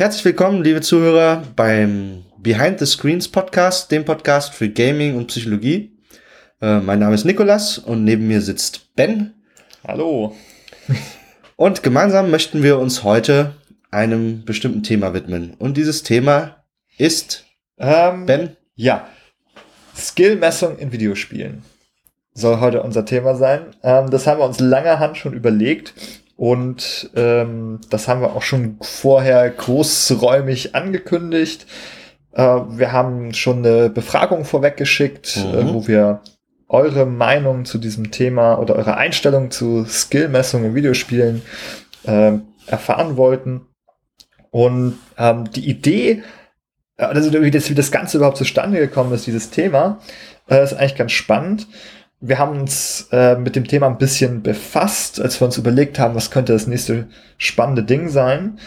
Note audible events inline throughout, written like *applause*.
Herzlich willkommen, liebe Zuhörer, beim Behind the Screens Podcast, dem Podcast für Gaming und Psychologie. Äh, mein Name ist Nikolas und neben mir sitzt Ben. Hallo. *laughs* Und gemeinsam möchten wir uns heute einem bestimmten Thema widmen. Und dieses Thema ist, ähm, Ben? Ja, Skillmessung in Videospielen soll heute unser Thema sein. Ähm, das haben wir uns langerhand schon überlegt und ähm, das haben wir auch schon vorher großräumig angekündigt. Äh, wir haben schon eine Befragung vorweggeschickt, äh, mhm. äh, wo wir eure Meinung zu diesem Thema oder eure Einstellung zu Skillmessung in Videospielen äh, erfahren wollten. Und ähm, die Idee, äh, also wie das, wie das Ganze überhaupt zustande gekommen ist, dieses Thema, äh, ist eigentlich ganz spannend wir haben uns äh, mit dem Thema ein bisschen befasst, als wir uns überlegt haben, was könnte das nächste spannende Ding sein.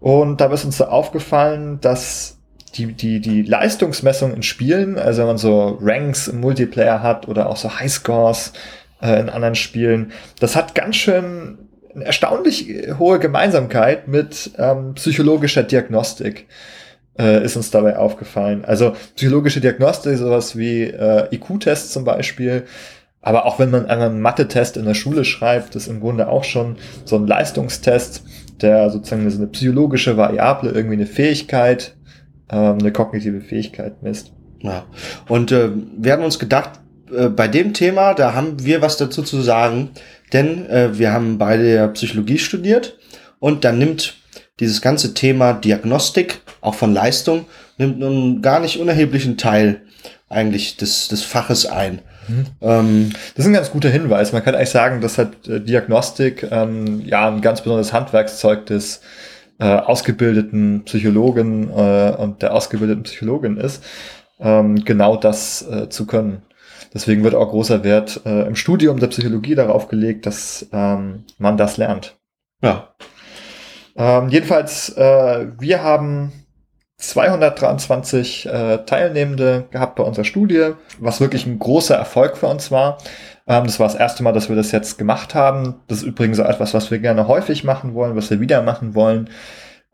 Und da ist uns so aufgefallen, dass die, die, die Leistungsmessung in Spielen, also wenn man so Ranks im Multiplayer hat oder auch so Highscores äh, in anderen Spielen, das hat ganz schön eine erstaunlich hohe Gemeinsamkeit mit ähm, psychologischer Diagnostik äh, ist uns dabei aufgefallen. Also psychologische Diagnostik, sowas wie äh, IQ-Tests zum Beispiel, aber auch wenn man einen Mathe-Test in der Schule schreibt, ist im Grunde auch schon so ein Leistungstest, der sozusagen so eine psychologische Variable, irgendwie eine Fähigkeit, ähm, eine kognitive Fähigkeit misst. Ja. Und äh, wir haben uns gedacht, äh, bei dem Thema, da haben wir was dazu zu sagen, denn äh, wir haben beide Psychologie studiert und dann nimmt dieses ganze Thema Diagnostik, auch von Leistung, nimmt nun gar nicht unerheblichen Teil eigentlich des, des Faches ein. Mhm. Ähm, das ist ein ganz guter Hinweis. Man kann eigentlich sagen, dass halt äh, Diagnostik ähm, ja ein ganz besonderes Handwerkszeug des äh, ausgebildeten Psychologen äh, und der ausgebildeten Psychologin ist, ähm, genau das äh, zu können. Deswegen wird auch großer Wert äh, im Studium der Psychologie darauf gelegt, dass ähm, man das lernt. Ja. Ähm, jedenfalls, wir haben 223 äh, Teilnehmende gehabt bei unserer Studie, was wirklich ein großer Erfolg für uns war. Ähm, das war das erste Mal, dass wir das jetzt gemacht haben. Das ist übrigens etwas, was wir gerne häufig machen wollen, was wir wieder machen wollen.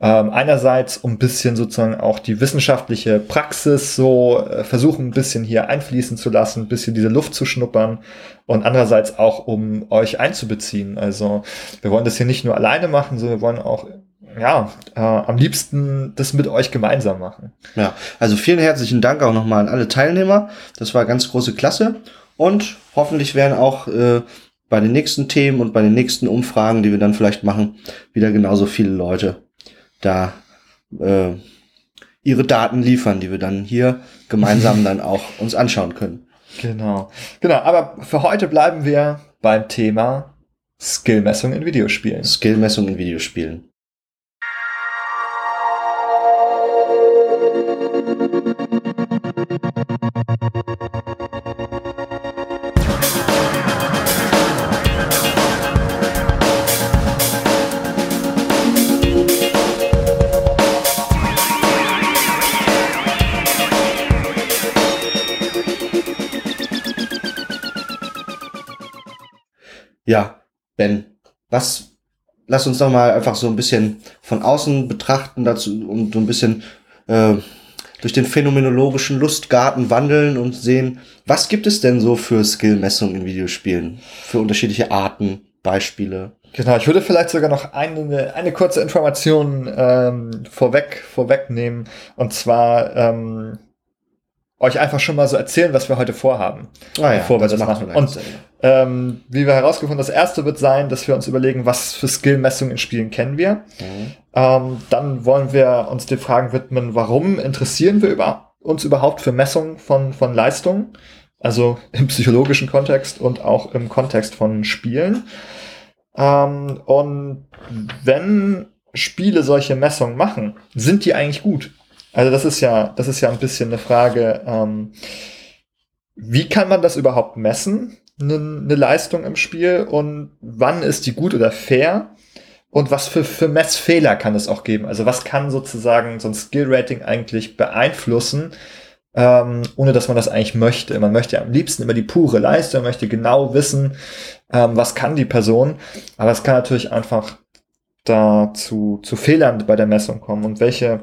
Ähm, einerseits, um ein bisschen sozusagen auch die wissenschaftliche Praxis so äh, versuchen, ein bisschen hier einfließen zu lassen, ein bisschen diese Luft zu schnuppern und andererseits auch, um euch einzubeziehen. Also wir wollen das hier nicht nur alleine machen, sondern wir wollen auch ja, äh, am liebsten das mit euch gemeinsam machen. Ja, also vielen herzlichen Dank auch nochmal an alle Teilnehmer. Das war ganz große Klasse. Und hoffentlich werden auch äh, bei den nächsten Themen und bei den nächsten Umfragen, die wir dann vielleicht machen, wieder genauso viele Leute da äh, ihre Daten liefern, die wir dann hier gemeinsam *laughs* dann auch uns anschauen können. Genau. Genau, aber für heute bleiben wir beim Thema Skillmessung in Videospielen. Skillmessung in Videospielen. Ja, Ben, was, lass uns doch mal einfach so ein bisschen von außen betrachten dazu und so ein bisschen äh, durch den phänomenologischen Lustgarten wandeln und sehen, was gibt es denn so für Skillmessungen in Videospielen? Für unterschiedliche Arten, Beispiele? Genau, ich würde vielleicht sogar noch eine, eine kurze Information ähm, vorweg, vorwegnehmen. Und zwar ähm, euch einfach schon mal so erzählen, was wir heute vorhaben, ah ja, bevor wir das, das machen. Und ähm, wie wir herausgefunden, das erste wird sein, dass wir uns überlegen, was für Skillmessungen in Spielen kennen wir. Mhm. Ähm, dann wollen wir uns den Fragen widmen, warum interessieren wir über, uns überhaupt für Messungen von, von Leistungen? Also *laughs* im psychologischen Kontext und auch im Kontext von Spielen. Ähm, und wenn Spiele solche Messungen machen, sind die eigentlich gut? Also das ist ja, das ist ja ein bisschen eine Frage, ähm, wie kann man das überhaupt messen, eine, eine Leistung im Spiel und wann ist die gut oder fair? Und was für, für Messfehler kann es auch geben? Also was kann sozusagen so ein Skill-Rating eigentlich beeinflussen, ähm, ohne dass man das eigentlich möchte? Man möchte ja am liebsten immer die pure Leistung, man möchte genau wissen, ähm, was kann die Person. Aber es kann natürlich einfach da zu, zu Fehlern bei der Messung kommen und welche,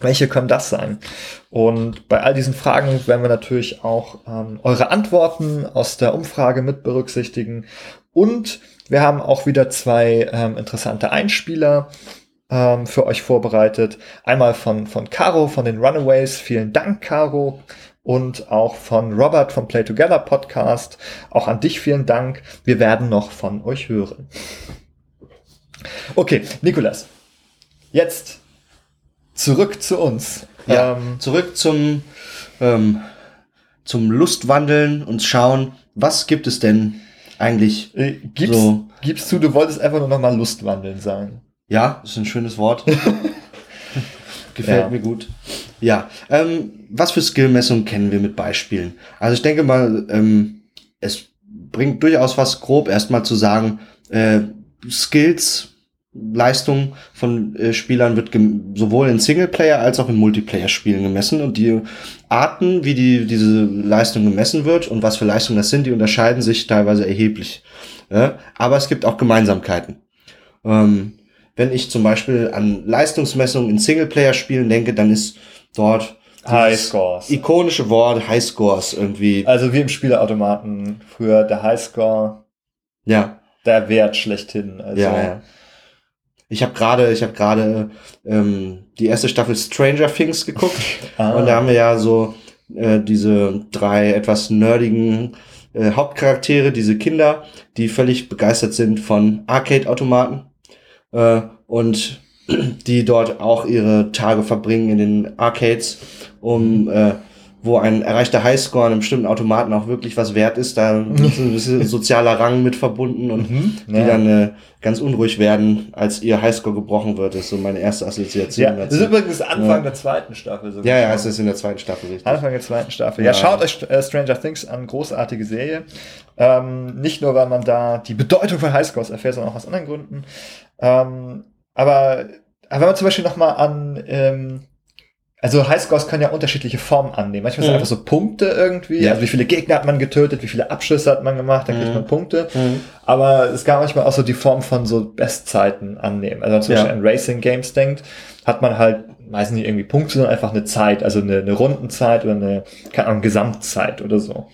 welche können das sein? Und bei all diesen Fragen werden wir natürlich auch ähm, eure Antworten aus der Umfrage mit berücksichtigen. Und wir haben auch wieder zwei ähm, interessante Einspieler ähm, für euch vorbereitet. Einmal von, von Caro von den Runaways. Vielen Dank, Caro. Und auch von Robert vom Play Together Podcast. Auch an dich vielen Dank. Wir werden noch von euch hören. Okay, Nikolas. Jetzt zurück zu uns. Ja, ähm, zurück zum, ähm, zum Lustwandeln und schauen, was gibt es denn eigentlich äh, gibst, so. Gibst du, du wolltest einfach nur noch mal Lustwandeln sagen. Ja, ist ein schönes Wort. *laughs* Gefällt ja. mir gut. Ja, ähm, was für Skillmessungen kennen wir mit Beispielen? Also ich denke mal, ähm, es bringt durchaus was grob erstmal zu sagen, äh, Skills, Leistung von äh, Spielern wird sowohl in Singleplayer als auch in Multiplayer-Spielen gemessen und die Arten, wie die, diese Leistung gemessen wird und was für Leistungen das sind, die unterscheiden sich teilweise erheblich. Ja? Aber es gibt auch Gemeinsamkeiten. Ähm, wenn ich zum Beispiel an Leistungsmessungen in Singleplayer-Spielen denke, dann ist dort High Scores. ikonische Wort High Scores irgendwie. Also wie im Spieleautomaten früher der High Score. Ja. Der Wert schlechthin. Also ja, ja. Ich habe gerade, ich habe gerade ähm, die erste Staffel Stranger Things geguckt *laughs* ah. und da haben wir ja so äh, diese drei etwas nerdigen äh, Hauptcharaktere, diese Kinder, die völlig begeistert sind von Arcade-Automaten äh, und *clears throat* die dort auch ihre Tage verbringen in den Arcades, um äh, wo ein erreichter Highscore an einem bestimmten Automaten auch wirklich was wert ist, da *laughs* ist ein bisschen sozialer Rang mit verbunden und mhm, ja. die dann äh, ganz unruhig werden, als ihr Highscore gebrochen wird. Das ist so meine erste Assoziation. Ja, das ist übrigens Anfang ja. der zweiten Staffel. Sogar. Ja, ja, es ist in der zweiten Staffel, richtig. Anfang der zweiten Staffel. Ja, ja schaut euch äh, Stranger Things an, großartige Serie. Ähm, nicht nur, weil man da die Bedeutung von Highscores erfährt, sondern auch aus anderen Gründen. Ähm, aber, aber wenn man zum Beispiel nochmal an, ähm, also Highscores können ja unterschiedliche Formen annehmen. Manchmal mhm. sind einfach so Punkte irgendwie. Ja. Also wie viele Gegner hat man getötet, wie viele Abschüsse hat man gemacht, dann kriegt mhm. man Punkte. Mhm. Aber es gab manchmal auch so die Form von so Bestzeiten annehmen. Also wenn man zum ja. Beispiel an Racing Games denkt, hat man halt meistens nicht irgendwie Punkte, sondern einfach eine Zeit, also eine, eine Rundenzeit oder eine, keine Ahnung, Gesamtzeit oder so.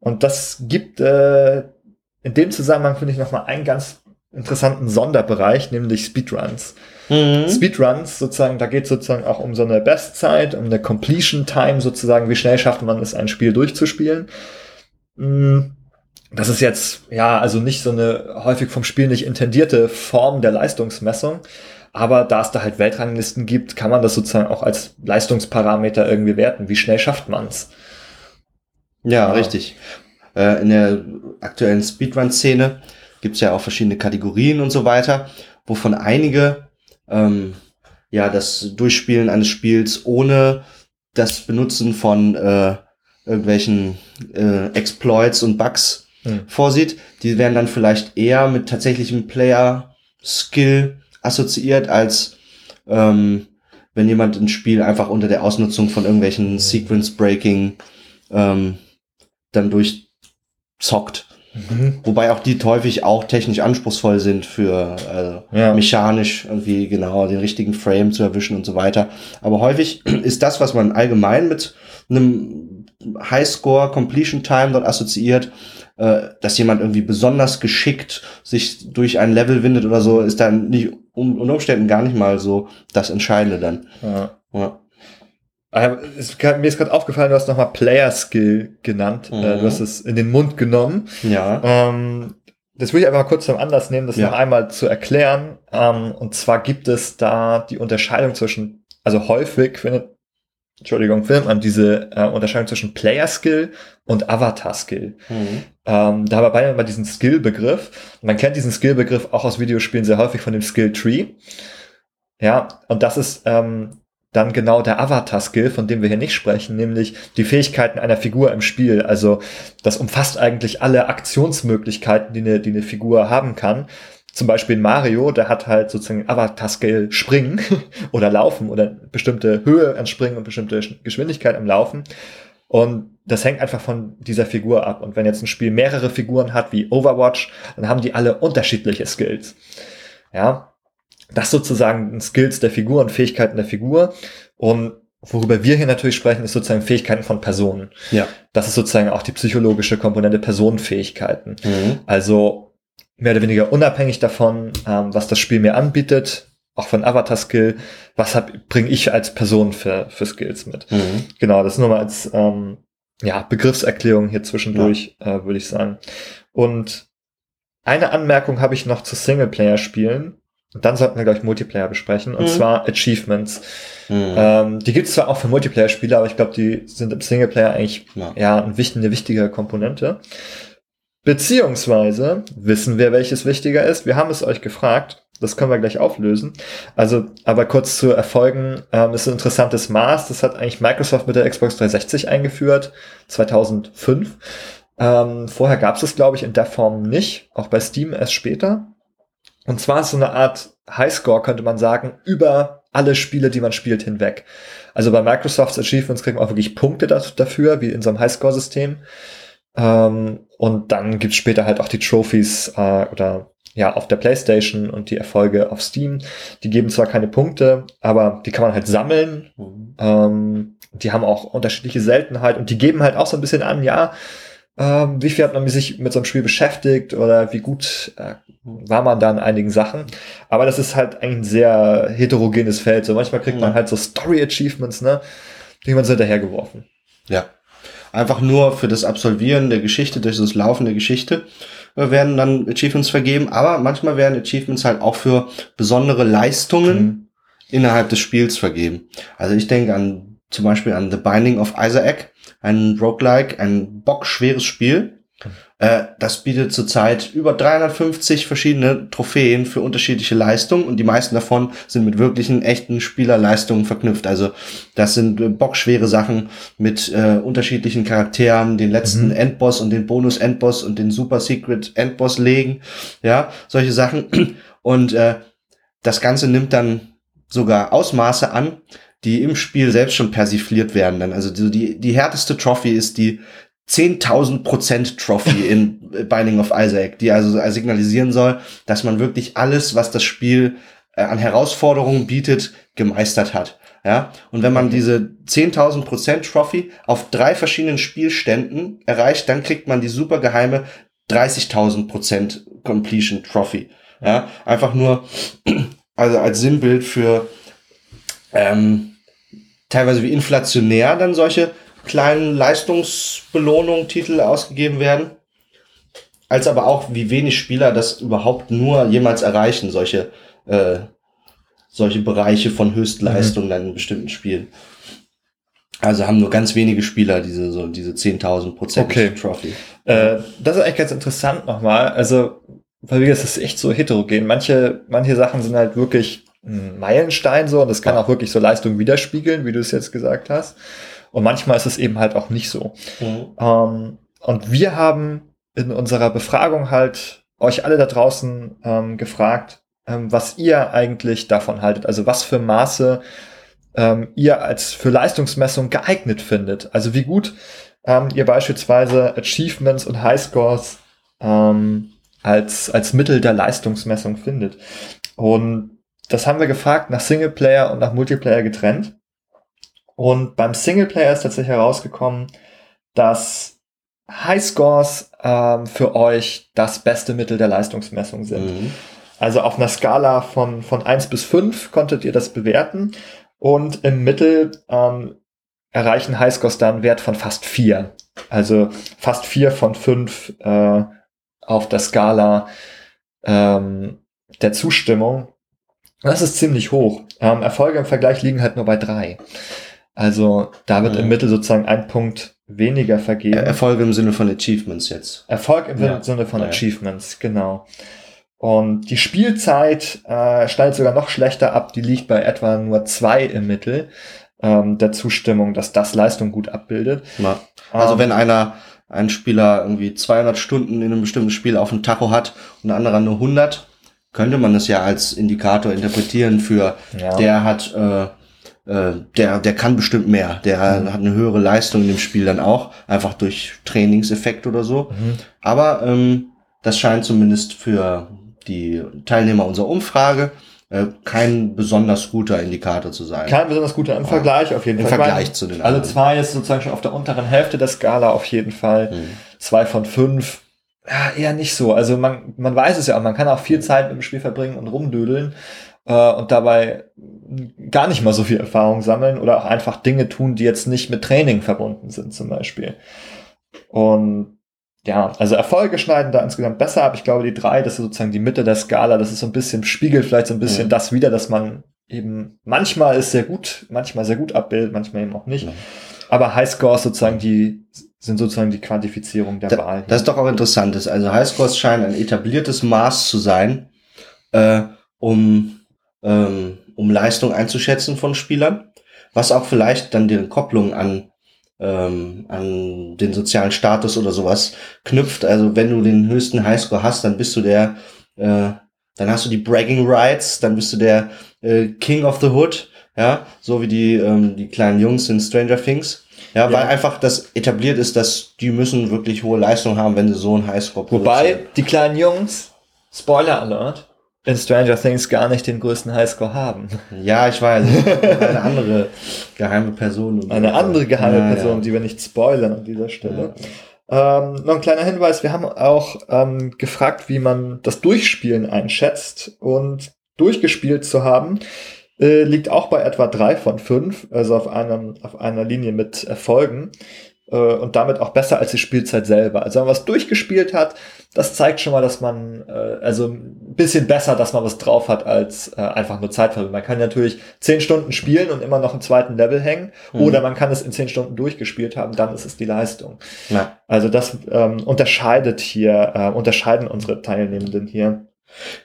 Und das gibt äh, in dem Zusammenhang finde ich nochmal einen ganz interessanten Sonderbereich, nämlich Speedruns. Mhm. Speedruns sozusagen, da geht es sozusagen auch um so eine Bestzeit, um eine Completion Time sozusagen, wie schnell schafft man es, ein Spiel durchzuspielen. Mm, das ist jetzt, ja, also nicht so eine häufig vom Spiel nicht intendierte Form der Leistungsmessung. Aber da es da halt Weltranglisten gibt, kann man das sozusagen auch als Leistungsparameter irgendwie werten. Wie schnell schafft man es? Ja, ja, richtig. Äh, in der aktuellen Speedrun-Szene gibt's ja auch verschiedene Kategorien und so weiter, wovon einige ähm, ja das Durchspielen eines Spiels ohne das Benutzen von äh, irgendwelchen äh, Exploits und Bugs hm. vorsieht. Die werden dann vielleicht eher mit tatsächlichem Player-Skill assoziiert, als ähm, wenn jemand ein Spiel einfach unter der Ausnutzung von irgendwelchen hm. Sequence-Breaking ähm, dann durchzockt. Mhm. Wobei auch die häufig auch technisch anspruchsvoll sind für äh, ja. mechanisch irgendwie genau den richtigen Frame zu erwischen und so weiter. Aber häufig *clears throat* ist das, was man allgemein mit einem Highscore Completion Time dort assoziiert, äh, dass jemand irgendwie besonders geschickt sich durch ein Level windet oder so, ist dann nicht um, unter Umständen gar nicht mal so das Entscheidende dann. Ja. ja. Es, mir ist gerade aufgefallen, du hast nochmal Player Skill genannt. Mhm. Du hast es in den Mund genommen. Ja. Ähm, das will ich einfach mal kurz zum Anlass nehmen, das ja. noch einmal zu erklären. Ähm, und zwar gibt es da die Unterscheidung zwischen, also häufig findet, Entschuldigung, findet man diese äh, Unterscheidung zwischen Player Skill und Avatar Skill. Mhm. Ähm, da haben wir beide mal diesen Skill-Begriff. Man kennt diesen Skill-Begriff auch aus Videospielen sehr häufig von dem Skill Tree. Ja, und das ist ähm, dann genau der Avatar-Skill, von dem wir hier nicht sprechen, nämlich die Fähigkeiten einer Figur im Spiel. Also das umfasst eigentlich alle Aktionsmöglichkeiten, die eine, die eine Figur haben kann. Zum Beispiel Mario, der hat halt sozusagen Avatar-Skill springen *laughs* oder laufen oder bestimmte Höhe an Springen und bestimmte Geschwindigkeit im Laufen. Und das hängt einfach von dieser Figur ab. Und wenn jetzt ein Spiel mehrere Figuren hat, wie Overwatch, dann haben die alle unterschiedliche Skills. Ja, das sozusagen Skills der Figur und Fähigkeiten der Figur. Und worüber wir hier natürlich sprechen, ist sozusagen Fähigkeiten von Personen. Ja. Das ist sozusagen auch die psychologische Komponente Personenfähigkeiten. Mhm. Also mehr oder weniger unabhängig davon, ähm, was das Spiel mir anbietet, auch von Avatar-Skill, was bringe ich als Person für, für Skills mit. Mhm. Genau, das nur mal als ähm, ja, Begriffserklärung hier zwischendurch, äh, würde ich sagen. Und eine Anmerkung habe ich noch zu Singleplayer-Spielen. Und dann sollten wir gleich Multiplayer besprechen, und Mhm. zwar Achievements. Mhm. Ähm, die gibt es zwar auch für Multiplayer-Spiele, aber ich glaube, die sind im Singleplayer eigentlich Ja. ja ein eine wichtige Komponente. Beziehungsweise wissen wir, welches wichtiger ist. Wir haben es euch gefragt. Das können wir gleich auflösen. Also, aber kurz zu Erfolgen, ähm, ist ein interessantes Maß. Das hat eigentlich Microsoft mit der Xbox 360 eingeführt, 2005. Ähm, vorher gab es es, glaube ich, in der Form nicht. Auch bei Steam erst später. Und zwar ist so eine Art Highscore, könnte man sagen, über alle Spiele, die man spielt, hinweg. Also bei Microsofts Achievements kriegt man auch wirklich Punkte dafür, wie in so einem Highscore-System. Ähm, und dann gibt's später halt auch die Trophies äh, oder ja auf der PlayStation und die Erfolge auf Steam. Die geben zwar keine Punkte, aber die kann man halt sammeln. Mhm. Ähm, die haben auch unterschiedliche Seltenheit und die geben halt auch so ein bisschen an, ja, ähm, wie viel hat man sich mit so einem Spiel beschäftigt oder wie gut äh, war man da in einigen Sachen. Aber das ist halt ein sehr heterogenes Feld. So manchmal kriegt man Ja. halt so Story-Achievements, ne? Die man so hinterhergeworfen. Ja. Einfach nur für das Absolvieren der Geschichte, durch das Laufen der Geschichte äh, werden dann Achievements vergeben, aber manchmal werden Achievements halt auch für besondere Leistungen Mhm. innerhalb des Spiels vergeben. Also ich denke an zum Beispiel an The Binding of Isaac, ein Roguelike, ein bockschweres Spiel. Äh, das bietet zurzeit über 350 verschiedene Trophäen für unterschiedliche Leistungen und die meisten davon sind mit wirklichen, echten Spielerleistungen verknüpft. Also das sind äh, bockschwere Sachen mit äh, unterschiedlichen Charakteren, den letzten Mhm. Endboss und den Bonus-Endboss und den Super Secret Endboss legen. Ja, solche Sachen. *clears throat* Und äh, das Ganze nimmt dann sogar Ausmaße an, die im Spiel selbst schon persifliert werden. Dann also die, die, härteste Trophy ist die 10.000 Prozent Trophy *laughs* in Binding of Isaac, die also signalisieren soll, dass man wirklich alles, was das Spiel äh, an Herausforderungen bietet, gemeistert hat. Ja, und wenn man Okay. diese 10.000 Prozent Trophy auf drei verschiedenen Spielständen erreicht, dann kriegt man die super geheime 30.000 Prozent Completion Trophy. Ja, einfach nur, *clears throat* also als Sinnbild für ähm, teilweise wie inflationär dann solche kleinen Leistungsbelohnungen, Titel ausgegeben werden, als aber auch wie wenig Spieler das überhaupt nur jemals erreichen, solche äh, solche Bereiche von Höchstleistung dann in bestimmten Spielen. Also haben nur ganz wenige Spieler diese so diese 10.000 Prozent Okay. Trophy. Äh, das ist eigentlich ganz interessant nochmal. Also, weil wie gesagt, es ist echt so heterogen. Manche, manche Sachen sind halt wirklich ein Meilenstein so und das kann Ja. auch wirklich so Leistung widerspiegeln, wie du es jetzt gesagt hast. Und manchmal ist es eben halt auch nicht so. Ähm, und wir haben in unserer Befragung halt euch alle da draußen ähm, gefragt, ähm, was ihr eigentlich davon haltet. Also was für Maße ähm, ihr als für Leistungsmessung geeignet findet. Also wie gut ähm, ihr beispielsweise Achievements und Highscores ähm, als, als Mittel der Leistungsmessung findet. Und das haben wir gefragt nach Singleplayer und nach Multiplayer getrennt. Und beim Singleplayer ist tatsächlich herausgekommen, dass Highscores ähm, für euch das beste Mittel der Leistungsmessung sind. Mhm. Also auf einer Skala von, von 1 bis 5 konntet ihr das bewerten. Und im Mittel ähm, erreichen Highscores dann einen Wert von fast 4. Also fast 4 von 5 äh, auf der Skala ähm, der Zustimmung. Das ist ziemlich hoch. Ähm, Erfolge im Vergleich liegen halt nur bei 3. Also da wird Mhm. im Mittel sozusagen ein Punkt weniger vergeben. Erfolge im Sinne von Achievements jetzt. Erfolg im Ja. Sinne von Ja, ja. Achievements, genau. Und die Spielzeit äh, schneidet sogar noch schlechter ab. Die liegt bei etwa nur zwei im Mittel ähm, der Zustimmung, dass das Leistung gut abbildet. Ja. Also Ähm, wenn einer, ein Spieler irgendwie 200 Stunden in einem bestimmten Spiel auf dem Tacho hat und ein anderer nur 100, könnte man das ja als Indikator interpretieren für, ja. der hat, äh, äh, der, der kann bestimmt mehr, der Mhm. hat eine höhere Leistung in dem Spiel dann auch, einfach durch Trainingseffekt oder so. Mhm. Aber ähm, das scheint zumindest für die Teilnehmer unserer Umfrage äh, kein besonders guter Indikator zu sein. Kein besonders guter im Vergleich auf jeden Im Fall. Vergleich Ich meine, zu den Alle anderen. zwei ist sozusagen schon auf der unteren Hälfte der Skala auf jeden Fall. Mhm. Zwei von fünf. Ja, eher nicht so. Also man, man weiß es ja auch, man kann auch viel Zeit mit dem Spiel verbringen und rumdödeln äh, und dabei gar nicht mal so viel Erfahrung sammeln oder auch einfach Dinge tun, die jetzt nicht mit Training verbunden sind zum Beispiel. Und ja, also Erfolge schneiden da insgesamt besser ab. Ich glaube, die drei, das ist sozusagen die Mitte der Skala. Das ist so ein bisschen, spiegelt vielleicht so ein bisschen Mhm. das wieder, dass man eben manchmal ist sehr gut, manchmal sehr gut abbildet, manchmal eben auch nicht. Ja. Aber Highscores sozusagen, die sind sozusagen die Quantifizierung der Wahl. Da, das ist doch auch interessant. ist. Also Highscores scheinen ein etabliertes Maß zu sein, äh, um, ähm, um Leistung einzuschätzen von Spielern, was auch vielleicht dann deren Kopplung an, ähm, an den sozialen Status oder sowas knüpft. Also wenn du den höchsten Highscore hast, dann bist du der, äh, dann hast du die Bragging Rights, dann bist du der äh, King of the Hood, ja, so wie die, ähm, die kleinen Jungs in Stranger Things. Ja, Ja. weil einfach das etabliert ist, dass die müssen wirklich hohe Leistung haben, wenn sie so einen Highscore Wobei produzieren. die kleinen Jungs, Spoiler Alert, in Stranger Things gar nicht den größten Highscore haben. Ja, ich weiß. *laughs* Eine andere geheime Person. Eine andere geheime Ja, Person, ja. die wir nicht spoilern an dieser Stelle. Ähm, noch ein kleiner Hinweis, wir haben auch ähm, gefragt, wie man das Durchspielen einschätzt. Und durchgespielt zu haben, äh, liegt auch bei etwa drei von fünf, also auf, einem, auf einer Linie mit Erfolgen. Äh, und damit auch besser als die Spielzeit selber. Also wenn man was durchgespielt hat, das zeigt schon mal, dass man, äh, also ein bisschen besser, dass man was drauf hat, als äh, einfach nur Zeitverlust. Man kann natürlich zehn Stunden spielen und immer noch im zweiten Level hängen. Mhm. Oder man kann es in zehn Stunden durchgespielt haben, dann ist es die Leistung. Ja. Also das ähm, unterscheidet hier, äh, unterscheiden unsere Teilnehmenden hier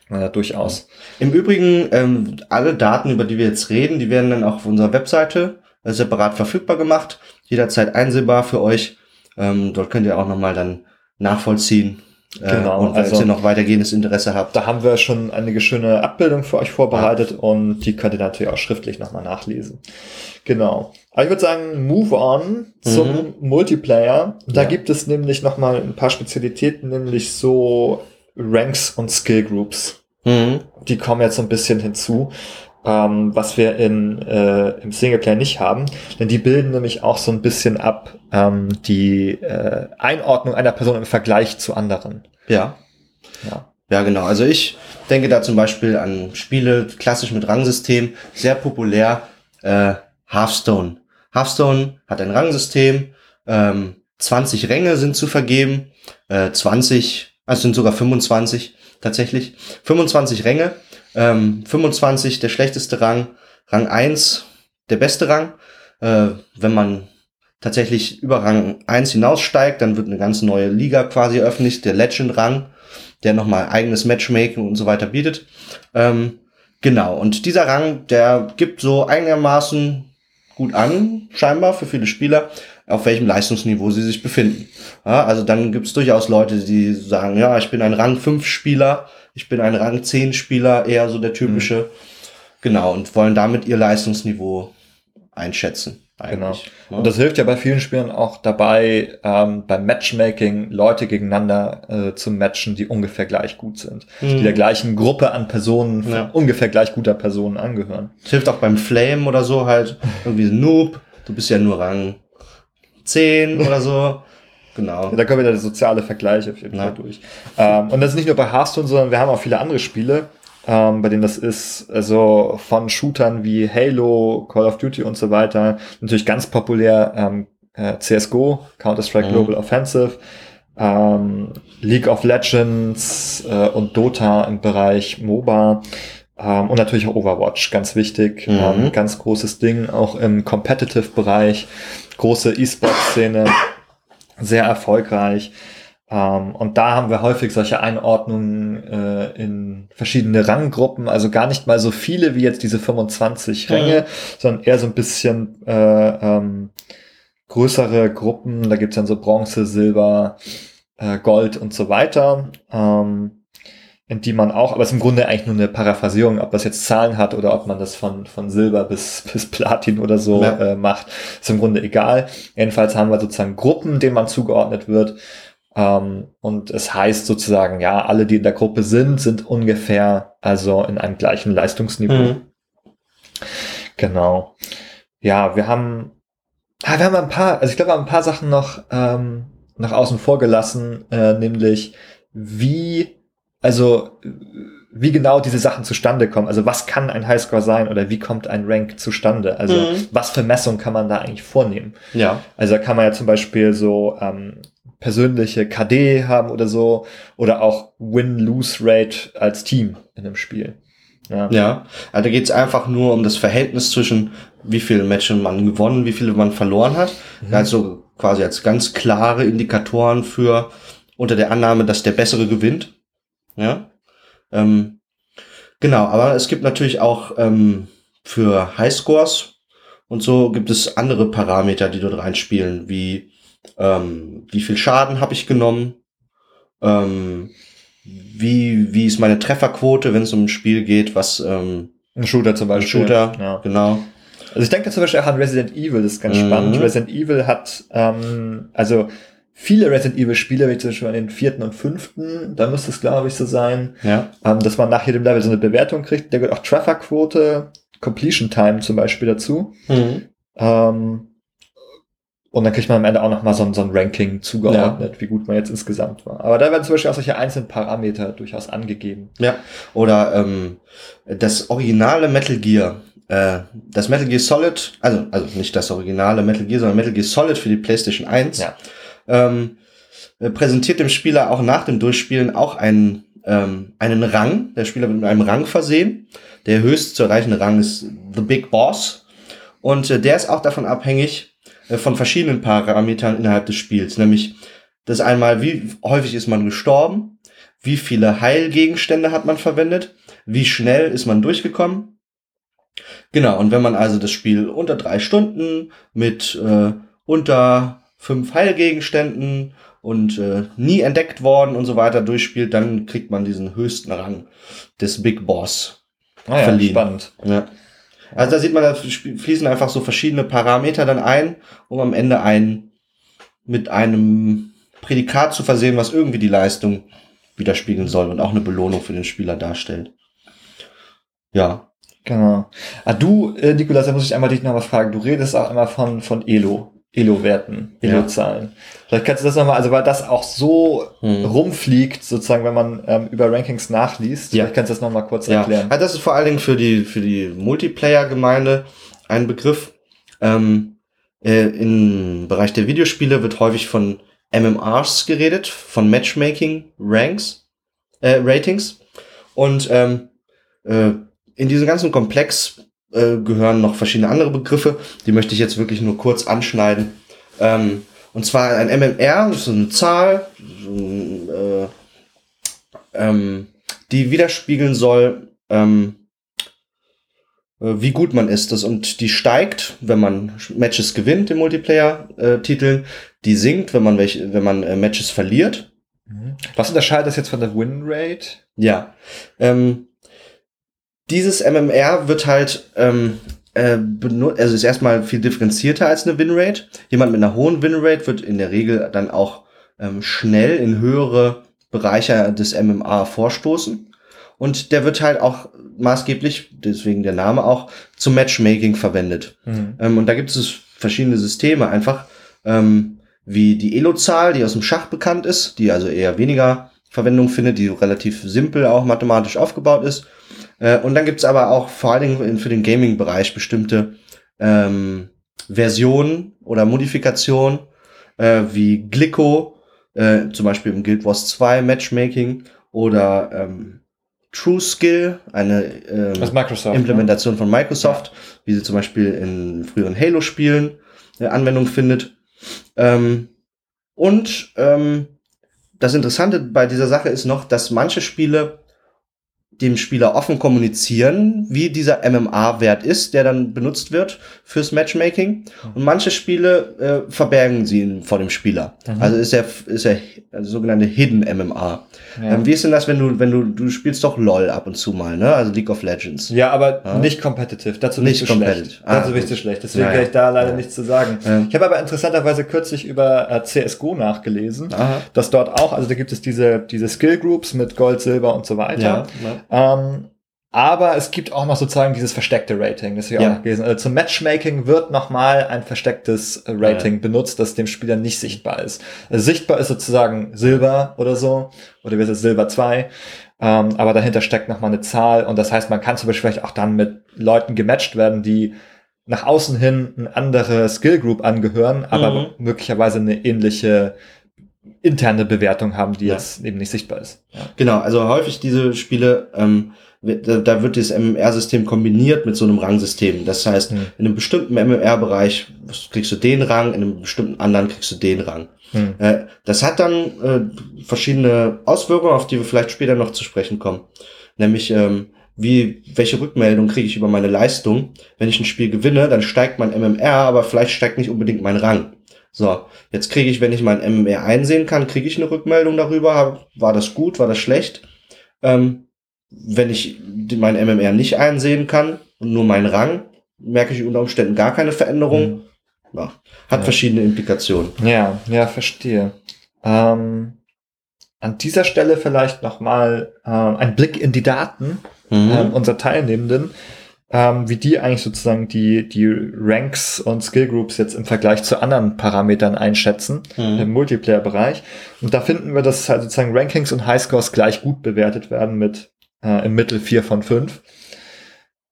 äh, durchaus. Im Übrigen, ähm, alle Daten, über die wir jetzt reden, die werden dann auch auf unserer Webseite äh, separat verfügbar gemacht. Jederzeit einsehbar für euch. Ähm, dort könnt ihr auch nochmal dann nachvollziehen. Äh, Genau, und falls also- ihr noch weitergehendes Interesse habt. Da haben wir schon einige schöne Abbildungen für euch vorbereitet und die könnt ihr natürlich auch schriftlich nochmal nachlesen. Genau. Aber ich würde sagen, move on zum Multiplayer. Da Ja. gibt es nämlich nochmal ein paar Spezialitäten, nämlich so Ranks und Skill Groups. Mhm. Die kommen jetzt so ein bisschen hinzu, ähm, was wir in, äh, im Singleplayer nicht haben. Denn die bilden nämlich auch so ein bisschen ab ähm, die äh, Einordnung einer Person im Vergleich zu anderen. Ja. Ja. Ja, genau. Also ich denke da zum Beispiel an Spiele klassisch mit Rangsystem, sehr populär, äh, Hearthstone. Hearthstone hat ein Rangsystem, ähm, 20 Ränge sind zu vergeben, äh, 20, also sind sogar 25 tatsächlich, 25 Ränge, ähm, 25 der schlechteste Rang, Rang 1 der beste Rang. Äh, wenn man tatsächlich über Rang 1 hinaussteigt, dann wird eine ganz neue Liga quasi eröffnet, der Legend-Rang der nochmal eigenes Matchmaking und so weiter bietet. Ähm, genau, und dieser Rang, der gibt so einigermaßen gut an, scheinbar für viele Spieler, auf welchem Leistungsniveau sie sich befinden. Ja, also dann gibt es durchaus Leute, die sagen, ja, ich bin ein Rang 5 Spieler, ich bin ein Rang 10 Spieler, eher so der typische. Genau, und wollen damit ihr Leistungsniveau einschätzen. Genau. eigentlich. Ja. Und das hilft ja bei vielen Spielern auch dabei, ähm, beim Matchmaking Leute gegeneinander äh, zu matchen, die ungefähr gleich gut sind. Die Mhm. der gleichen Gruppe an Personen, Ja. ungefähr gleich guter Personen angehören. Das hilft auch beim Flame oder so halt. Irgendwie Noob. Du bist ja nur Rang 10 oder so. Genau. Da kommen wieder der soziale Vergleich auf jeden Ja. Fall durch. Ähm, und das ist nicht nur bei Hearthstone, sondern wir haben auch viele andere Spiele, ähm, bei denen das ist, also von Shootern wie Halo, Call of Duty und so weiter. Natürlich ganz populär ähm, äh, CSGO, Counter-Strike Mhm. Global Offensive, ähm, League of Legends äh, und Dota im Bereich MOBA. Ähm, und natürlich auch Overwatch, ganz wichtig, Mhm. ähm, ganz großes Ding, auch im Competitive-Bereich, große E-Sport-Szene, sehr erfolgreich. Ähm, und da haben wir häufig solche Einordnungen äh, in verschiedene Ranggruppen, also gar nicht mal so viele wie jetzt diese 25 Mhm. Ränge, sondern eher so ein bisschen äh, ähm, größere Gruppen. Da gibt's dann so Bronze, Silber, äh, Gold und so weiter. Ähm, die man auch, aber es ist im Grunde eigentlich nur eine Paraphrasierung, ob das jetzt Zahlen hat oder ob man das von, von Silber bis, *laughs* bis Platin oder so Ja. äh, macht, ist im Grunde egal. Jedenfalls haben wir sozusagen Gruppen, denen man zugeordnet wird. Ähm, und es heißt sozusagen, ja, alle, die in der Gruppe sind, sind ungefähr also in einem gleichen Leistungsniveau. Mhm. Genau. Ja, wir haben, ah, wir haben ein paar, also ich glaube, wir haben ein paar Sachen noch ähm, nach außen vor gelassen, äh, nämlich wie, also wie genau diese Sachen zustande kommen. Also was kann ein Highscore sein oder wie kommt ein Rank zustande? Also mhm. was für Messungen kann man da eigentlich vornehmen? Ja. Also da kann man ja zum Beispiel so ähm, persönliche KD haben oder so oder auch Win-Lose-Rate als Team in einem Spiel. Ja, ja also da geht es einfach nur um das Verhältnis zwischen wie viele Matches man gewonnen, wie viele man verloren hat. Mhm. Also quasi als ganz klare Indikatoren für unter der Annahme, dass der Bessere gewinnt. Ja. Ähm, genau, aber es gibt natürlich auch ähm, für Highscores und so gibt es andere Parameter, die dort reinspielen, wie ähm, wie viel Schaden habe ich genommen, ähm, wie, wie ist meine Trefferquote, wenn es um ein Spiel geht, was ähm, ein Shooter zum Beispiel. Ein Shooter, ja. genau. Also ich denke zum Beispiel auch an Resident Evil, das ist ganz mhm. spannend. Resident Evil hat, ähm, also viele Resident Evil Spiele, wie zum Beispiel an den vierten und fünften, da müsste es glaube ich so sein, ja. ähm, dass man nach jedem Level so eine Bewertung kriegt. Da gehört auch Trefferquote, Completion Time zum Beispiel dazu. Mhm. Ähm, und dann kriegt man am Ende auch nochmal so, so ein Ranking zugeordnet, ja. wie gut man jetzt insgesamt war. Aber da werden zum Beispiel auch solche einzelnen Parameter durchaus angegeben. Ja. Oder ähm, das originale Metal Gear, äh, das Metal Gear Solid, also, also nicht das originale Metal Gear, sondern Metal Gear Solid für die PlayStation 1, ja. Ähm, äh, präsentiert dem Spieler auch nach dem Durchspielen auch einen, ähm, einen Rang. Der Spieler wird mit einem Rang versehen. Der höchst zu erreichende Rang ist The Big Boss. Und äh, der ist auch davon abhängig, äh, von verschiedenen Parametern innerhalb des Spiels, nämlich das einmal, wie häufig ist man gestorben, wie viele Heilgegenstände hat man verwendet, wie schnell ist man durchgekommen. Genau, und wenn man also das Spiel unter drei Stunden mit äh, unter fünf Heilgegenständen und äh, nie entdeckt worden und so weiter durchspielt, dann kriegt man diesen höchsten Rang des Big Boss ah ja, verliehen. Spannend. Ja. Also da sieht man, da fließen einfach so verschiedene Parameter dann ein, um am Ende ein, mit einem Prädikat zu versehen, was irgendwie die Leistung widerspiegeln soll und auch eine Belohnung für den Spieler darstellt. Ja. Genau. Ah, du, äh, Nikolas, da muss ich einmal dich noch was fragen. Du redest auch immer von, von Elo. Elo-Werten, Elo-Zahlen. Ja. Vielleicht kannst du das nochmal, also weil das auch so hm. rumfliegt, sozusagen, wenn man ähm, über Rankings nachliest. Ja. Vielleicht kannst du das nochmal kurz ja. erklären. Ja, das ist vor allen Dingen für die, für die Multiplayer-Gemeinde ein Begriff. Ähm, äh, Im Bereich der Videospiele wird häufig von MMRs geredet, von Matchmaking Ranks, äh, Ratings. Und ähm, äh, in diesem ganzen Komplex äh, gehören noch verschiedene andere Begriffe, die möchte ich jetzt wirklich nur kurz anschneiden. Ähm, und zwar ein MMR, das ist eine Zahl, äh, ähm, die widerspiegeln soll, ähm, äh, wie gut man ist. Das, und die steigt, wenn man Matches gewinnt im Multiplayer-Titeln. die sinkt, wenn man, welche, wenn man äh, Matches verliert. Mhm. Was unterscheidet das jetzt von der Win-Rate? Ja. Ähm, dieses MMR wird halt ähm, äh, benutzt, also ist erstmal viel differenzierter als eine Winrate. Jemand mit einer hohen Winrate wird in der Regel dann auch ähm, schnell in höhere Bereiche des MMA vorstoßen. Und der wird halt auch maßgeblich, deswegen der Name auch, zum Matchmaking verwendet. Mhm. Ähm, und da gibt es verschiedene Systeme einfach, ähm, wie die Elo-Zahl, die aus dem Schach bekannt ist, die also eher weniger Verwendung findet, die relativ simpel auch mathematisch aufgebaut ist. Äh, und dann gibt's aber auch vor allen Dingen für den Gaming-Bereich bestimmte ähm, Versionen oder Modifikationen, äh, wie Glico, äh, zum Beispiel im Guild Wars 2 Matchmaking oder ähm, True Skill, eine ähm, Implementation ne? von Microsoft, ja. wie sie zum Beispiel in früheren Halo-Spielen äh, Anwendung findet. Ähm, und ähm, das Interessante bei dieser Sache ist noch, dass manche Spiele dem Spieler offen kommunizieren, wie dieser MMA-Wert ist, der dann benutzt wird fürs Matchmaking. Und manche Spiele äh, verbergen sie ihn vor dem Spieler. Mhm. Also ist er ist er also sogenannte Hidden MMA. Ja. Ähm, wie ist denn das, wenn du wenn du du spielst doch LoL ab und zu mal, ne? Also League of Legends. Ja, aber ja. nicht competitive. Dazu nicht, competitive. schlecht. Ah, Dazu bin ich zu schlecht. Deswegen ja, kann ich da leider nichts zu sagen. Ich habe aber interessanterweise kürzlich über äh, CS:GO nachgelesen, Aha. dass dort auch, also da gibt es diese diese Skill Groups mit Gold, Silber und so weiter. Ähm, aber es gibt auch noch sozusagen dieses versteckte Rating, das ich ja. auch noch gelesen. Also zum Matchmaking wird nochmal ein verstecktes Rating ja. benutzt, das dem Spieler nicht sichtbar ist. Also sichtbar ist sozusagen Silber oder so, oder wird es Silber 2. Ähm, aber dahinter steckt nochmal eine Zahl und das heißt, man kann zum Beispiel vielleicht auch dann mit Leuten gematcht werden, die nach außen hin eine andere Skill Group angehören, aber mhm. möglicherweise eine ähnliche interne Bewertung haben, die ja. jetzt eben nicht sichtbar ist. Ja. Genau, also häufig diese Spiele, ähm, da wird das MMR-System kombiniert mit so einem Rangsystem. Das heißt, hm. in einem bestimmten MMR-Bereich kriegst du den Rang, in einem bestimmten anderen kriegst du den Rang. Hm. Äh, das hat dann äh, verschiedene Auswirkungen, auf die wir vielleicht später noch zu sprechen kommen. Nämlich, ähm, wie, welche Rückmeldung kriege ich über meine Leistung? Wenn ich ein Spiel gewinne, dann steigt mein MMR, aber vielleicht steigt nicht unbedingt mein Rang. So, jetzt kriege ich, wenn ich mein MMR einsehen kann, kriege ich eine Rückmeldung darüber, war das gut, war das schlecht. Ähm, wenn ich mein MMR nicht einsehen kann und nur meinen Rang, merke ich unter Umständen gar keine Veränderung. Mhm. Ja, hat ja. verschiedene Implikationen. Ja, ja, verstehe. Ähm, an dieser Stelle vielleicht nochmal äh, ein Blick in die Daten mhm. äh, unserer Teilnehmenden ähm, wie die eigentlich sozusagen die, die Ranks und Skill Groups jetzt im Vergleich zu anderen Parametern einschätzen mhm. im Multiplayer-Bereich. Und da finden wir, dass halt sozusagen Rankings und Highscores gleich gut bewertet werden mit äh, im Mittel vier von fünf.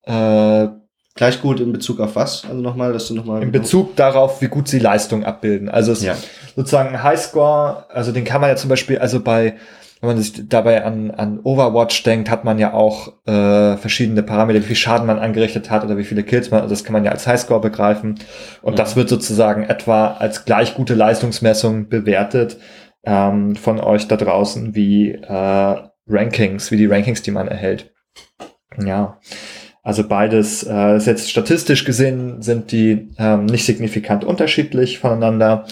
Äh, Gleich gut in Bezug auf was? Also nochmal, dass du nochmal. In Bezug darauf, wie gut sie Leistung abbilden. Also es ja. sozusagen ein Highscore, also den kann man ja zum Beispiel, also bei wenn man sich dabei an, an Overwatch denkt, hat man ja auch äh, verschiedene Parameter, wie viel Schaden man angerichtet hat oder wie viele Kills man, also das kann man ja als Highscore begreifen. Und mhm. das wird sozusagen etwa als gleich gute Leistungsmessung bewertet ähm, von euch da draußen wie äh, Rankings, wie die Rankings, die man erhält. Ja. Also beides, äh, ist jetzt statistisch gesehen, sind die ähm, nicht signifikant unterschiedlich voneinander.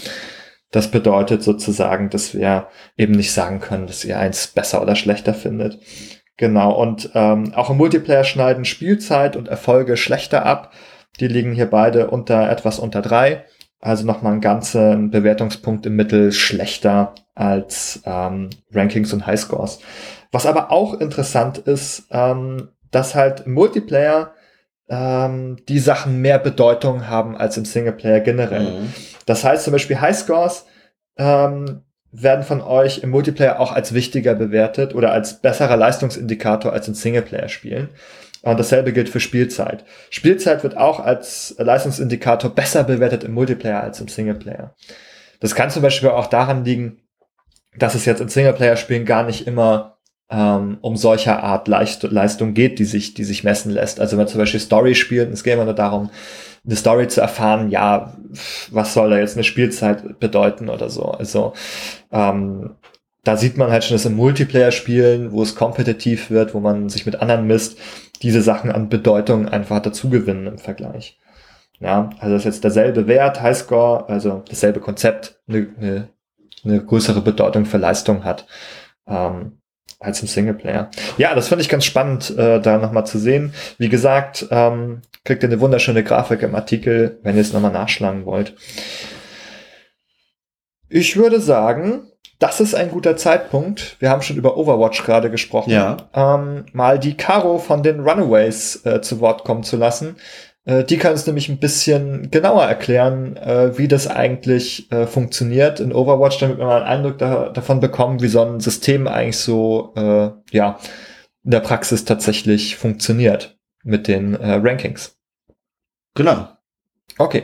Das bedeutet sozusagen, dass wir eben nicht sagen können, dass ihr eins besser oder schlechter findet. Genau, und ähm, auch im Multiplayer schneiden Spielzeit und Erfolge schlechter ab. Die liegen hier beide unter etwas unter drei. Also nochmal einen ganzen Bewertungspunkt im Mittel schlechter als ähm, Rankings und Highscores. Was aber auch interessant ist, ähm, dass halt Multiplayer ähm, die Sachen mehr Bedeutung haben als im Singleplayer generell. Mhm. Das heißt zum Beispiel Highscores ähm, werden von euch im Multiplayer auch als wichtiger bewertet oder als besserer Leistungsindikator als in Singleplayer-Spielen. Und dasselbe gilt für Spielzeit. Spielzeit wird auch als Leistungsindikator besser bewertet im Multiplayer als im Singleplayer. Das kann zum Beispiel auch daran liegen, dass es jetzt in Singleplayer-Spielen gar nicht immer ähm, um solcher Art Leist Leistung geht, die sich, die sich messen lässt. Also wenn man zum Beispiel Story spielt, es geht immer nur darum, eine Story zu erfahren, ja, was soll da jetzt eine Spielzeit bedeuten oder so. Also ähm, da sieht man halt schon, dass im Multiplayer-Spielen, wo es kompetitiv wird, wo man sich mit anderen misst, diese Sachen an Bedeutung einfach dazugewinnen im Vergleich. Ja, also das ist jetzt derselbe Wert, Highscore, also dasselbe Konzept, eine, eine, eine größere Bedeutung für Leistung hat. Ähm, als im Singleplayer. Ja, das finde ich ganz spannend, äh, da nochmal zu sehen. Wie gesagt, ähm, kriegt ihr eine wunderschöne Grafik im Artikel, wenn ihr es nochmal nachschlagen wollt. Ich würde sagen, das ist ein guter Zeitpunkt. Wir haben schon über Overwatch gerade gesprochen. Ja. Ähm, mal die Caro von den Runaways äh, zu Wort kommen zu lassen. Äh, die kann es nämlich ein bisschen genauer erklären, äh, wie das eigentlich äh, funktioniert in Overwatch, damit wir mal einen Eindruck da, davon bekommen, wie so ein System eigentlich so äh, ja in der Praxis tatsächlich funktioniert mit den äh, Rankings. Genau. Okay.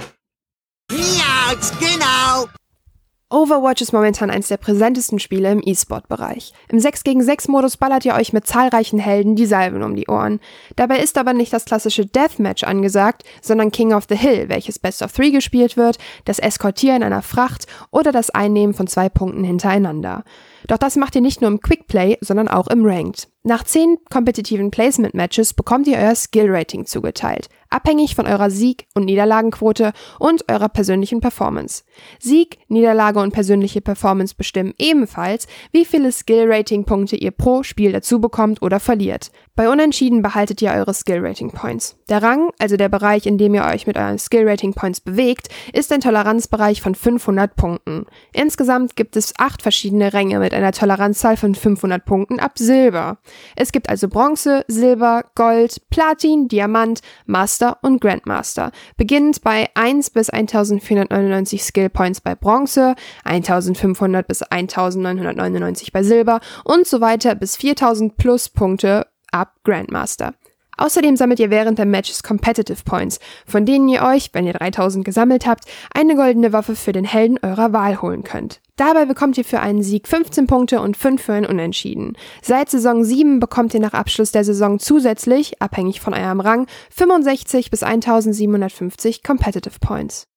Overwatch ist momentan eines der präsentesten Spiele im E-Sport-Bereich. Im 6 gegen 6 Modus ballert ihr euch mit zahlreichen Helden die Salven um die Ohren. Dabei ist aber nicht das klassische Deathmatch angesagt, sondern King of the Hill, welches Best of Three gespielt wird, das Eskortieren einer Fracht oder das Einnehmen von zwei Punkten hintereinander. Doch das macht ihr nicht nur im Quickplay, sondern auch im Ranked. Nach zehn kompetitiven Placement-Matches bekommt ihr euer Skill-Rating zugeteilt, abhängig von eurer Sieg- und Niederlagenquote und eurer persönlichen Performance. Sieg, Niederlage und persönliche Performance bestimmen ebenfalls, wie viele Skill-Rating-Punkte ihr pro Spiel dazu bekommt oder verliert. Bei Unentschieden behaltet ihr eure Skill-Rating-Points. Der Rang, also der Bereich, in dem ihr euch mit euren Skill-Rating-Points bewegt, ist ein Toleranzbereich von 500 Punkten. Insgesamt gibt es acht verschiedene Ränge mit einer Toleranzzahl von 500 Punkten ab Silber. Es gibt also Bronze, Silber, Gold, Platin, Diamant, Master und Grandmaster. Beginnend bei 1 bis 1499 Skill Points bei Bronze, 1500 bis 1999 bei Silber und so weiter bis 4000 plus Punkte ab Grandmaster. Außerdem sammelt ihr während der Matches Competitive Points, von denen ihr euch, wenn ihr 3000 gesammelt habt, eine goldene Waffe für den Helden eurer Wahl holen könnt. Dabei bekommt ihr für einen Sieg 15 Punkte und 5 für ein Unentschieden. Seit Saison 7 bekommt ihr nach Abschluss der Saison zusätzlich, abhängig von eurem Rang, 65 bis 1750 Competitive Points.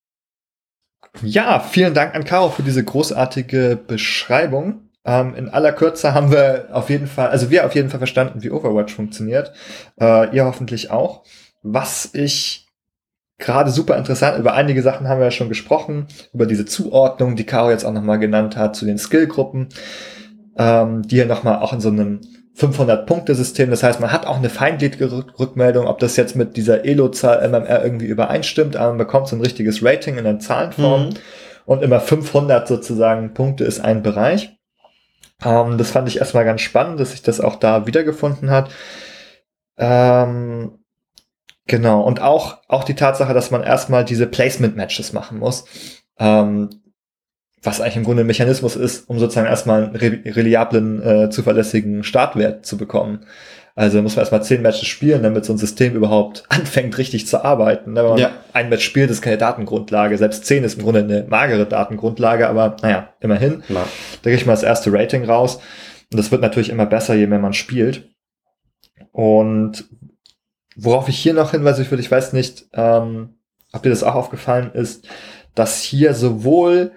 Ja, vielen Dank an Caro für diese großartige Beschreibung. Ähm, in aller Kürze haben wir auf jeden Fall, also wir auf jeden Fall verstanden, wie Overwatch funktioniert. Äh, ihr hoffentlich auch. Was ich gerade super interessant, über einige Sachen haben wir ja schon gesprochen, über diese Zuordnung, die Caro jetzt auch nochmal genannt hat, zu den Skillgruppen, ähm, die ja nochmal auch in so einem 500-Punkte-System, das heißt, man hat auch eine feindliche Rückmeldung, ob das jetzt mit dieser Elo-Zahl MMR irgendwie übereinstimmt, aber man bekommt so ein richtiges Rating in der Zahlenform mhm. und immer 500 sozusagen Punkte ist ein Bereich. Ähm, das fand ich erstmal ganz spannend, dass sich das auch da wiedergefunden hat. Ähm, genau. Und auch, auch die Tatsache, dass man erstmal diese Placement-Matches machen muss. Ähm, was eigentlich im Grunde ein Mechanismus ist, um sozusagen erstmal einen re reliablen, äh, zuverlässigen Startwert zu bekommen. Also muss man erstmal zehn Matches spielen, damit so ein System überhaupt *laughs* anfängt, richtig zu arbeiten. Wenn man ja. ein Match spielt, ist keine Datengrundlage. Selbst zehn ist im Grunde eine magere Datengrundlage, aber naja, immerhin. Ja. Da kriege ich mal das erste Rating raus. Und das wird natürlich immer besser, je mehr man spielt. Und worauf ich hier noch hinweise, ich würde, ich weiß nicht, ähm, ob dir das auch aufgefallen ist, dass hier sowohl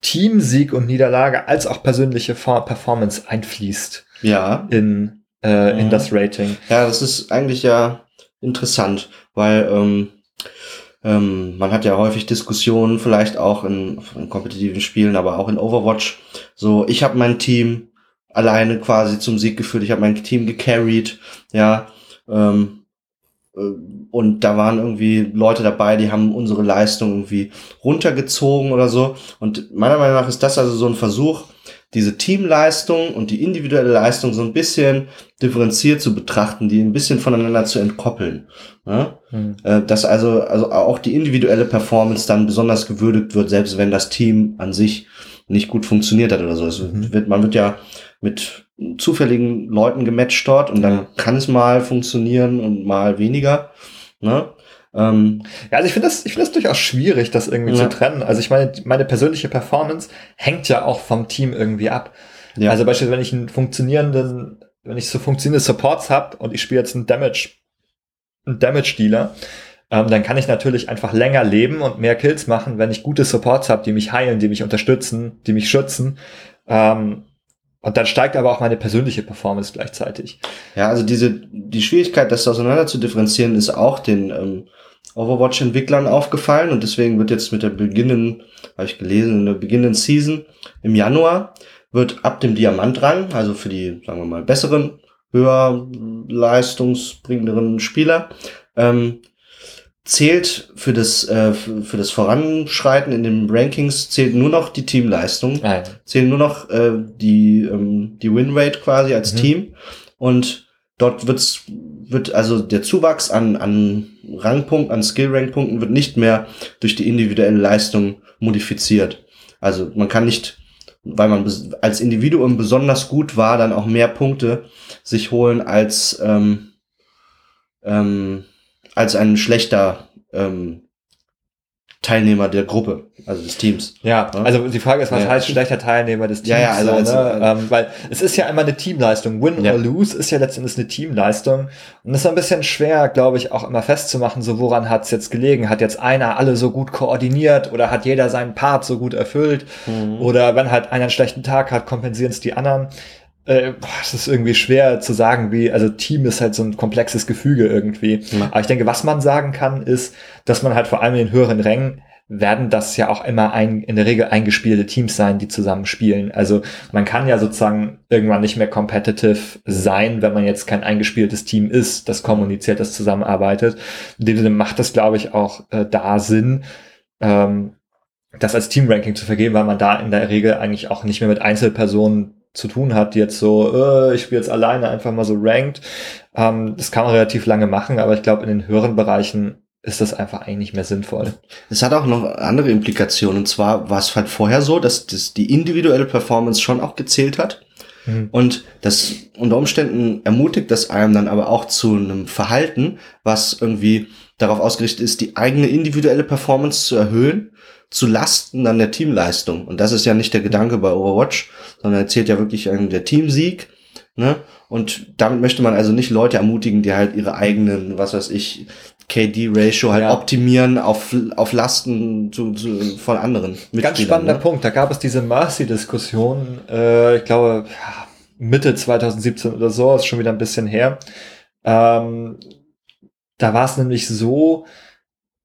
Teamsieg und Niederlage als auch persönliche Performance einfließt. Ja. In äh, in mhm. das Rating. Ja, das ist eigentlich ja interessant, weil ähm, ähm, man hat ja häufig Diskussionen, vielleicht auch in, in kompetitiven Spielen, aber auch in Overwatch. So, ich habe mein Team alleine quasi zum Sieg geführt, ich habe mein Team gecarried, ja. Ähm, äh, und da waren irgendwie Leute dabei, die haben unsere Leistung irgendwie runtergezogen oder so. Und meiner Meinung nach ist das also so ein Versuch, diese Teamleistung und die individuelle Leistung so ein bisschen differenziert zu betrachten, die ein bisschen voneinander zu entkoppeln. Ja? Mhm. Dass also, also auch die individuelle Performance dann besonders gewürdigt wird, selbst wenn das Team an sich nicht gut funktioniert hat oder so. Es mhm. wird, man wird ja mit zufälligen Leuten gematcht dort und dann ja. kann es mal funktionieren und mal weniger. Ne? Ähm, ja, also ich finde das, ich finde das durchaus schwierig, das irgendwie ja. zu trennen. Also ich meine, meine persönliche Performance hängt ja auch vom Team irgendwie ab. Ja. Also beispielsweise, wenn ich einen funktionierenden, wenn ich so funktionierende Supports habe und ich spiele jetzt einen Damage, einen Damage-Dealer, ähm, dann kann ich natürlich einfach länger leben und mehr Kills machen, wenn ich gute Supports habe, die mich heilen, die mich unterstützen, die mich schützen. Ähm, und dann steigt aber auch meine persönliche Performance gleichzeitig. Ja, also diese, die Schwierigkeit, das auseinander zu differenzieren, ist auch den ähm, Overwatch-Entwicklern aufgefallen und deswegen wird jetzt mit der beginnenden, habe ich gelesen, in der beginnenden Season im Januar wird ab dem Diamantrang, also für die, sagen wir mal, besseren, höher leistungsbringenderen Spieler, ähm, zählt für das, äh, für das Voranschreiten in den Rankings zählt nur noch die Teamleistung, Nein. zählen nur noch äh, die, ähm, die Winrate quasi als mhm. Team und dort wird's, wird also der Zuwachs an, an Rangpunkten, an Skill-Rank-Punkten wird nicht mehr durch die individuelle Leistung modifiziert. Also man kann nicht, weil man als Individuum besonders gut war, dann auch mehr Punkte sich holen als ähm, ähm, als ein schlechter ähm, Teilnehmer der Gruppe, also des Teams. Ja, ja? also die Frage ist, was ja. heißt schlechter Teilnehmer des Teams? Ja, ja, also, also ne? ähm, weil es ist ja immer eine Teamleistung. Win ja. or lose ist ja letztendlich eine Teamleistung. Und es ist ein bisschen schwer, glaube ich, auch immer festzumachen, so woran hat es jetzt gelegen? Hat jetzt einer alle so gut koordiniert oder hat jeder seinen Part so gut erfüllt? Mhm. Oder wenn halt einer einen schlechten Tag hat, kompensieren es die anderen. Äh, es ist irgendwie schwer zu sagen, wie, also Team ist halt so ein komplexes Gefüge irgendwie. Ja. Aber ich denke, was man sagen kann, ist, dass man halt vor allem in den höheren Rängen werden das ja auch immer ein, in der Regel eingespielte Teams sein, die zusammen spielen. Also man kann ja sozusagen irgendwann nicht mehr competitive sein, wenn man jetzt kein eingespieltes Team ist, das kommuniziert, das zusammenarbeitet. In dem Sinne macht das, glaube ich, auch äh, da Sinn, ähm, das als Team-Ranking zu vergeben, weil man da in der Regel eigentlich auch nicht mehr mit Einzelpersonen zu tun hat, jetzt so, äh, ich spiele jetzt alleine einfach mal so ranked. Ähm, das kann man relativ lange machen, aber ich glaube, in den höheren Bereichen ist das einfach eigentlich nicht mehr sinnvoll. Es hat auch noch andere Implikationen. Und zwar war es halt vorher so, dass das die individuelle Performance schon auch gezählt hat. Mhm. Und das unter Umständen ermutigt das einem dann aber auch zu einem Verhalten, was irgendwie darauf ausgerichtet ist, die eigene individuelle Performance zu erhöhen, zu Lasten dann der Teamleistung. Und das ist ja nicht der Gedanke bei Overwatch, sondern er zählt ja wirklich der Teamsieg. Ne? Und damit möchte man also nicht Leute ermutigen, die halt ihre eigenen, was weiß ich, KD-Ratio halt Ja. optimieren auf, auf Lasten zu, zu, von anderen. Ganz spannender ne? Punkt. Da gab es diese Mercy-Diskussion, äh, ich glaube, Mitte 2017 oder so, ist schon wieder ein bisschen her. Ähm, da war es nämlich so,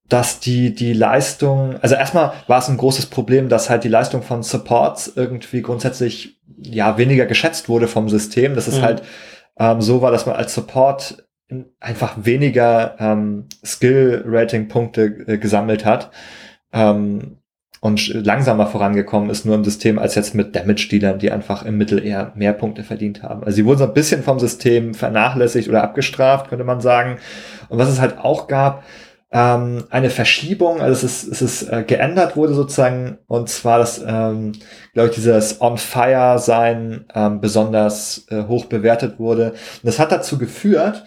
dass die, die Leistung, also erstmal war es ein großes Problem, dass halt die Leistung von Supports irgendwie grundsätzlich ja weniger geschätzt wurde vom System. Das ist Mhm. halt ähm, so war, dass man als Support einfach weniger ähm, Skill-Rating-Punkte äh, gesammelt hat. Ähm, und langsamer vorangekommen ist nur im System als jetzt mit Damage-Dealern, die einfach im Mittel eher mehr Punkte verdient haben. Also sie wurden so ein bisschen vom System vernachlässigt oder abgestraft, könnte man sagen. Und was es halt auch gab, ähm, eine Verschiebung, also es ist, es ist äh, geändert wurde sozusagen, und zwar das, ähm, glaube ich, dieses On-Fire-Sein ähm, besonders äh, hoch bewertet wurde. Und das hat dazu geführt,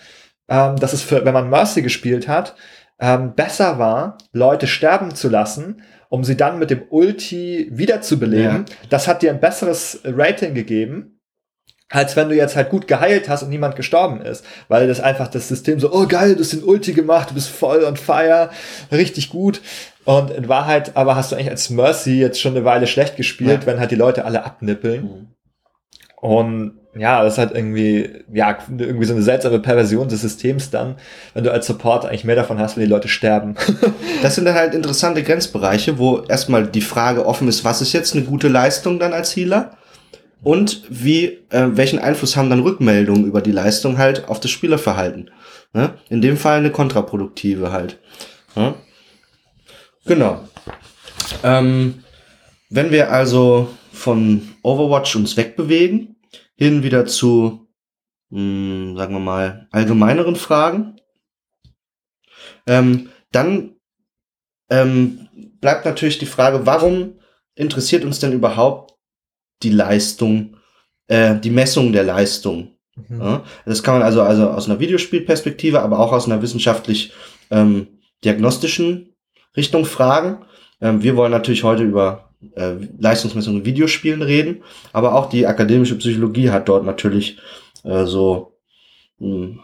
ähm, dass es für, wenn man Mercy gespielt hat, ähm, besser war, Leute sterben zu lassen, um sie dann mit dem Ulti wiederzubeleben. Das hat dir ein besseres Rating gegeben, als wenn du jetzt halt gut geheilt hast und niemand gestorben ist. Weil das einfach das System so, oh geil, du hast den Ulti gemacht, du bist voll on fire, richtig gut. Und in Wahrheit aber hast du eigentlich als Mercy jetzt schon eine Weile schlecht gespielt, Ja. wenn halt die Leute alle abnippeln. Mhm. Und ja, das ist halt irgendwie, ja, irgendwie so eine seltsame Perversion des Systems dann, wenn du als Support eigentlich mehr davon hast, wenn die Leute sterben. *laughs* Das sind dann halt interessante Grenzbereiche, wo erstmal die Frage offen ist, was ist jetzt eine gute Leistung dann als Healer? Und wie, äh, welchen Einfluss haben dann Rückmeldungen über die Leistung halt auf das Spielerverhalten? Ne? In dem Fall eine kontraproduktive halt. Ne? Genau. Ähm, wenn wir also von Overwatch uns wegbewegen, hin wieder zu, mh, sagen wir mal, allgemeineren Fragen, ähm, dann ähm, bleibt natürlich die Frage, warum interessiert uns denn überhaupt die Leistung, äh, die Messung der Leistung? Ja? Das kann man also, also aus einer Videospielperspektive, aber auch aus einer wissenschaftlich ähm, diagnostischen Richtung fragen. Ähm, wir wollen natürlich heute über äh, Leistungsmessung in Videospielen reden, aber auch die akademische Psychologie hat dort natürlich äh, so mh,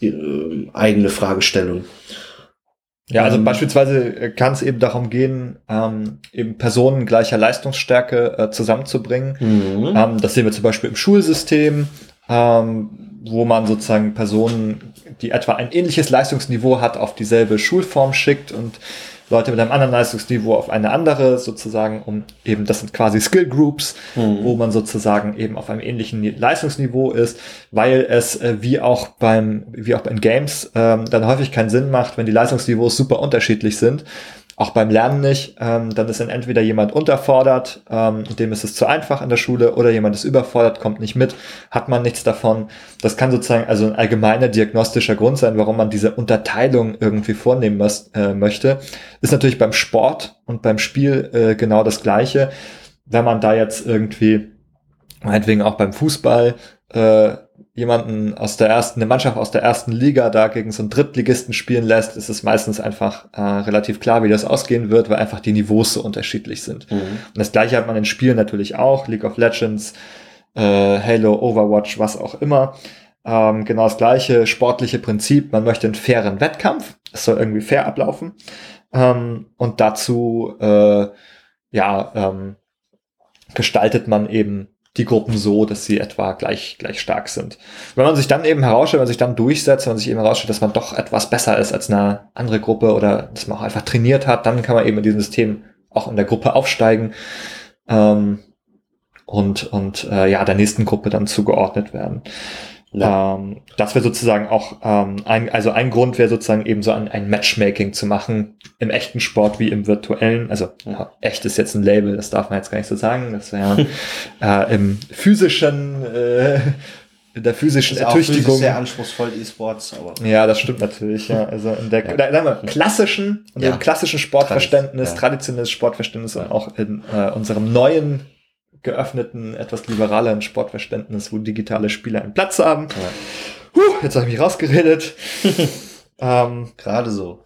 äh, eigene Fragestellungen. Ja, also Ähm, beispielsweise äh, kann es eben darum gehen, ähm, eben Personen gleicher Leistungsstärke äh, zusammenzubringen. Mhm. Ähm, das sehen wir zum Beispiel im Schulsystem, ähm, wo man sozusagen Personen, die etwa ein ähnliches Leistungsniveau hat, auf dieselbe Schulform schickt und Leute mit einem anderen Leistungsniveau auf eine andere sozusagen, um eben, das sind quasi Skill Groups, Mhm. wo man sozusagen eben auf einem ähnlichen Leistungsniveau ist, weil es äh, wie auch beim, wie auch in Games ähm, dann häufig keinen Sinn macht, wenn die Leistungsniveaus super unterschiedlich sind. Auch beim Lernen nicht, ähm, dann ist dann entweder jemand unterfordert, ähm, dem ist es zu einfach in der Schule, oder jemand ist überfordert, kommt nicht mit, hat man nichts davon. Das kann sozusagen also ein allgemeiner diagnostischer Grund sein, warum man diese Unterteilung irgendwie vornehmen muss, äh, möchte. Ist natürlich beim Sport und beim Spiel äh, genau das Gleiche. Wenn man da jetzt irgendwie, meinetwegen auch beim Fußball, äh, jemanden aus der ersten, eine Mannschaft aus der ersten Liga da gegen so einen Drittligisten spielen lässt, ist es meistens einfach äh, relativ klar, wie das ausgehen wird, weil einfach die Niveaus so unterschiedlich sind. Mhm. Und das gleiche hat man in Spielen natürlich auch, League of Legends, äh, Halo, Overwatch, was auch immer. Ähm, genau das gleiche sportliche Prinzip. Man möchte einen fairen Wettkampf. Es soll irgendwie fair ablaufen. Ähm, und dazu, äh, ja, ähm, gestaltet man eben die Gruppen so, dass sie etwa gleich, gleich stark sind. Wenn man sich dann eben herausstellt, wenn man sich dann durchsetzt, wenn man sich eben herausstellt, dass man doch etwas besser ist als eine andere Gruppe oder dass man auch einfach trainiert hat, dann kann man eben in diesem System auch in der Gruppe aufsteigen ähm, und, und äh, ja, der nächsten Gruppe dann zugeordnet werden. Ja. Ähm, das wäre sozusagen auch ähm, ein, also ein Grund wäre sozusagen eben so ein, ein Matchmaking zu machen im echten Sport wie im virtuellen. Also ja, echt ist jetzt ein Label, das darf man jetzt gar nicht so sagen. Das wäre *laughs* äh, im physischen äh, in der physischen ist Ertüchtigung. Auch sehr anspruchsmal E-Sports, aber. Ja, das stimmt natürlich, ja. Also in der, ja. sagen wir, klassischen, in ja. dem klassischen Sportverständnis, ja. traditionelles Sportverständnis und auch in äh, unserem neuen geöffneten, etwas liberaleren Sportverständnis, wo digitale Spiele einen Platz haben. Ja. Huh, jetzt habe ich mich rausgeredet. *laughs* ähm, Gerade so.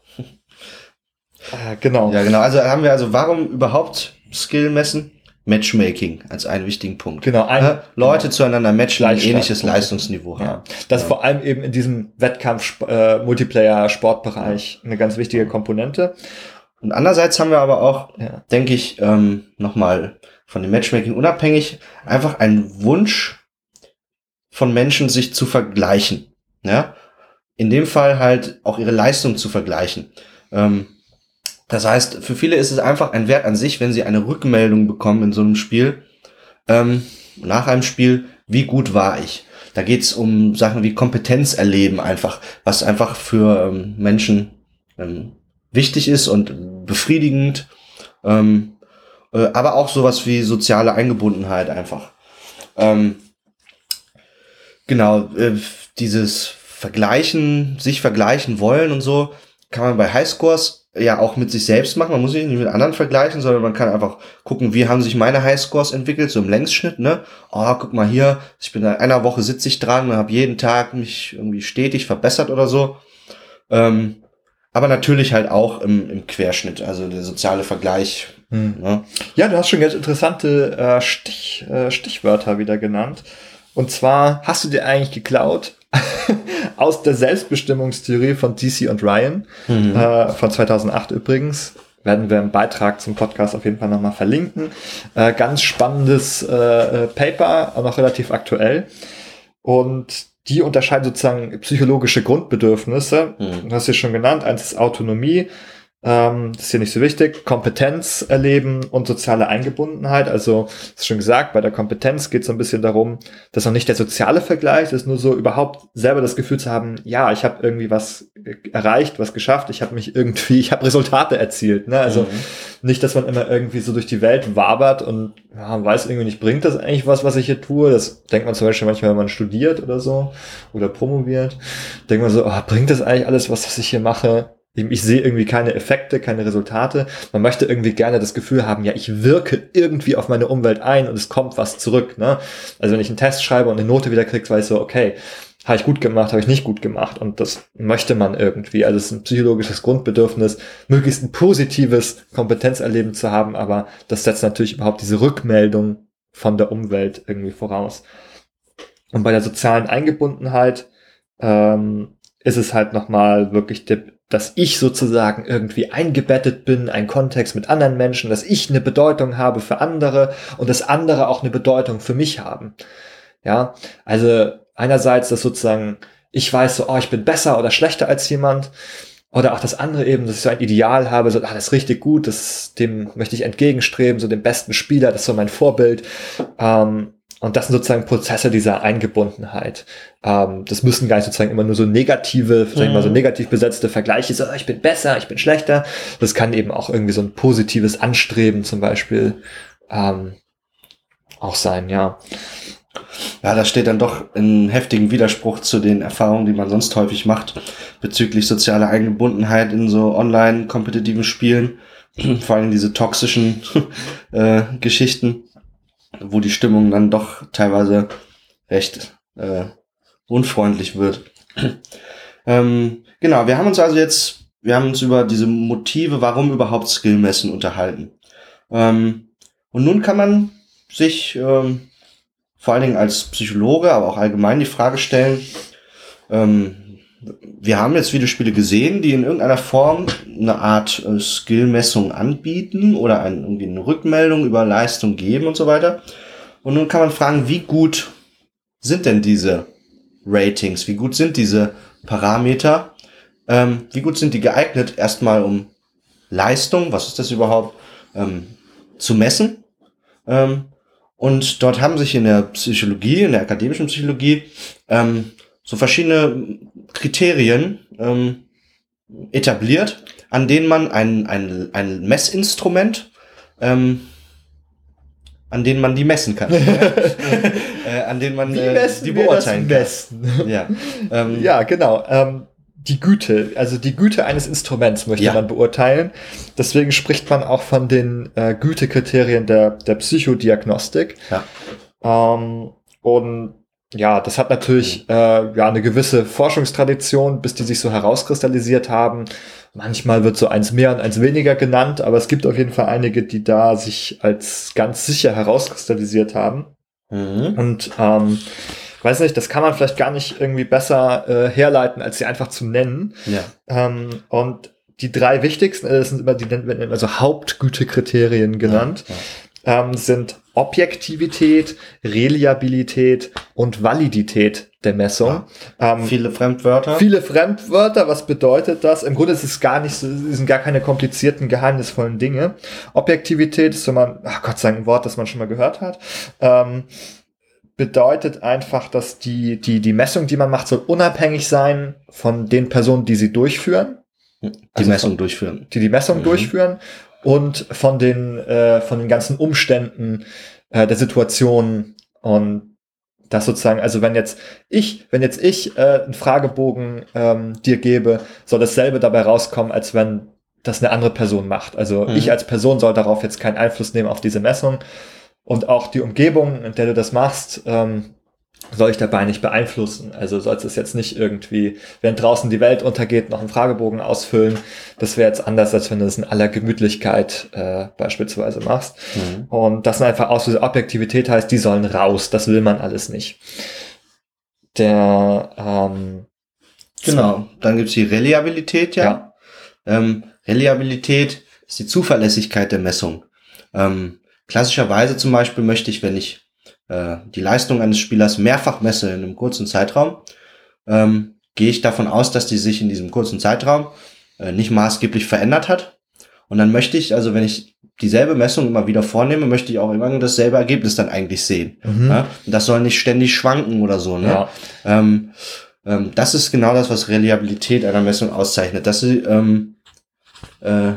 Äh, genau. Ja, genau. Also haben wir also, warum überhaupt Skill messen? Matchmaking als einen wichtigen Punkt. Genau. Ein, ja, Leute genau. zueinander matchen, ein ähnliches Leistungsniveau ja. haben. Das ja. vor allem eben in diesem Wettkampf äh, Multiplayer Sportbereich eine ganz wichtige Komponente. Und andererseits haben wir aber auch, denke ich, ähm, nochmal von dem Matchmaking unabhängig, einfach ein Wunsch von Menschen, sich zu vergleichen. Ja? In dem Fall halt auch ihre Leistung zu vergleichen. Ähm, das heißt, für viele ist es einfach ein Wert an sich, wenn sie eine Rückmeldung bekommen in so einem Spiel, ähm, nach einem Spiel, wie gut war ich. Da geht's um Sachen wie Kompetenz erleben einfach, was einfach für ähm, Menschen ähm, wichtig ist und befriedigend. Ähm, äh, aber auch sowas wie soziale Eingebundenheit einfach. Ähm, genau, äh, dieses Vergleichen, sich vergleichen wollen und so, kann man bei Highscores ja auch mit sich selbst machen. Man muss sich nicht mit anderen vergleichen, sondern man kann einfach gucken, wie haben sich meine Highscores entwickelt, so im Längsschnitt, ne? Oh, guck mal hier, ich bin in einer Woche sitze ich dran und habe jeden Tag mich irgendwie stetig verbessert oder so. Ähm, aber natürlich halt auch im, im Querschnitt, also der soziale Vergleich. Hm. Ne? Ja, du hast schon ganz interessante äh, Stich, äh, Stichwörter wieder genannt. Und zwar hast du dir eigentlich geklaut *laughs* aus der Selbstbestimmungstheorie von DC und Ryan mhm. äh, von 2008 übrigens. Werden wir im Beitrag zum Podcast auf jeden Fall nochmal verlinken. Äh, ganz spannendes äh, äh Paper, auch noch relativ aktuell. Und die unterscheiden sozusagen psychologische Grundbedürfnisse. Mhm. Du hast ja schon genannt. Eins ist Autonomie. Ähm, das ist hier nicht so wichtig. Kompetenz erleben und soziale Eingebundenheit. Also, das ist schon gesagt, bei der Kompetenz geht es so ein bisschen darum, dass noch nicht der soziale Vergleich ist, nur so überhaupt selber das Gefühl zu haben, ja, ich habe irgendwie was erreicht, was geschafft, ich habe mich irgendwie, *laughs* ich habe Resultate erzielt. Ne? Also mhm. nicht, dass man immer irgendwie so durch die Welt wabert und ja, weiß irgendwie nicht, bringt das eigentlich was, was ich hier tue? Das denkt man zum Beispiel manchmal, wenn man studiert oder so oder promoviert, denkt man so, oh, bringt das eigentlich alles, was, was ich hier mache? Ich sehe irgendwie keine Effekte, keine Resultate. Man möchte irgendwie gerne das Gefühl haben, ja, ich wirke irgendwie auf meine Umwelt ein und es kommt was zurück. Ne? Also wenn ich einen Test schreibe und eine Note wieder kriege, weiß ich so, okay, habe ich gut gemacht, habe ich nicht gut gemacht. Und das möchte man irgendwie. Also es ist ein psychologisches Grundbedürfnis, möglichst ein positives Kompetenzerleben zu haben, aber das setzt natürlich überhaupt diese Rückmeldung von der Umwelt irgendwie voraus. Und bei der sozialen Eingebundenheit ähm, ist es halt nochmal wirklich der dass ich sozusagen irgendwie eingebettet bin, ein Kontext mit anderen Menschen, dass ich eine Bedeutung habe für andere und dass andere auch eine Bedeutung für mich haben. Ja, also einerseits das sozusagen, ich weiß so, oh, ich bin besser oder schlechter als jemand. Oder auch das andere eben, dass ich so ein Ideal habe, so, ah, das ist richtig gut, das, dem möchte ich entgegenstreben, so den besten Spieler, das ist so mein Vorbild. Ähm, und das sind sozusagen Prozesse dieser Eingebundenheit. Ähm, das müssen gar nicht sozusagen immer nur so negative, mhm. sagen wir mal so mhm. negativ besetzte Vergleiche, so, ich bin besser, ich bin schlechter. Das kann eben auch irgendwie so ein positives Anstreben zum Beispiel ähm, auch sein, ja. Ja, das steht dann doch in heftigen Widerspruch zu den Erfahrungen, die man sonst häufig macht, bezüglich sozialer Eingebundenheit in so online-kompetitiven Spielen. *clears throat* Vor allem diese toxischen *laughs* äh, Geschichten wo die Stimmung dann doch teilweise recht äh, unfreundlich wird. *clears throat* ähm, genau, wir haben uns also jetzt, wir haben uns über diese Motive, warum überhaupt Skillmessen unterhalten. Ähm, und nun kann man sich ähm, vor allen Dingen als Psychologe, aber auch allgemein die Frage stellen, ähm, wir haben jetzt Videospiele gesehen, die in irgendeiner Form eine Art äh, Skillmessung anbieten oder ein, irgendwie eine Rückmeldung über Leistung geben und so weiter. Und nun kann man fragen, wie gut sind denn diese Ratings? Wie gut sind diese Parameter? Ähm, wie gut sind die geeignet, erstmal um Leistung, was ist das überhaupt, ähm, zu messen? Ähm, und dort haben sich in der Psychologie, in der akademischen Psychologie, ähm, so verschiedene Kriterien ähm, etabliert, an denen man ein, ein, ein Messinstrument ähm, an denen man die messen kann. *laughs* äh, an denen man äh, die beurteilen kann. besten? Ja, ähm, Ja, genau. Ähm, die Güte, also die Güte eines Instruments möchte Ja. man beurteilen. Deswegen spricht man auch von den äh, Gütekriterien der, der Psychodiagnostik. Ja. Ähm, und ja, das hat natürlich äh, ja eine gewisse Forschungstradition, bis die sich so herauskristallisiert haben. Manchmal wird so eins mehr und eins weniger genannt, aber es gibt auf jeden Fall einige, die da sich als ganz sicher herauskristallisiert haben. Mhm. Und ähm, weiß nicht, das kann man vielleicht gar nicht irgendwie besser äh, herleiten, als sie einfach zu nennen. ja. Ähm, und die drei wichtigsten, äh, das sind immer die man immer so Hauptgütekriterien genannt, ähm, sind Objektivität, Reliabilität und Validität der Messung. Ähm, Viele Fremdwörter. Viele Fremdwörter, was bedeutet das? Im Grunde ist es gar nicht so, es sind gar keine komplizierten, geheimnisvollen Dinge. Objektivität ist, wenn man, ach Gott sei Dank, ein Wort, das man schon mal gehört hat, ähm, bedeutet einfach, dass die, die, die Messung, die man macht, soll unabhängig sein von den Personen, die sie durchführen, die also Messung durchführen. die die Messung Mhm. durchführen und von den, äh, von den ganzen Umständen äh, der Situation und das sozusagen, also wenn jetzt ich, wenn jetzt ich äh, einen Fragebogen ähm, dir gebe, soll dasselbe dabei rauskommen, als wenn das eine andere Person macht. Also Mhm. ich als Person soll darauf jetzt keinen Einfluss nehmen auf diese Messung und auch die Umgebung, in der du das machst, ähm, soll ich dabei nicht beeinflussen. Also sollst es jetzt nicht irgendwie, während draußen die Welt untergeht, noch einen Fragebogen ausfüllen. Das wäre jetzt anders, als wenn du das in aller Gemütlichkeit äh, beispielsweise machst. Mhm. Und das sind einfach Auslöser. Objektivität heißt, die sollen raus. Das will man alles nicht. Der, ähm, Genau. Dann gibt's die Reliabilität, ja. Ja. Ähm, Reliabilität ist die Zuverlässigkeit der Messung. Ähm, klassischerweise zum Beispiel möchte ich, wenn ich äh, die Leistung eines Spielers mehrfach messe in einem kurzen Zeitraum, ähm, gehe ich davon aus, dass die sich in diesem kurzen Zeitraum äh, nicht maßgeblich verändert hat. Und dann möchte ich, also wenn ich dieselbe Messung immer wieder vornehme, möchte ich auch immer dasselbe Ergebnis dann eigentlich sehen. Mhm. Ja? Und das soll nicht ständig schwanken oder so. Ne? ja. Ähm, ähm, das ist genau das, was Reliabilität einer Messung auszeichnet, dass sie ähm, äh,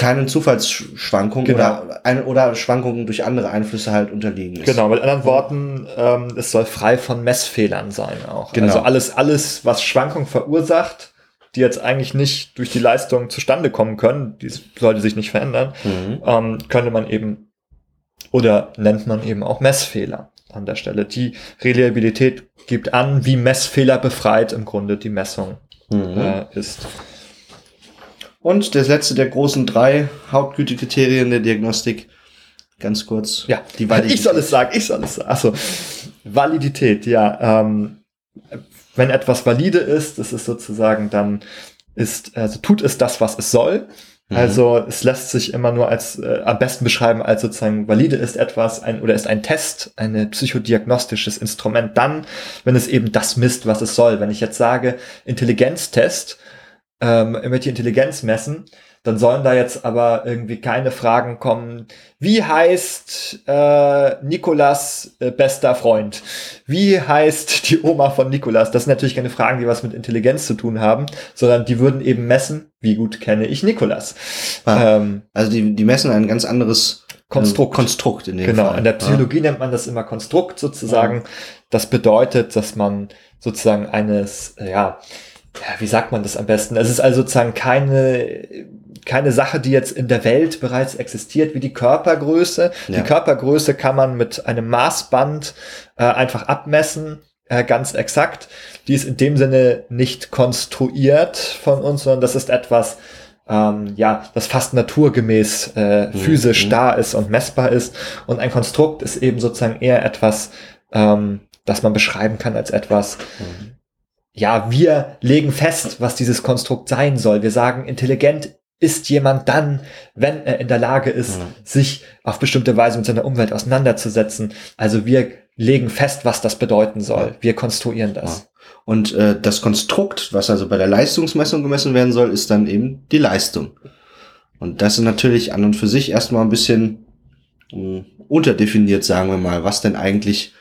keinen Zufallsschwankungen Genau. oder, ein, oder Schwankungen durch andere Einflüsse halt unterliegen ist. Genau, mit anderen Worten, ähm, es soll frei von Messfehlern sein auch. Genau. Also alles, alles, was Schwankungen verursacht, die jetzt eigentlich nicht durch die Leistung zustande kommen können, die sollte sich nicht verändern, Mhm. ähm, könnte man eben oder nennt man eben auch Messfehler an der Stelle. Die Reliabilität gibt an, wie Messfehler befreit im Grunde die Messung Mhm. äh, ist. Und das letzte der großen drei Hauptgütekriterien der Diagnostik, ganz kurz. Ja, die Validität. ich soll es sagen, ich soll es sagen. Achso, Validität, ja. Ähm, wenn etwas valide ist, das ist sozusagen dann ist, also tut es das, was es soll. Mhm. Also es lässt sich immer nur als äh, am besten beschreiben als sozusagen valide ist etwas ein oder ist ein Test, ein psychodiagnostisches Instrument dann, wenn es eben das misst, was es soll. Wenn ich jetzt sage Intelligenztest, ähm, die Intelligenz messen, dann sollen da jetzt aber irgendwie keine Fragen kommen. Wie heißt äh, Nikolas äh, bester Freund? Wie heißt die Oma von Nikolas? Das sind natürlich keine Fragen, die was mit Intelligenz zu tun haben, sondern die würden eben messen, wie gut kenne ich Nikolas. Ah. Ähm, Also die, die messen ein ganz anderes Konstrukt. äh, Konstrukt in dem Genau, Fall. in der Psychologie nennt man das immer Konstrukt sozusagen. Das bedeutet, dass man sozusagen eines, ja, ja, wie sagt man das am besten? Es ist also sozusagen keine, keine Sache, die jetzt in der Welt bereits existiert, wie die Körpergröße. Ja. Die Körpergröße kann man mit einem Maßband äh, einfach abmessen, äh, ganz exakt. Die ist in dem Sinne nicht konstruiert von uns, sondern das ist etwas, ähm, ja, das fast naturgemäß äh, physisch Mhm. da ist und messbar ist. Und ein Konstrukt ist eben sozusagen eher etwas, ähm, das man beschreiben kann als etwas, Mhm. Ja, wir legen fest, was dieses Konstrukt sein soll. Wir sagen, intelligent ist jemand dann, wenn er in der Lage ist, Ja. sich auf bestimmte Weise mit seiner Umwelt auseinanderzusetzen. Also wir legen fest, was das bedeuten soll. Wir konstruieren das. Und äh, das Konstrukt, was also bei der Leistungsmessung gemessen werden soll, ist dann eben die Leistung. Und das ist natürlich an und für sich erstmal ein bisschen mh, unterdefiniert, sagen wir mal, was denn eigentlich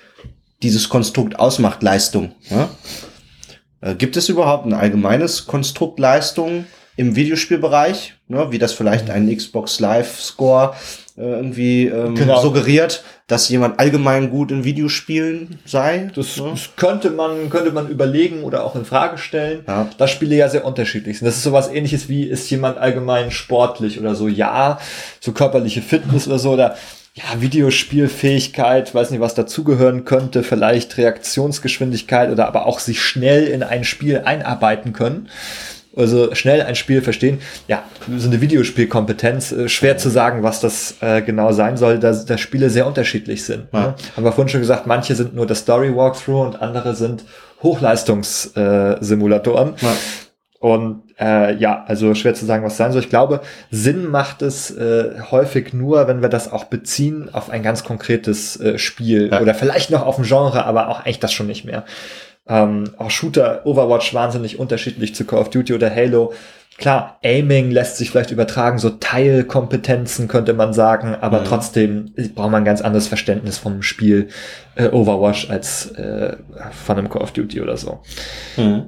dieses Konstrukt ausmacht, Leistung. Ja? Äh, gibt es überhaupt ein allgemeines Konstrukt Leistung im Videospielbereich, ne, wie das vielleicht ein Xbox Live Score äh, irgendwie ähm, Genau. suggeriert, dass jemand allgemein gut in Videospielen sei? Das, ne? das könnte man, könnte man überlegen oder auch in Frage stellen, Ja. da Spiele ja sehr unterschiedlich sind. Das ist sowas ähnliches wie, ist jemand allgemein sportlich oder so? Ja, so körperliche Fitness oder so, oder ja, Videospielfähigkeit, weiß nicht, was dazugehören könnte, vielleicht Reaktionsgeschwindigkeit oder aber auch sich schnell in ein Spiel einarbeiten können. Also schnell ein Spiel verstehen. Ja, so eine Videospielkompetenz, äh, schwer zu sagen, was das äh, genau sein soll, da, da Spiele sehr unterschiedlich sind. Ja. Ne? Haben wir vorhin schon gesagt, manche sind nur das Story Walkthrough und andere sind Hochleistungssimulatoren. Äh. Ja. Und äh, ja, also schwer zu sagen, was sein soll. Ich glaube, Sinn macht es äh, häufig nur, wenn wir das auch beziehen auf ein ganz konkretes äh, Spiel Ja. oder vielleicht noch auf ein Genre, aber auch eigentlich das schon nicht mehr. Ähm, auch Shooter, Overwatch wahnsinnig unterschiedlich zu Call of Duty oder Halo. Klar, Aiming lässt sich vielleicht übertragen, so Teilkompetenzen könnte man sagen, aber Mhm. trotzdem braucht man ein ganz anderes Verständnis vom Spiel äh, Overwatch als äh, von einem Call of Duty oder so. Mhm.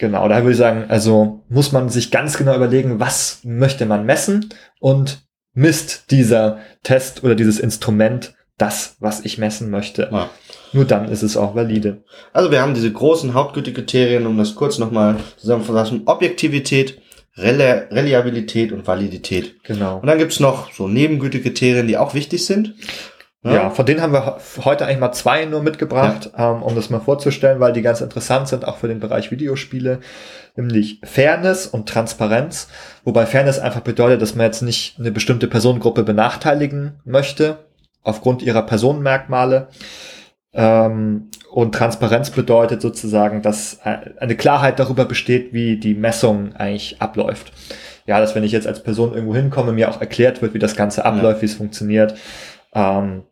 Genau, da würde ich sagen, also muss man sich ganz genau überlegen, was möchte man messen und misst dieser Test oder dieses Instrument das, was ich messen möchte. Ja. Nur dann ist es auch valide. Also wir haben diese großen Hauptkriterien, um das kurz nochmal zusammenzufassen. Objektivität, Reli Reliabilität und Validität. Genau. Und dann gibt's noch so Nebengütekriterien, die auch wichtig sind. Ja. von denen haben wir he- heute eigentlich mal zwei nur mitgebracht, ähm, um das mal vorzustellen, weil die ganz interessant sind, auch für den Bereich Videospiele, nämlich Fairness und Transparenz. Wobei Fairness einfach bedeutet, dass man jetzt nicht eine bestimmte Personengruppe benachteiligen möchte, aufgrund ihrer Personenmerkmale. Ähm, und Transparenz bedeutet sozusagen, dass äh, eine Klarheit darüber besteht, wie die Messung eigentlich abläuft. Ja, dass wenn ich jetzt als Person irgendwo hinkomme, mir auch erklärt wird, wie das Ganze abläuft, wie es funktioniert. Ähm,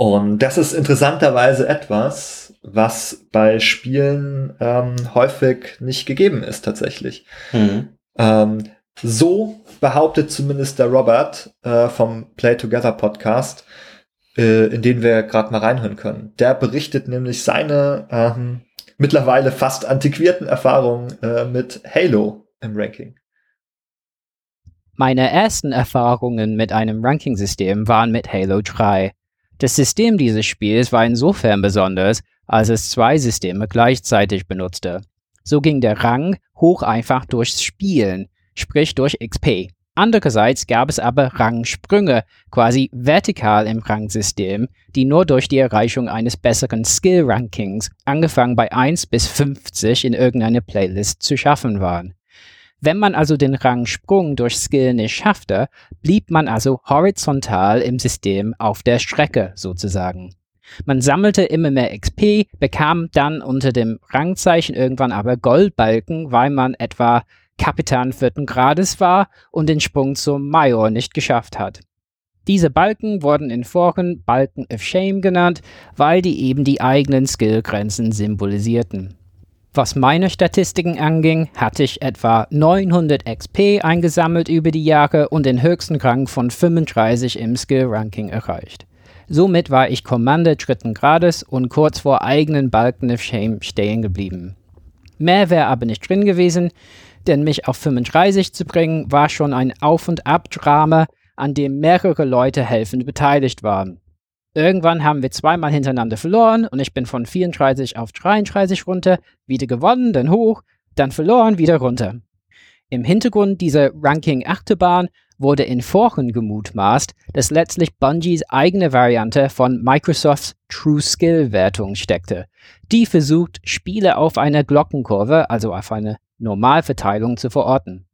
und das ist interessanterweise etwas, was bei Spielen ähm, häufig nicht gegeben ist tatsächlich. Mhm. Ähm, so behauptet zumindest der Robert äh, vom Play Together Podcast, äh, in den wir gerade mal reinhören können. Der berichtet nämlich seine ähm, mittlerweile fast antiquierten Erfahrungen äh, mit Halo im Ranking. Meine ersten Erfahrungen mit einem Ranking-System waren mit Halo 3. Das System dieses Spiels war insofern besonders, als es zwei Systeme gleichzeitig benutzte. So ging der Rang hoch einfach durchs Spielen, sprich durch XP. Andererseits gab es aber Rangsprünge, quasi vertikal im Rangsystem, die nur durch die Erreichung eines besseren Skill-Rankings, angefangen bei 1 bis 50 in irgendeine Playlist zu schaffen waren. Wenn man also den Rangsprung durch Skill nicht schaffte, blieb man also horizontal im System auf der Strecke sozusagen. Man sammelte immer mehr XP, bekam dann unter dem Rangzeichen irgendwann aber Goldbalken, weil man etwa Kapitan vierten Grades war und den Sprung zum Major nicht geschafft hat. Diese Balken wurden in Foren Balken of Shame genannt, weil die eben die eigenen Skillgrenzen symbolisierten. Was meine Statistiken anging, hatte ich etwa 900 XP eingesammelt über die Jahre und den höchsten Rang von 35 im Skill-Ranking erreicht. Somit war ich Commander dritten Grades und kurz vor eigenen Balken of Shame stehen geblieben. Mehr wäre aber nicht drin gewesen, denn mich auf 35 zu bringen, war schon ein Auf- und Ab-Drama, an dem mehrere Leute helfend beteiligt waren. Irgendwann haben wir zweimal hintereinander verloren und ich bin von 34 auf 33 runter, wieder gewonnen, dann hoch, dann verloren, wieder runter. Im Hintergrund dieser Ranking-Achterbahn wurde in Foren gemutmaßt, dass letztlich Bungies eigene Variante von Microsofts True Skill Wertung steckte. Die versucht, Spiele auf einer Glockenkurve, also auf eine Normalverteilung, zu verorten.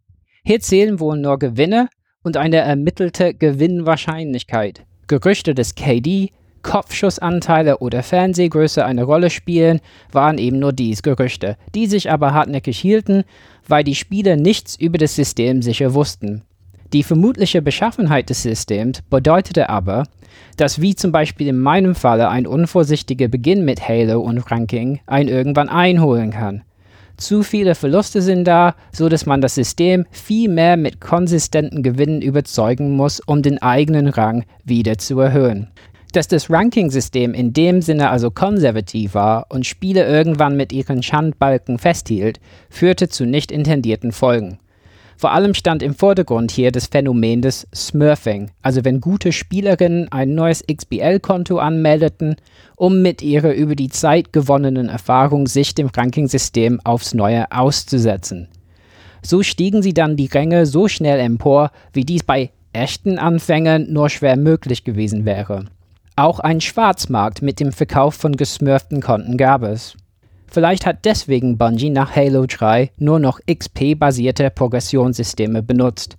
Hier zählen wohl nur Gewinne und eine ermittelte Gewinnwahrscheinlichkeit. Gerüchte des KD, Kopfschussanteile oder Fernsehgröße eine Rolle spielen, waren eben nur dies Gerüchte, die sich aber hartnäckig hielten, weil die Spieler nichts über das System sicher wussten. Die vermutliche Beschaffenheit des Systems bedeutete aber, dass wie zum Beispiel in meinem Falle ein unvorsichtiger Beginn mit Halo und Ranking einen irgendwann einholen kann. Zu viele Verluste sind da, so dass man das System viel mehr mit konsistenten Gewinnen überzeugen muss, um den eigenen Rang wieder zu erhöhen. Dass das Ranking-System in dem Sinne also konservativ war und Spiele irgendwann mit ihren Schandbalken festhielt, führte zu nicht intendierten Folgen. Vor allem stand im Vordergrund hier das Phänomen des Smurfing, also wenn gute Spielerinnen ein neues XBL-Konto anmeldeten, um mit ihrer über die Zeit gewonnenen Erfahrung sich dem Ranking-System aufs Neue auszusetzen. So stiegen sie dann die Ränge so schnell empor, wie dies bei echten Anfängern nur schwer möglich gewesen wäre. Auch ein Schwarzmarkt mit dem Verkauf von gesmurften Konten gab es. Vielleicht hat deswegen Bungie nach Halo 3 nur noch XP-basierte Progressionssysteme benutzt.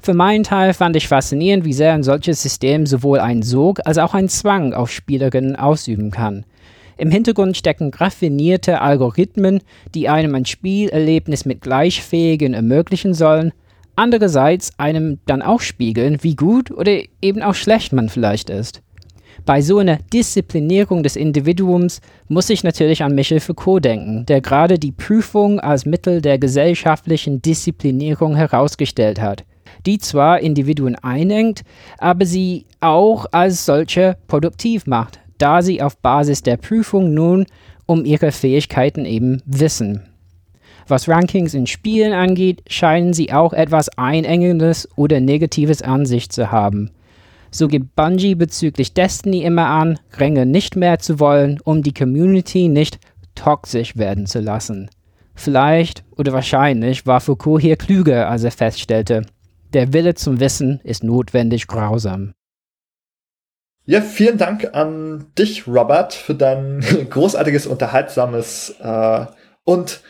Für meinen Teil fand ich faszinierend, wie sehr ein solches System sowohl einen Sog als auch einen Zwang auf Spielerinnen ausüben kann. Im Hintergrund stecken raffinierte Algorithmen, die einem ein Spielerlebnis mit Gleichfähigen ermöglichen sollen, andererseits einem dann auch spiegeln, wie gut oder eben auch schlecht man vielleicht ist. Bei so einer Disziplinierung des Individuums muss ich natürlich an Michel Foucault denken, der gerade die Prüfung als Mittel der gesellschaftlichen Disziplinierung herausgestellt hat, die zwar Individuen einengt, aber sie auch als solche produktiv macht, da sie auf Basis der Prüfung nun um ihre Fähigkeiten eben wissen. Was Rankings in Spielen angeht, scheinen sie auch etwas Einengendes oder Negatives an sich zu haben. So gibt Bungie bezüglich Destiny immer an, Ränge nicht mehr zu wollen, um die Community nicht toxisch werden zu lassen. Vielleicht oder wahrscheinlich war Foucault hier klüger, als er feststellte. Der Wille zum Wissen ist notwendig grausam. Ja, vielen Dank an dich, Robert, für dein *laughs* großartiges, unterhaltsames äh, und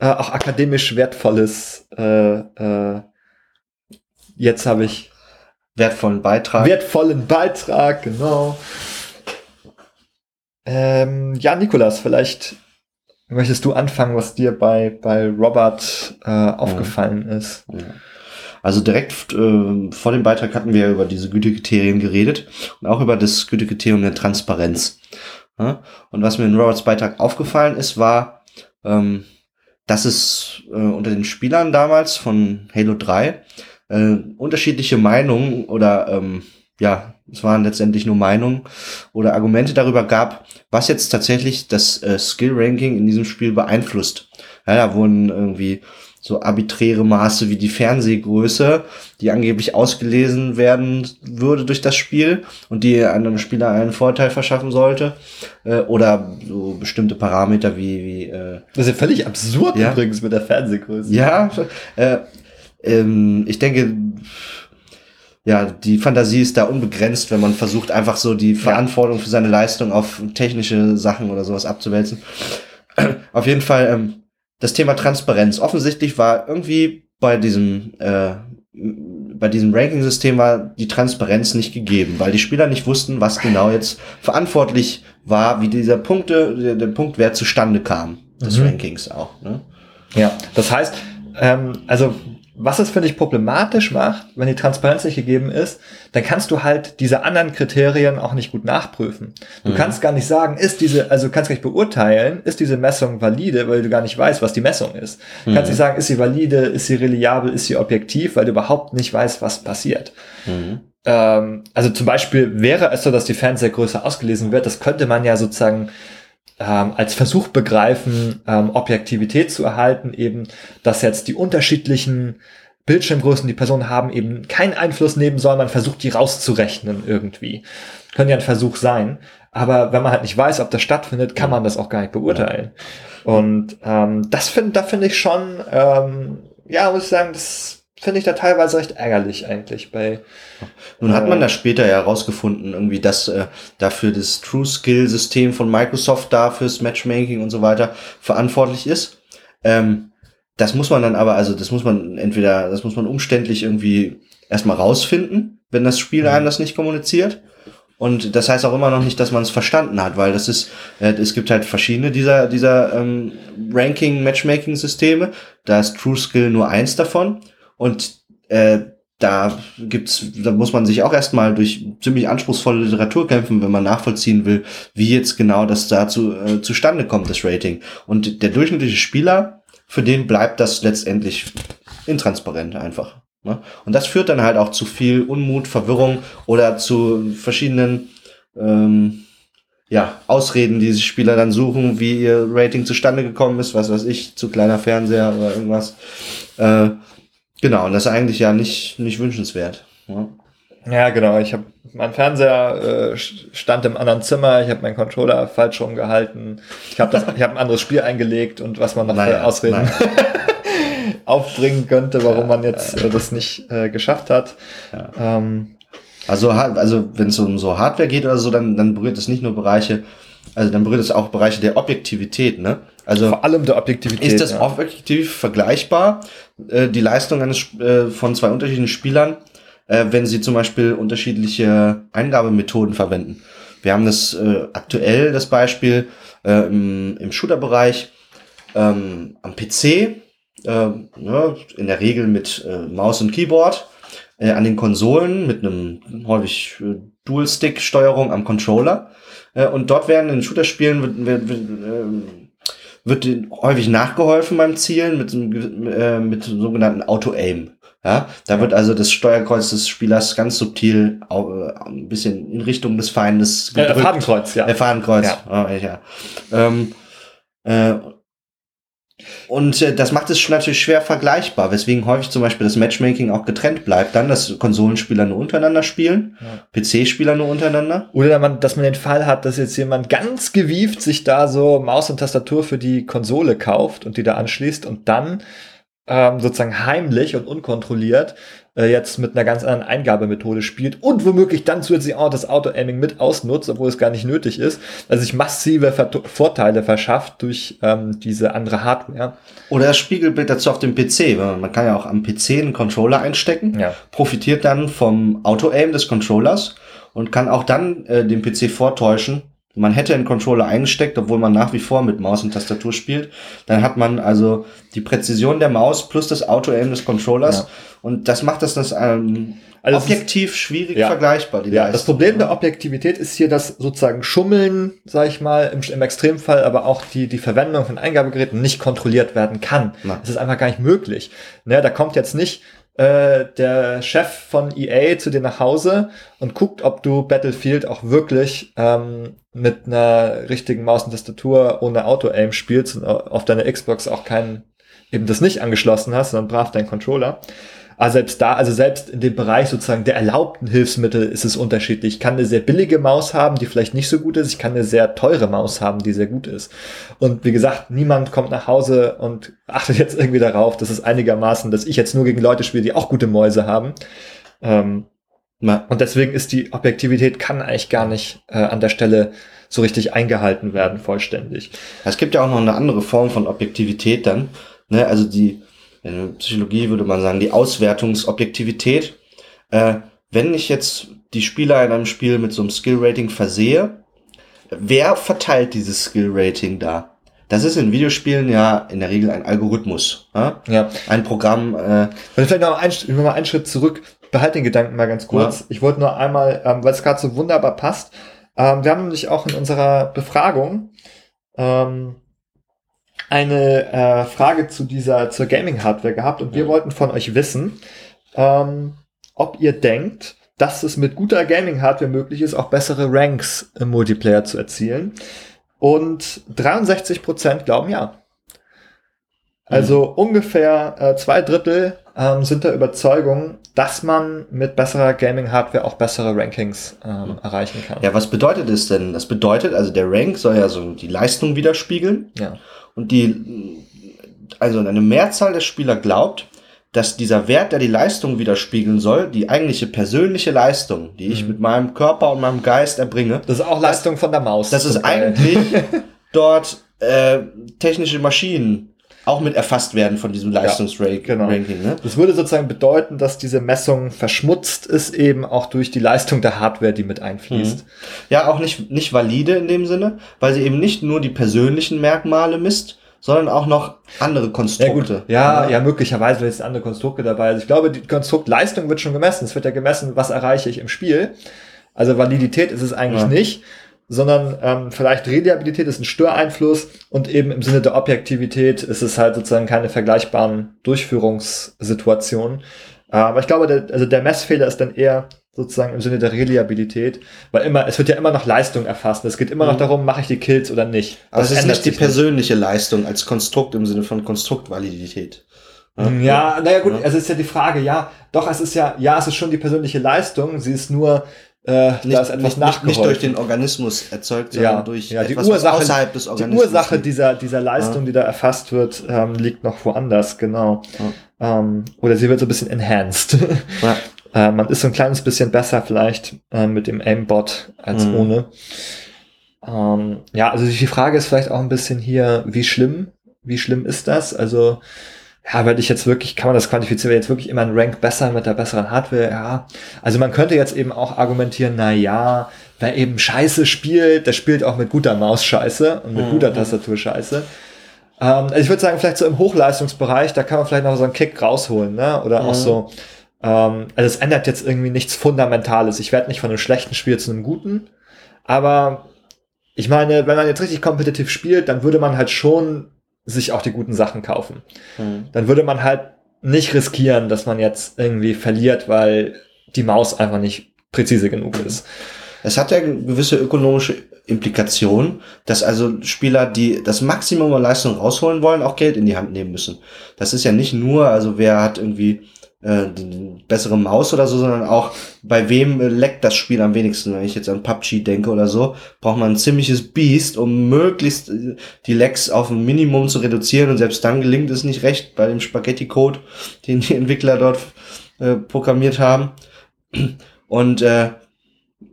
äh, auch akademisch wertvolles. Äh, äh, jetzt habe ich wertvollen Beitrag. Wertvollen Beitrag, genau. Ähm, ja, Nikolas, vielleicht möchtest du anfangen, was dir bei, bei Robert äh, aufgefallen ja. ist. Ja. Also direkt äh, vor dem Beitrag hatten wir über diese Gütekriterien geredet und auch über das Gütekriterium der Transparenz. Ja? Und was mir in Roberts Beitrag aufgefallen ist, war, ähm, dass es äh, unter den Spielern damals von Halo 3 äh, unterschiedliche Meinungen oder ähm, ja, es waren letztendlich nur Meinungen oder Argumente darüber gab, was jetzt tatsächlich das äh, Skill-Ranking in diesem Spiel beeinflusst. Ja, da wurden irgendwie so arbiträre Maße wie die Fernsehgröße, die angeblich ausgelesen werden würde durch das Spiel und die einem Spieler einen Vorteil verschaffen sollte. Äh, oder so bestimmte Parameter wie. wie äh, das ist ja völlig absurd ja? übrigens mit der Fernsehgröße. Ja, äh, ähm, ich denke, ja, die Fantasie ist da unbegrenzt, wenn man versucht, einfach so die Verantwortung für seine Leistung auf technische Sachen oder sowas abzuwälzen. *clears throat* auf jeden Fall ähm, das Thema Transparenz. Offensichtlich war irgendwie bei diesem äh, bei diesem Ranking-System war die Transparenz nicht gegeben, weil die Spieler nicht wussten, was genau jetzt verantwortlich war, wie dieser Punkte, der, der Punktwert zustande kam, des mhm. Rankings auch. Ne? Ja, das heißt, ähm, also was es, finde ich, problematisch macht, wenn die Transparenz nicht gegeben ist, dann kannst du halt diese anderen Kriterien auch nicht gut nachprüfen. Du mhm. kannst gar nicht sagen, ist diese, also du kannst gar nicht beurteilen, ist diese Messung valide, weil du gar nicht weißt, was die Messung ist. Du mhm. kannst nicht sagen, ist sie valide, ist sie reliabel, ist sie objektiv, weil du überhaupt nicht weißt, was passiert. Mhm. Ähm, also zum Beispiel wäre es so, dass die Fernsehgröße ausgelesen wird, das könnte man ja sozusagen ähm, als Versuch begreifen, ähm, Objektivität zu erhalten, eben, dass jetzt die unterschiedlichen Bildschirmgrößen, die Personen haben, eben keinen Einfluss nehmen sollen. Man versucht, die rauszurechnen irgendwie. Könnte ja ein Versuch sein. Aber wenn man halt nicht weiß, ob das stattfindet, kann man das auch gar nicht beurteilen. Und ähm, das finde, da finde ich schon, ähm, ja, muss ich sagen, das finde ich da teilweise recht ärgerlich eigentlich bei. Nun hat man äh, das später ja herausgefunden, irgendwie, dass äh, dafür das True Skill System von Microsoft da fürs Matchmaking und so weiter verantwortlich ist. Ähm, das muss man dann aber, also das muss man entweder, das muss man umständlich irgendwie erstmal rausfinden, wenn das Spiel mhm. einem das nicht kommuniziert. Und das heißt auch immer noch nicht, dass man es verstanden hat, weil das ist, äh, es gibt halt verschiedene dieser, dieser ähm, Ranking-Matchmaking-Systeme. Da ist True Skill nur eins davon. Und äh, da gibt's, da muss man sich auch erstmal durch ziemlich anspruchsvolle Literatur kämpfen, wenn man nachvollziehen will, wie jetzt genau das dazu äh, zustande kommt, das Rating. Und der durchschnittliche Spieler, für den bleibt das letztendlich intransparent einfach. Ne? Und das führt dann halt auch zu viel Unmut, Verwirrung oder zu verschiedenen ähm, ja, Ausreden, die sich Spieler dann suchen, wie ihr Rating zustande gekommen ist, was weiß ich, zu kleiner Fernseher oder irgendwas. Äh, genau, und das ist eigentlich ja nicht, nicht wünschenswert. Ne? Ja, genau. Ich habe mein Fernseher äh, stand im anderen Zimmer. Ich habe meinen Controller falsch rumgehalten. Ich habe ich habe ein anderes Spiel eingelegt und was man noch Naja, für Ausreden *laughs* aufbringen könnte, warum man jetzt äh, das nicht äh, geschafft hat. Ähm, Also, ha- also wenn es um so Hardware geht oder so, dann, dann berührt es nicht nur Bereiche, also dann berührt es auch Bereiche der Objektivität, ne? Also vor allem der Objektivität. ist das ja. objektiv vergleichbar, äh, die Leistung eines äh, von zwei unterschiedlichen Spielern, äh, wenn sie zum Beispiel unterschiedliche Eingabemethoden verwenden? Wir haben das äh, aktuell das Beispiel äh, im, im Shooter-Bereich ähm, am PC, äh, ne, in der Regel mit äh, Maus und Keyboard, äh, an den Konsolen mit einem häufig äh, Dual-Stick-Steuerung am Controller. Äh, und dort werden in Shooter-Spielen wird, häufig nachgeholfen beim Zielen mit, so einem äh, mit so einem sogenannten Auto-Aim. Ja, da wird also das Steuerkreuz des Spielers ganz subtil äh, ein bisschen in Richtung des Feindes äh, Fadenkreuz, ja. äh, Fadenkreuz. Ja. Ja. ja. Ähm, äh, und äh, das macht es schon natürlich schwer vergleichbar, weswegen häufig zum Beispiel das Matchmaking auch getrennt bleibt, dann, dass Konsolenspieler nur untereinander spielen, PC-Spieler nur untereinander. Oder man, dass man den Fall hat, dass jetzt jemand ganz gewieft sich da so Maus und Tastatur für die Konsole kauft und die da anschließt und dann ähm, sozusagen heimlich und unkontrolliert äh, jetzt mit einer ganz anderen Eingabemethode spielt und womöglich dann zusätzlich auch das Auto-Aiming mit ausnutzt, obwohl es gar nicht nötig ist. Also sich massive Vert Vorteile verschafft durch ähm, diese andere Hardware. Oder das Spiegelbild dazu auf dem PC. Man kann ja auch am PC einen Controller einstecken, Ja. profitiert dann vom Auto-Aim des Controllers und kann auch dann äh, dem PC vortäuschen, man hätte einen Controller eingesteckt, obwohl man nach wie vor mit Maus und Tastatur spielt. Dann hat man also die Präzision der Maus plus das Auto-Aim des Controllers. Ja. Und das macht das, das ähm, Also es ist- objektiv schwierig Ja. vergleichbar. Ja, das Leistung. Problem der Objektivität ist hier das sozusagen Schummeln, sag ich mal, im, im Extremfall, aber auch die, die Verwendung von Eingabegeräten nicht kontrolliert werden kann. Das ist einfach gar nicht möglich. Ne, da kommt jetzt nicht äh, der Chef von EA zu dir nach Hause und guckt, ob du Battlefield auch wirklich ähm, mit einer richtigen Maus und Tastatur ohne Auto-Aim spielst und auf deiner Xbox auch keinen, eben das nicht angeschlossen hast, sondern brav deinen Controller. Aber selbst da, also selbst in dem Bereich sozusagen der erlaubten Hilfsmittel ist es unterschiedlich. Ich kann eine sehr billige Maus haben, die vielleicht nicht so gut ist. Ich kann eine sehr teure Maus haben, die sehr gut ist. Und wie gesagt, niemand kommt nach Hause und achtet jetzt irgendwie darauf, dass es einigermaßen, dass ich jetzt nur gegen Leute spiele, die auch gute Mäuse haben. Ähm, und deswegen ist die Objektivität kann eigentlich gar nicht äh, an der Stelle so richtig eingehalten werden, vollständig. Es gibt ja auch noch eine andere Form von Objektivität dann. Ne? Also die, in der Psychologie würde man sagen, die Auswertungsobjektivität. Äh, wenn ich jetzt die Spieler in einem Spiel mit so einem Skill-Rating versehe, wer verteilt dieses Skill-Rating da? Das ist in Videospielen ja in der Regel ein Algorithmus. Ja? Ja. Ein Programm, äh, vielleicht noch ein, noch mal einen Schritt zurück. Behalt den Gedanken mal ganz kurz. Ja. Ich wollte nur einmal, ähm, weil es gerade so wunderbar passt. Ähm, wir haben nämlich auch in unserer Befragung ähm, eine äh, Frage zu dieser zur Gaming-Hardware gehabt und wir wollten von euch wissen, ähm, ob ihr denkt, dass es mit guter Gaming-Hardware möglich ist, auch bessere Ranks im Multiplayer zu erzielen. Und 63% glauben ja. Also ungefähr äh, zwei Drittel ähm, sind der Überzeugung, dass man mit besserer Gaming-Hardware auch bessere Rankings ähm, erreichen kann. ja, was bedeutet es denn? Das bedeutet, also der Rank soll ja so die Leistung widerspiegeln. Ja. Und die, also eine Mehrzahl der Spieler glaubt, dass dieser Wert, der die Leistung widerspiegeln soll, die eigentliche persönliche Leistung, die ich mit meinem Körper und meinem Geist erbringe, Das ist auch Leistung von der Maus. zum Teil. eigentlich *laughs* dort äh, technische Maschinen auch mit erfasst werden von diesem Leistungsranking. genau. ne? Das würde sozusagen bedeuten, dass diese Messung verschmutzt ist, eben auch durch die Leistung der Hardware, die mit einfließt. Ja, auch nicht, nicht valide in dem Sinne, weil sie eben nicht nur die persönlichen Merkmale misst, sondern auch noch andere Ja, Konstrukte. gut. Ja, ja, möglicherweise sind jetzt andere Konstrukte dabei. Also ich glaube, die Konstruktleistung wird schon gemessen. Es wird ja gemessen, was erreiche ich im Spiel. Also Validität ist es eigentlich Ja. nicht, sondern ähm, vielleicht Reliabilität ist ein Störeinfluss und eben im Sinne der Objektivität ist es halt sozusagen keine vergleichbaren Durchführungssituationen. Äh, aber ich glaube, der, also der Messfehler ist dann eher sozusagen im Sinne der Reliabilität, weil immer, es wird ja immer noch Leistung erfasst. Es geht immer noch darum, mache ich die Kills oder nicht. Aber Das es ist nicht die persönliche Leistung als Konstrukt im Sinne von Konstruktvalidität. Ja, naja gut, Ja. also ist ja die Frage, ja, doch, es ist ja, ja, es ist schon die persönliche Leistung, sie ist nur, äh, Nicht, da ist etwas nicht, nicht, durch den Organismus erzeugt, sondern ja, durch ja, die etwas, was Ursache, außerhalb des die Organismus Ursache liegt. dieser, dieser Leistung, Ja. die da erfasst wird, ähm, liegt noch woanders, genau. Ähm, oder sie wird so ein bisschen enhanced. *laughs* Ja. äh, man ist so ein kleines bisschen besser vielleicht äh, mit dem Aimbot als Mhm. ohne. Ähm, ja, also die Frage ist vielleicht auch ein bisschen hier, wie schlimm, wie schlimm ist das? Also, ja, werde ich jetzt wirklich, kann man das quantifizieren, jetzt wirklich immer ein Rank besser mit der besseren Hardware? Ja. Also man könnte jetzt eben auch argumentieren, na ja, wer eben Scheiße spielt, der spielt auch mit guter Maus Scheiße und mit Mhm. guter Tastatur Scheiße. Ähm, also ich würde sagen, vielleicht so im Hochleistungsbereich, da kann man vielleicht noch so einen Kick rausholen, ne? Oder auch Mhm. so, ähm, also es ändert jetzt irgendwie nichts Fundamentales. Ich werde nicht von einem schlechten Spiel zu einem guten, aber ich meine, wenn man jetzt richtig kompetitiv spielt, dann würde man halt schon sich auch die guten Sachen kaufen. Mhm. Dann würde man halt nicht riskieren, dass man jetzt irgendwie verliert, weil die Maus einfach nicht präzise genug ist. Es hat ja gewisse ökonomische Implikationen, dass also Spieler, die das Maximum an Leistung rausholen wollen, auch Geld in die Hand nehmen müssen. Das ist ja nicht nur, also wer hat irgendwie äh, bessere Maus oder so, sondern auch bei wem äh, leckt das Spiel am wenigsten. Wenn ich jetzt an PUBG denke oder so, braucht man ein ziemliches Biest, um möglichst äh, die Lecks auf ein Minimum zu reduzieren und selbst dann gelingt es nicht recht bei dem Spaghetti-Code, *laughs* den die Entwickler dort äh, programmiert haben. Und äh,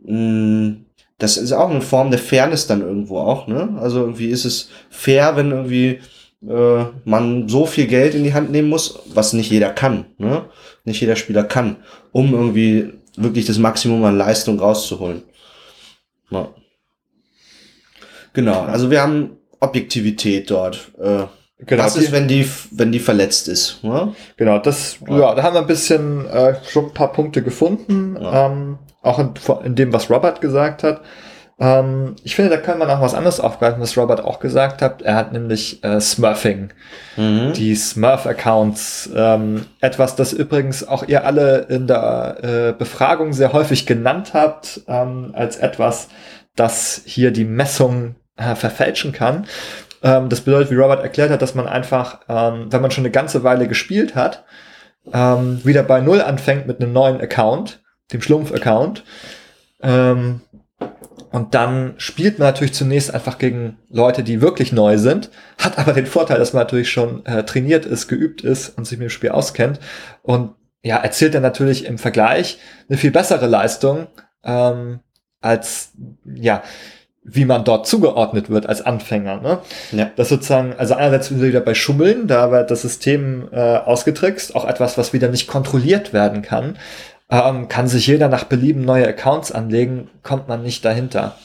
mh, das ist auch eine Form der Fairness dann irgendwo auch, ne? Also irgendwie ist es fair, wenn irgendwie äh, man so viel Geld in die Hand nehmen muss, was nicht jeder kann, ne? Nicht jeder Spieler kann, um irgendwie wirklich das Maximum an Leistung rauszuholen. Ja. Genau, also wir haben Objektivität dort. Äh, Genau, was ist, wenn die, wenn die verletzt ist? Ne? Genau, das, ja, da haben wir ein bisschen äh, schon ein paar Punkte gefunden, Ja. ähm, auch in, in dem, was Robert gesagt hat. Ähm, ich finde, da können wir noch was anderes aufgreifen, was Robert auch gesagt hat. Er hat nämlich äh, Smurfing, Mhm. die Smurf-Accounts. Ähm, etwas, das übrigens auch ihr alle in der äh, Befragung sehr häufig genannt habt, ähm, als etwas, das hier die Messung äh, verfälschen kann. Ähm, das bedeutet, wie Robert erklärt hat, dass man einfach, ähm, wenn man schon eine ganze Weile gespielt hat, ähm, wieder bei Null anfängt mit einem neuen Account, dem Schlumpf-Account. Ähm, und dann spielt man natürlich zunächst einfach gegen Leute, die wirklich neu sind, hat aber den Vorteil, dass man natürlich schon äh, trainiert ist, geübt ist und sich mit dem Spiel auskennt. Und ja, erzielt dann natürlich im Vergleich eine viel bessere Leistung ähm, als, ja, wie man dort zugeordnet wird als Anfänger. Ne? Ja. Das sozusagen, also einerseits wieder bei Schummeln, da wird das System äh, ausgetrickst, auch etwas, was wieder nicht kontrolliert werden kann. Ähm, kann sich jeder nach Belieben neue Accounts anlegen, kommt man nicht dahinter.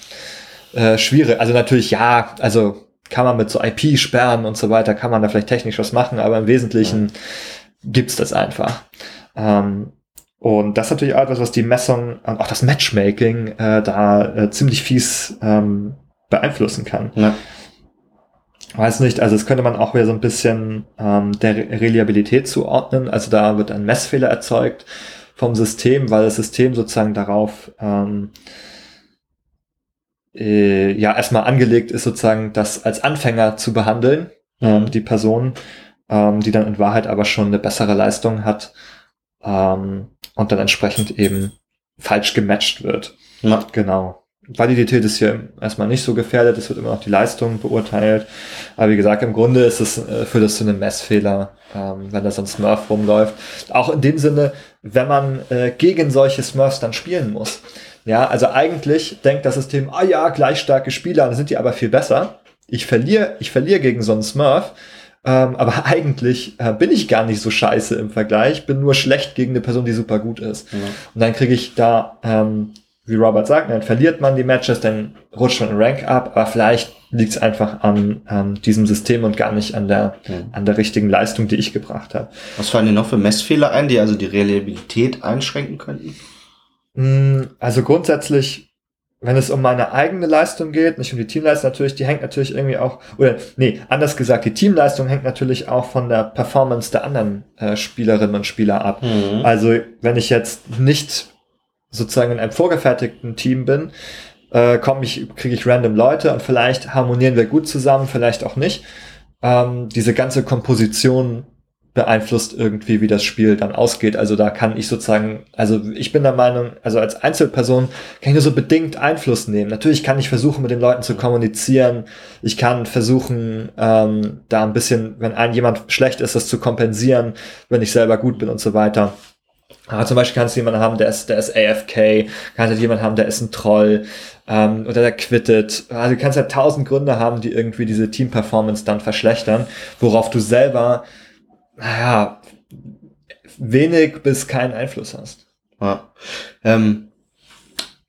Äh, schwierig, also natürlich ja, also kann man mit so IP sperren und so weiter, kann man da vielleicht technisch was machen, aber im Wesentlichen gibt's das einfach. Ähm, und das ist natürlich auch etwas, was die Messung und auch das Matchmaking äh, da äh, ziemlich fies ähm, beeinflussen kann. Ja. Weiß nicht, also das könnte man auch wieder so ein bisschen ähm, der Re- Reliabilität zuordnen. Also da wird ein Messfehler erzeugt vom System, weil das System sozusagen darauf ähm, äh, ja erstmal angelegt ist, sozusagen das als Anfänger zu behandeln, ähm, die Person, ähm, die dann in Wahrheit aber schon eine bessere Leistung hat ähm, und dann entsprechend eben falsch gematcht wird. Ja. Genau. Validität ist hier erstmal nicht so gefährdet, es wird immer noch die Leistung beurteilt. Aber wie gesagt, im Grunde ist es, äh, führt das zu einem Messfehler, ähm, wenn da so ein Smurf rumläuft. Auch in dem Sinne, wenn man äh, gegen solche Smurfs dann spielen muss. Ja, also eigentlich denkt das System, ah ja, gleich starke Spieler, dann sind die aber viel besser. Ich verliere, ich verliere gegen so einen Smurf. Ähm, aber *laughs* eigentlich äh, bin ich gar nicht so scheiße im Vergleich, bin nur schlecht gegen eine Person, die super gut ist. Ja. Und dann kriege ich da, ähm, wie Robert sagt, dann verliert man die Matches, dann rutscht man im Rank ab, aber vielleicht liegt es einfach an ähm, diesem System und gar nicht an der, Mhm. an der richtigen Leistung, die ich gebracht habe. Was fallen dir noch für Messfehler ein, die also die Reliabilität einschränken könnten? Mm, Also grundsätzlich, wenn es um meine eigene Leistung geht, nicht um die Teamleistung natürlich, die hängt natürlich irgendwie auch, oder nee, anders gesagt, die Teamleistung hängt natürlich auch von der Performance der anderen äh, Spielerinnen und Spieler ab. Mhm. Also wenn ich jetzt nicht sozusagen in einem vorgefertigten Team bin, äh, komme ich, kriege ich random Leute und vielleicht harmonieren wir gut zusammen, vielleicht auch nicht. Ähm, diese ganze Komposition beeinflusst irgendwie, wie das Spiel dann ausgeht. Also da kann ich sozusagen, also ich bin der Meinung, also als Einzelperson kann ich nur so bedingt Einfluss nehmen. Natürlich kann ich versuchen, mit den Leuten zu kommunizieren. Ich kann versuchen, ähm, da ein bisschen, wenn ein jemand schlecht ist, das zu kompensieren, wenn ich selber gut bin und so weiter. Aber zum Beispiel kannst du jemanden haben, der ist, der ist AFK, kannst du jemanden haben, der ist ein Troll, ähm, oder der quittet. Also du kannst ja tausend Gründe haben, die irgendwie diese Team-Performance dann verschlechtern, worauf du selber, naja, wenig bis keinen Einfluss hast. Ja. Ähm,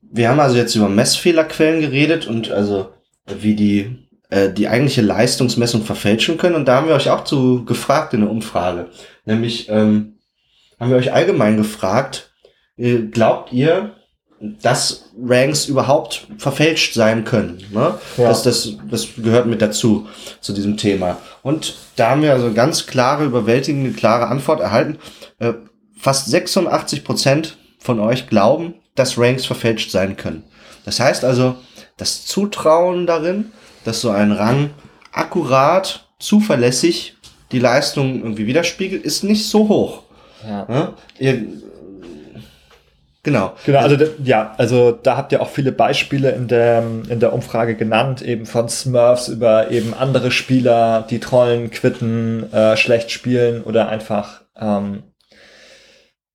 wir haben also jetzt über Messfehlerquellen geredet und also wie die äh, die eigentliche Leistungsmessung verfälschen können. Und da haben wir euch auch zu gefragt in der Umfrage. Nämlich ähm, haben wir euch allgemein gefragt, äh, glaubt ihr, dass Ranks überhaupt verfälscht sein können? Ne? Ja. Das, das, das gehört mit dazu, zu diesem Thema. Und da haben wir also ganz klare, überwältigende, klare Antwort erhalten. Äh, fast 86 Prozent von euch glauben, dass Ranks verfälscht sein können. Das heißt also, das Zutrauen darin, dass so ein Rang akkurat, zuverlässig die Leistung irgendwie widerspiegelt, ist nicht so hoch. Ja. Ja? Ihr, genau. Genau, also ja, also da habt ihr auch viele Beispiele in der, in der Umfrage genannt, eben von Smurfs über eben andere Spieler, die trollen, quitten, äh, schlecht spielen oder einfach ähm,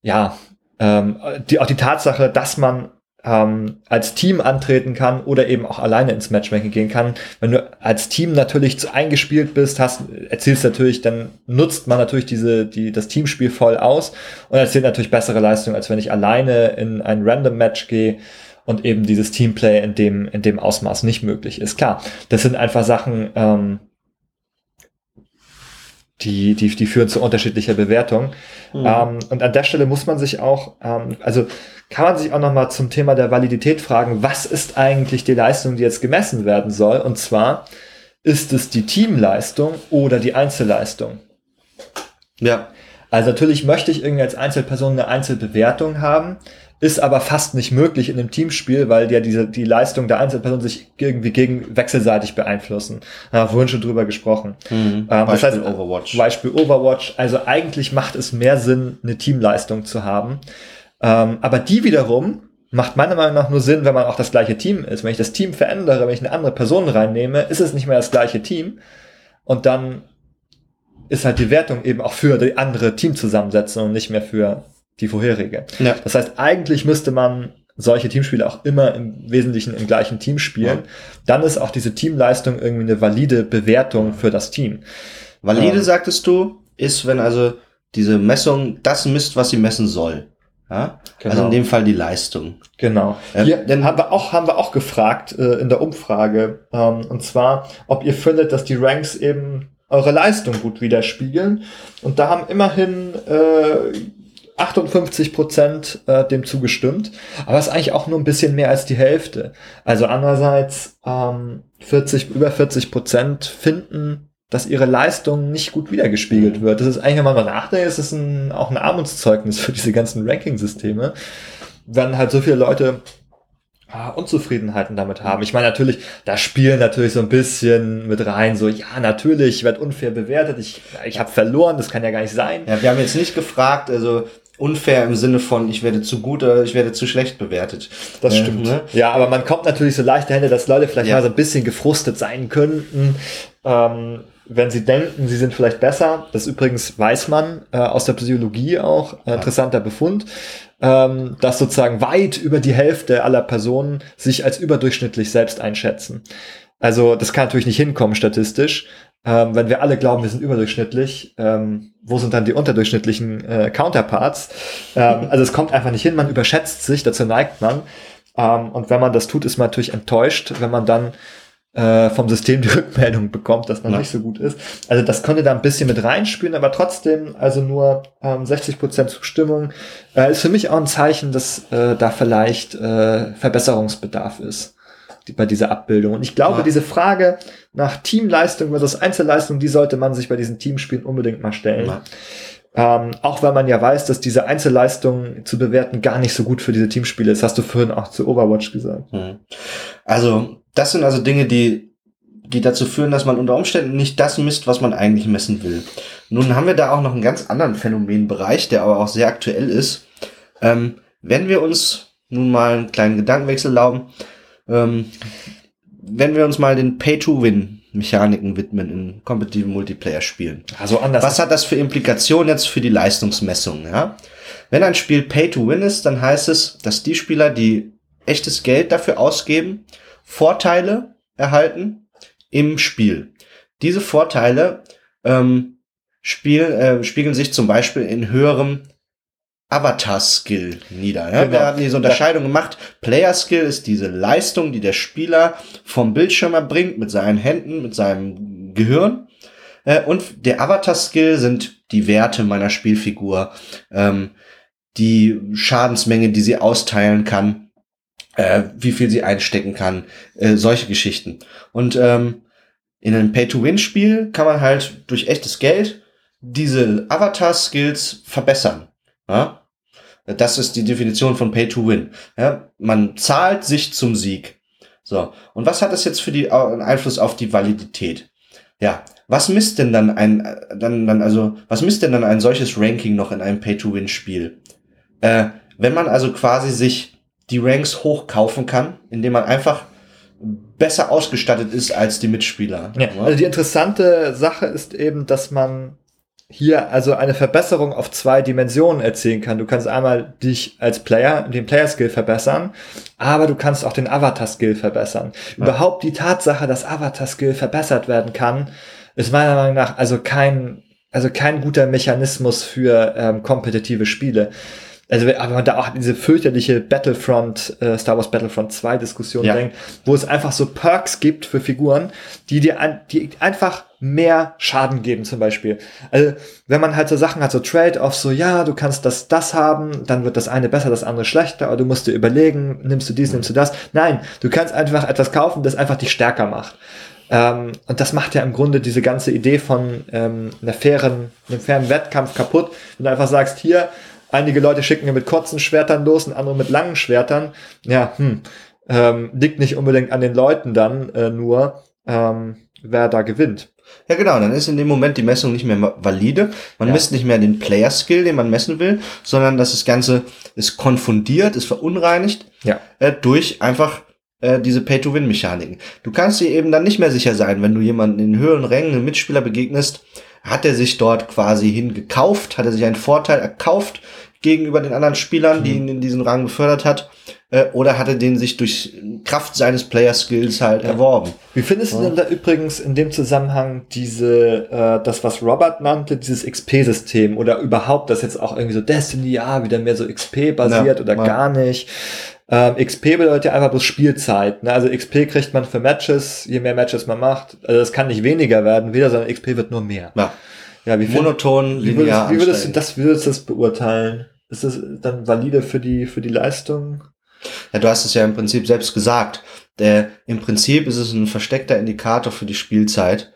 ja, ähm, die, auch die Tatsache, dass man ähm, als Team antreten kann oder eben auch alleine ins Matchmaking gehen kann. Wenn du als Team natürlich zu eingespielt bist, hast, erzielst natürlich, dann nutzt man natürlich diese, die, das Teamspiel voll aus und erzielt natürlich bessere Leistung, als wenn ich alleine in ein Random Match gehe und eben dieses Teamplay in dem, in dem Ausmaß nicht möglich ist. Klar, das sind einfach Sachen, ähm, die, die, die führen zu unterschiedlicher Bewertung. Mhm. Ähm, und an der Stelle muss man sich auch, ähm, also kann man sich auch nochmal zum Thema der Validität fragen, was ist eigentlich die Leistung, die jetzt gemessen werden soll? Und zwar, ist es die Teamleistung oder die Einzelleistung? Ja. Also natürlich möchte ich irgendwie als Einzelperson eine Einzelbewertung haben, ist aber fast nicht möglich in einem Teamspiel, weil ja diese, die Leistung der Einzelperson sich irgendwie gegen wechselseitig beeinflussen. Da haben wir vorhin schon drüber gesprochen. Mhm. Ähm, das Beispiel heißt, Overwatch. Beispiel Overwatch. Also eigentlich macht es mehr Sinn, eine Teamleistung zu haben. Ähm, aber die wiederum macht meiner Meinung nach nur Sinn, wenn man auch das gleiche Team ist. Wenn ich das Team verändere, wenn ich eine andere Person reinnehme, ist es nicht mehr das gleiche Team. Und dann ist halt die Wertung eben auch für die andere Teamzusammensetzung und nicht mehr für die vorherige. Ja. Das heißt, eigentlich müsste man solche Teamspiele auch immer im Wesentlichen im gleichen Team spielen. Ja. Dann ist auch diese Teamleistung irgendwie eine valide Bewertung für das Team. Valide, Ähm. sagtest du, ist, wenn also diese Messung das misst, was sie messen soll. Ja? Genau. Also in dem Fall die Leistung. Genau. Hier denn- haben wir auch, haben wir auch gefragt äh, in der Umfrage, ähm, und zwar, ob ihr findet, dass die Ranks eben eure Leistung gut widerspiegeln. Und da haben immerhin äh, 58 Prozent äh, dem zugestimmt. Aber das ist eigentlich auch nur ein bisschen mehr als die Hälfte. Also andererseits ähm, 40, über 40 Prozent finden, dass ihre Leistung nicht gut wiedergespiegelt wird. Das ist eigentlich, wenn man mal nachdenkt, ist es ein, auch ein Armutszeugnis für diese ganzen Ranking-Systeme. Wenn halt so viele Leute ah, Unzufriedenheiten damit haben. Ich meine, natürlich, da spielen natürlich so ein bisschen mit rein, so, ja, natürlich, ich werde unfair bewertet, ich, ich habe verloren, das kann ja gar nicht sein. Ja, wir haben jetzt nicht gefragt, also unfair im Sinne von, ich werde zu gut oder ich werde zu schlecht bewertet. Das Äh, stimmt. ne? Ja, aber man kommt natürlich so leichte Hände, dass Leute vielleicht Ja. mal so ein bisschen gefrustet sein könnten, ähm, wenn sie denken, sie sind vielleicht besser. Das übrigens weiß man äh, aus der Psychologie auch, äh, interessanter Befund, ähm, dass sozusagen weit über die Hälfte aller Personen sich als überdurchschnittlich selbst einschätzen. Also das kann natürlich nicht hinkommen statistisch, ähm, wenn wir alle glauben, wir sind überdurchschnittlich, ähm, wo sind dann die unterdurchschnittlichen äh, Counterparts? Ähm, also es kommt einfach nicht hin, man überschätzt sich, dazu neigt man. Ähm, und wenn man das tut, ist man natürlich enttäuscht, wenn man dann äh, vom System die *laughs* Rückmeldung bekommt, dass man Ja. nicht so gut ist. Also das könnte da ein bisschen mit reinspielen, aber trotzdem, also nur ähm, 60% Zustimmung, äh, ist für mich auch ein Zeichen, dass äh, da vielleicht äh, Verbesserungsbedarf ist die, bei dieser Abbildung. Und ich glaube, Ja. diese Frage nach Teamleistung versus Einzelleistung, die sollte man sich bei diesen Teamspielen unbedingt mal stellen. Ja. Ähm, auch weil man ja weiß, dass diese Einzelleistung zu bewerten gar nicht so gut für diese Teamspiele ist. Hast du vorhin auch zu Overwatch gesagt. Mhm. Also, das sind also Dinge, die, die dazu führen, dass man unter Umständen nicht das misst, was man eigentlich messen will. Nun haben wir da auch noch einen ganz anderen Phänomenbereich, der aber auch sehr aktuell ist. Ähm, wenn wir uns nun mal einen kleinen Gedankenwechsel erlauben, ähm, wenn wir uns mal den Pay-to-Win-Mechaniken widmen in kompetitiven Multiplayer-Spielen. Also anders. Was hat das für Implikationen jetzt für die Leistungsmessung? Ja? Wenn ein Spiel Pay to Win ist, dann heißt es, dass die Spieler, die echtes Geld dafür ausgeben, Vorteile erhalten im Spiel. Diese Vorteile ähm, spiel, äh, spiegeln sich zum Beispiel in höherem Avatar-Skill nieder. Ja? Genau. Wir hatten diese Unterscheidung gemacht. Player-Skill ist diese Leistung, die der Spieler vom Bildschirm erbringt mit seinen Händen, mit seinem Gehirn. Äh, und der Avatar-Skill sind die Werte meiner Spielfigur, ähm, die Schadensmenge, die sie austeilen kann, äh, wie viel sie einstecken kann, äh, solche Geschichten. Und ähm, in einem Pay-to-Win-Spiel kann man halt durch echtes Geld diese Avatar-Skills verbessern. Ja? Das ist die Definition von Pay-to-Win. Ja? Man zahlt sich zum Sieg. So. Und was hat das jetzt für die Au- Einfluss auf die Validität? Ja, was misst denn dann ein, äh, dann, dann, also, was misst denn dann ein solches Ranking noch in einem Pay-to-Win-Spiel? Äh, wenn man also quasi sich die Ranks hochkaufen kann, indem man einfach besser ausgestattet ist als die Mitspieler. Ja, also die interessante Sache ist eben, dass man hier also eine Verbesserung auf zwei Dimensionen erzielen kann. Du kannst einmal dich als Player, den Player-Skill verbessern, aber du kannst auch den Avatar-Skill verbessern. Ja. Überhaupt die Tatsache, dass Avatar-Skill verbessert werden kann, ist meiner Meinung nach also kein, also kein guter Mechanismus für ähm, kompetitive Spiele. Also, aber man da auch diese fürchterliche Battlefront, äh, Star Wars Battlefront 2 Diskussion Ja. denkt, wo es einfach so Perks gibt für Figuren, die dir an, die einfach mehr Schaden geben, zum Beispiel. Also, wenn man halt so Sachen hat, so Trade-offs, so, ja, du kannst das, das haben, dann wird das eine besser, das andere schlechter, aber du musst dir überlegen, nimmst du dies, nimmst du das. Nein, du kannst einfach etwas kaufen, das einfach dich stärker macht. Ähm, und das macht ja im Grunde diese ganze Idee von ähm, einer fairen, einem fairen Wettkampf kaputt. Wenn du einfach sagst, hier, einige Leute schicken ja mit kurzen Schwertern los und andere mit langen Schwertern. Ja, hm, ähm, liegt nicht unbedingt an den Leuten dann äh, nur, ähm, wer da gewinnt. Ja, genau, dann ist in dem Moment die Messung nicht mehr valide. Man Ja. misst nicht mehr den Player-Skill, den man messen will, sondern dass das Ganze ist konfundiert, ist verunreinigt Ja. äh, durch einfach äh, diese Pay-to-Win-Mechaniken. Du kannst dir eben dann nicht mehr sicher sein, wenn du jemanden in höheren Rängen, einem Mitspieler begegnest, hat er sich dort quasi hingekauft, hat er sich einen Vorteil erkauft gegenüber den anderen Spielern, die ihn in diesen Rang befördert hat, äh, oder hat er den sich durch Kraft seines Player-Skills halt erworben. Wie findest du denn da übrigens in dem Zusammenhang diese, äh, das, was Robert nannte, dieses XP-System oder überhaupt das jetzt auch irgendwie so Destiny, ja, wieder mehr so XP-basiert Ja, oder ja. gar nicht? Ähm, XP bedeutet ja einfach bloß Spielzeit. Ne? Also XP kriegt man für Matches, je mehr Matches man macht. Also es kann nicht weniger werden, wieder, sondern XP wird nur mehr. Ja. Ja, wie, Monoton, wie, linear würdest, wie würdest du das, wie würdest du das beurteilen? Ist das dann valide für die, für die Leistung? Ja, du hast es ja im Prinzip selbst gesagt. Der, Im Prinzip ist es ein versteckter Indikator für die Spielzeit,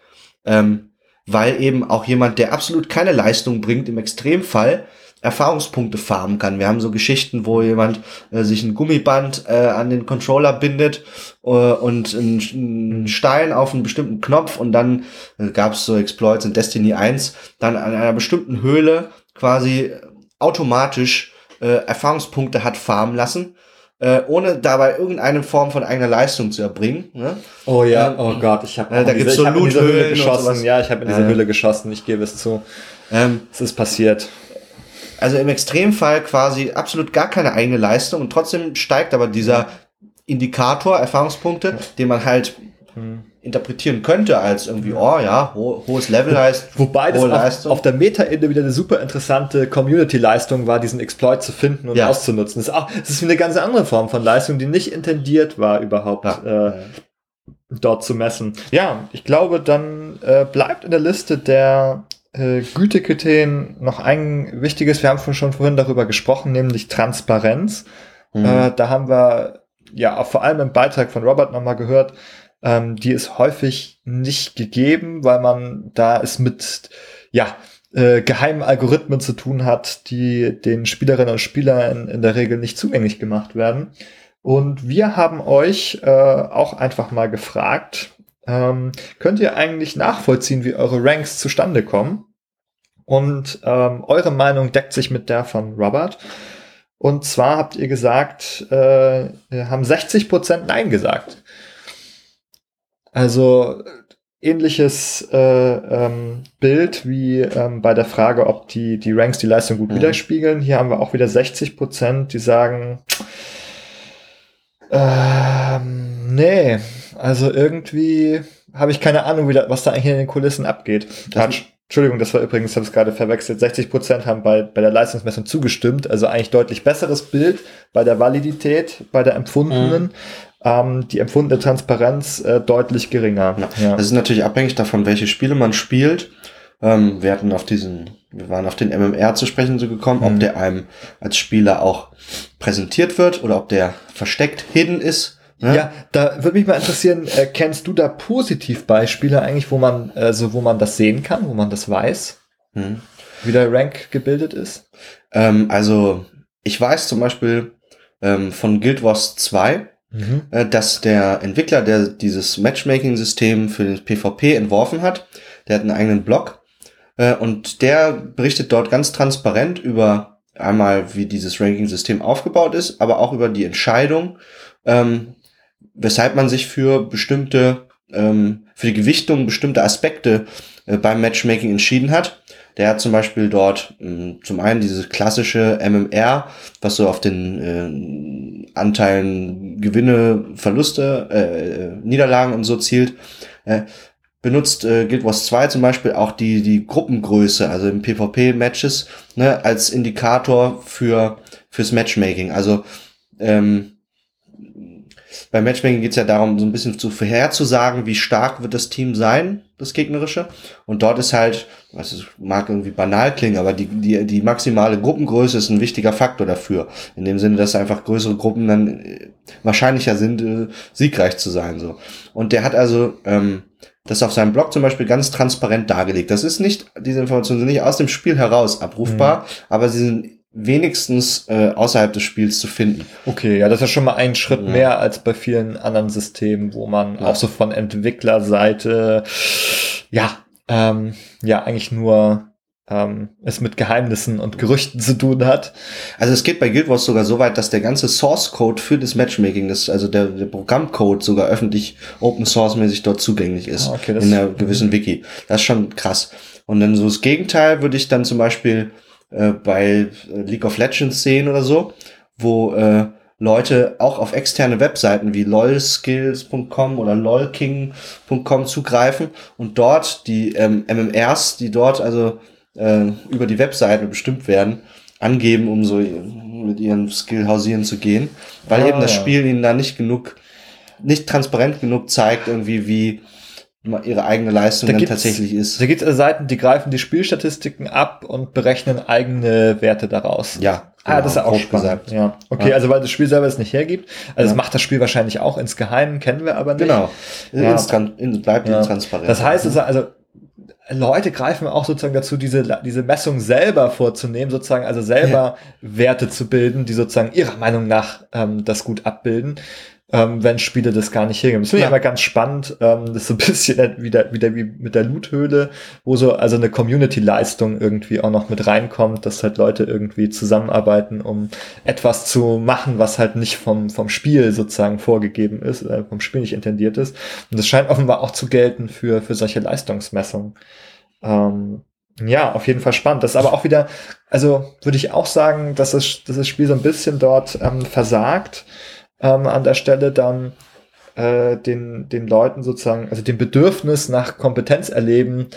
ähm, weil eben auch jemand, der absolut keine Leistung bringt, im Extremfall Erfahrungspunkte farmen kann. Wir haben so Geschichten, wo jemand äh, sich ein Gummiband äh, an den Controller bindet äh, und einen, Stein auf einen bestimmten Knopf und dann äh, gab es so Exploits in Destiny 1, dann an einer bestimmten Höhle quasi automatisch äh, Erfahrungspunkte hat farmen lassen äh, ohne dabei irgendeine Form von eigener Leistung zu erbringen. Ne? Oh ja, Ähm, oh Gott, ich habe äh, da gibt's so ich hab in diese Höhle geschossen. Ja, ich habe in diese Ja. Höhle geschossen, ich gebe es zu. Ähm, Es ist passiert. Also im Extremfall quasi absolut gar keine eigene Leistung und trotzdem steigt aber dieser Indikator, Erfahrungspunkte, den man halt interpretieren könnte als irgendwie, oh ja, ho hohes Level heißt Wobei das auf, auf der Meta-Ebene wieder eine super interessante Community-Leistung war, diesen Exploit zu finden und Ja. auszunutzen. Das ist, auch, das ist eine ganz andere Form von Leistung, die nicht intendiert war, überhaupt Ja. äh, dort zu messen. Ja, ich glaube, dann äh, bleibt in der Liste der äh, Gütekriterien noch ein wichtiges, wir haben schon vorhin darüber gesprochen, nämlich Transparenz. Mhm. Äh, da haben wir ja auch vor allem im Beitrag von Robert nochmal gehört, ähm, die ist häufig nicht gegeben, weil man da es mit ja äh, geheimen Algorithmen zu tun hat, die den Spielerinnen und Spielern in, in der Regel nicht zugänglich gemacht werden. Und wir haben euch äh, auch einfach mal gefragt, ähm, könnt ihr eigentlich nachvollziehen, wie eure Ranks zustande kommen? Und ähm, eure Meinung deckt sich mit der von Robert. Und zwar habt ihr gesagt, äh, haben 60% Nein gesagt. Also äh, ähnliches äh, ähm, Bild wie ähm, bei der Frage, ob die, die Ranks die Leistung gut Mhm. widerspiegeln. Hier haben wir auch wieder 60%, die sagen, ähm, nee, also irgendwie habe ich keine Ahnung, wie da, was da eigentlich in den Kulissen abgeht. Quatsch. Entschuldigung, das war übrigens, ich habe es gerade verwechselt. 60% haben bei, bei der Leistungsmessung zugestimmt, also eigentlich deutlich besseres Bild bei der Validität, bei der empfundenen. Ähm, die empfundene Transparenz äh, deutlich geringer. Ja. Das ist natürlich abhängig davon, welche Spiele man spielt. Ähm, wir hatten auf diesen, wir waren auf den MMR zu sprechen so gekommen, Mhm. ob der einem als Spieler auch präsentiert wird oder ob der versteckt hidden ist. Ne? Ja, da würde mich mal interessieren, äh, kennst du da Positivbeispiele eigentlich, wo man, also wo man das sehen kann, wo man das weiß, Hm. wie der Rank gebildet ist? Ähm, also ich weiß zum Beispiel ähm, von Guild Wars 2, Mhm. äh, dass der Entwickler, der dieses Matchmaking-System für den PvP entworfen hat, der hat einen eigenen Blog äh, und der berichtet dort ganz transparent über einmal, wie dieses Ranking-System aufgebaut ist, aber auch über die Entscheidung, ähm, weshalb man sich für bestimmte, ähm, für die Gewichtung bestimmter Aspekte äh, beim Matchmaking entschieden hat. Der hat zum Beispiel dort mh, zum einen dieses klassische MMR, was so auf den äh, Anteilen Gewinne, Verluste, äh, äh, Niederlagen und so zielt. Äh, benutzt äh, Guild Wars 2 zum Beispiel auch die, die Gruppengröße, also im PvP-Matches, ne, als Indikator für fürs Matchmaking. Also ähm, beim Matchmaking geht es ja darum, so ein bisschen zu vorherzusagen, wie stark wird das Team sein, das gegnerische. Und dort ist halt, was es mag irgendwie banal klingen, aber die, die, die maximale Gruppengröße ist ein wichtiger Faktor dafür. In dem Sinne, dass einfach größere Gruppen dann äh, wahrscheinlicher sind, äh, siegreich zu sein. So. Und der hat also ähm, das auf seinem Blog zum Beispiel ganz transparent dargelegt. Das ist nicht, diese Informationen sind nicht aus dem Spiel heraus abrufbar, aber sie sind wenigstens äh, außerhalb des Spiels zu finden. Okay, ja, das ist schon mal ein Schritt Ja. mehr als bei vielen anderen Systemen, wo man Ja. auch so von Entwicklerseite, ja, ähm, ja, eigentlich nur ähm, es mit Geheimnissen und Gerüchten zu tun hat. Also es geht bei Guild Wars sogar so weit, dass der ganze Source Code für das Matchmaking, das, also der, der Programmcode sogar öffentlich Open Source mäßig dort zugänglich ist. Ah, okay, das- in einer gewissen Wiki. Das ist schon krass. Und dann so das Gegenteil würde ich dann zum Beispiel äh, bei äh, League of Legends sehen oder so, wo äh, Leute auch auf externe Webseiten wie lolskills.com oder lolking.com zugreifen und dort die ähm, MMRs, die dort also äh, über die Webseite bestimmt werden, angeben, um so mit ihren Skill hausieren zu gehen, weil Ah, eben das. Spiel ihnen da nicht genug, nicht transparent genug zeigt, irgendwie wie ihre eigene Leistung Da dann tatsächlich ist. Da gibt es Seiten, die greifen die Spielstatistiken ab und berechnen eigene Werte daraus. Ja, Ah, das ist ja auch spannend. Ja. Okay, Ja. also weil das Spiel selber es nicht hergibt. Also das Ja. macht das Spiel wahrscheinlich auch insgeheim, kennen wir aber nicht. Genau. Ja. In, bleibt Ja. intransparent. Das heißt, also, also Leute greifen auch sozusagen dazu, diese, diese Messung selber vorzunehmen, sozusagen, also selber Werte zu bilden, die sozusagen ihrer Meinung nach ähm, das gut abbilden, ähm, wenn Spiele das gar nicht hergeben. Das finde ich Ja. immer ganz spannend. Ähm, das ist so ein *laughs* bisschen wieder, wieder wie mit der Loot-Höhle, wo so also eine Community-Leistung irgendwie auch noch mit reinkommt, dass halt Leute irgendwie zusammenarbeiten, um etwas zu machen, was halt nicht vom, vom Spiel sozusagen vorgegeben ist, äh, vom Spiel nicht intendiert ist. Und das scheint offenbar auch zu gelten für, für solche Leistungsmessungen. Ähm, ja, auf jeden Fall spannend. Das ist aber auch wieder, also würde ich auch sagen, dass das, dass das Spiel so ein bisschen dort ähm, versagt ähm, an der Stelle dann, äh, den, den Leuten sozusagen, also dem Bedürfnis nach Kompetenz erleben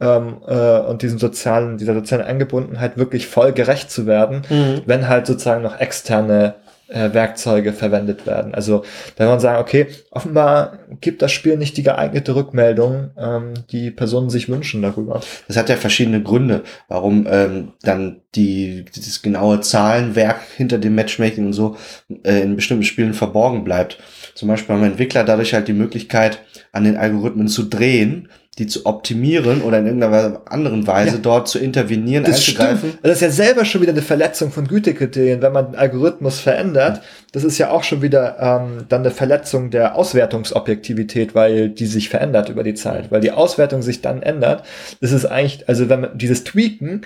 ähm, äh, und diesem sozialen, dieser sozialen Eingebundenheit wirklich voll gerecht zu werden, Mhm. wenn halt sozusagen noch externe äh, Werkzeuge verwendet werden. Also kann man sagen, okay, offenbar gibt das Spiel nicht die geeignete Rückmeldung, ähm, die Personen sich wünschen darüber. Das hat ja verschiedene Gründe, warum ähm, dann die dieses genaue Zahlenwerk hinter dem Matchmaking und so äh, in bestimmten Spielen verborgen bleibt. Zum Beispiel haben Entwickler dadurch halt die Möglichkeit, an den Algorithmen zu drehen, die zu optimieren oder in irgendeiner anderen Weise Ja. dort zu intervenieren, Das stimmt. einzugreifen. Das ist ja selber schon wieder eine Verletzung von Gütekriterien, wenn man den Algorithmus verändert. Das ist ja auch schon wieder ähm, dann eine Verletzung der Auswertungsobjektivität, weil die sich verändert über die Zeit, weil die Auswertung sich dann ändert. Das ist eigentlich, also wenn man dieses Tweaken,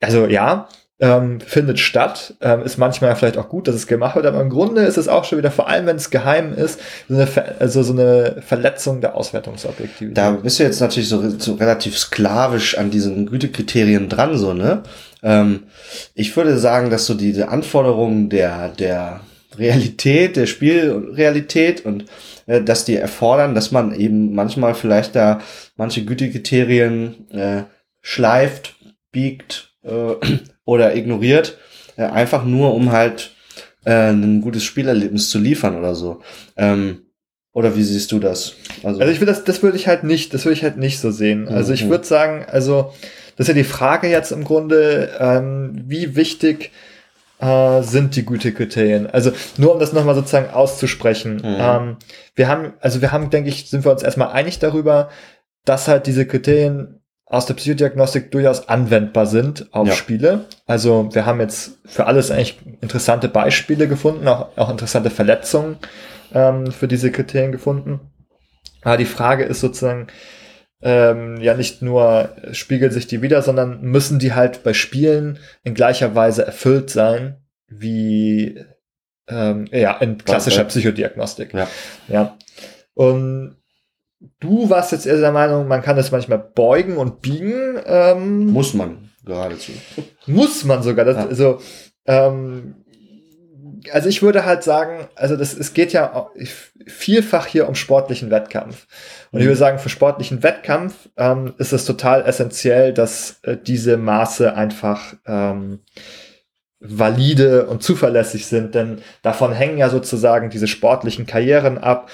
also ja, ähm, findet statt, ähm, ist manchmal vielleicht auch gut, dass es gemacht wird, aber im Grunde ist es auch schon wieder, vor allem wenn es geheim ist, so eine, also so eine Verletzung der Auswertungsobjektivität. Da bist du jetzt natürlich so, so relativ sklavisch an diesen Gütekriterien dran, so, ne? Ähm, ich würde sagen, dass so diese Anforderungen der, der Realität, der Spielrealität und äh, dass die erfordern, dass man eben manchmal vielleicht da manche Gütekriterien äh, schleift, biegt äh, oder ignoriert, äh, einfach nur um halt äh, ein gutes Spielerlebnis zu liefern oder so. Ähm, oder wie siehst du das? Also ich würde das, das würde ich halt nicht, das würde ich halt nicht so sehen. Also ich Mhm. würde sagen, also das ist ja die Frage jetzt im Grunde, ähm, wie wichtig äh, sind die Gütekriterien? Also nur um das nochmal sozusagen auszusprechen. Mhm. Ähm, wir haben, also wir haben, denke ich, sind wir uns erstmal einig darüber, dass halt diese Kriterien aus der Psychodiagnostik durchaus anwendbar sind auf Ja. Spiele. Also wir haben jetzt für alles eigentlich interessante Beispiele gefunden, auch, auch interessante Verletzungen ähm, für diese Kriterien gefunden. Aber die Frage ist sozusagen, ähm, ja nicht nur äh, spiegeln sich die wieder, sondern müssen die halt bei Spielen in gleicher Weise erfüllt sein wie ähm, ja in klassischer Okay. Psychodiagnostik. Ja. ja. Und du warst jetzt eher der Meinung, man kann es manchmal beugen und biegen. Ähm, Muss man geradezu. muss man sogar. Das, Ja. Also, ähm, also ich würde halt sagen, also das, es geht ja vielfach hier um sportlichen Wettkampf. Und ich Mhm. würde sagen, für sportlichen Wettkampf ähm, ist es total essentiell, dass äh, diese Maße einfach ähm, valide und zuverlässig sind, denn davon hängen ja sozusagen diese sportlichen Karrieren ab.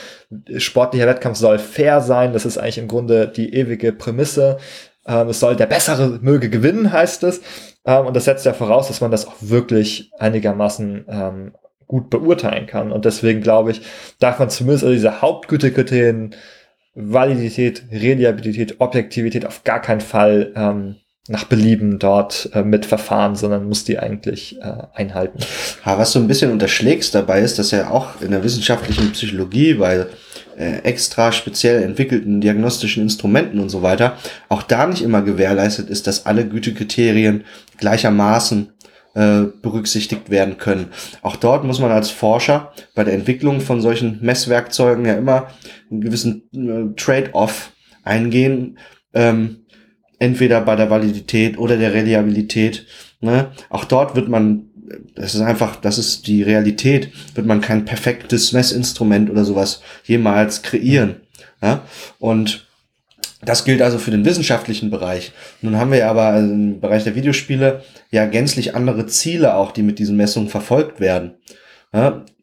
Sportlicher Wettkampf soll fair sein, das ist eigentlich im Grunde die ewige Prämisse. Ähm, es soll der Bessere möge gewinnen, heißt es. Ähm, und das setzt ja voraus, dass man das auch wirklich einigermaßen ähm, gut beurteilen kann. Und deswegen glaube ich, darf man zumindest also diese Hauptgütekriterien Validität, Reliabilität, Objektivität auf gar keinen Fall ähm, nach Belieben dort äh, mitverfahren, sondern muss die eigentlich äh, einhalten. Ja, was du ein bisschen unterschlägst dabei ist, dass ja auch in der wissenschaftlichen Psychologie bei äh, extra speziell entwickelten diagnostischen Instrumenten und so weiter auch da nicht immer gewährleistet ist, dass alle Gütekriterien gleichermaßen äh, berücksichtigt werden können. Auch dort muss man als Forscher bei der Entwicklung von solchen Messwerkzeugen ja immer einen gewissen äh, Trade-off eingehen. Ähm, entweder bei der Validität oder der Reliabilität. Ne? Auch dort wird man, das ist einfach, das ist die Realität, wird man kein perfektes Messinstrument oder sowas jemals kreieren. Ja? Und das gilt also für den wissenschaftlichen Bereich. Nun haben wir aber im Bereich der Videospiele ja gänzlich andere Ziele auch, die mit diesen Messungen verfolgt werden.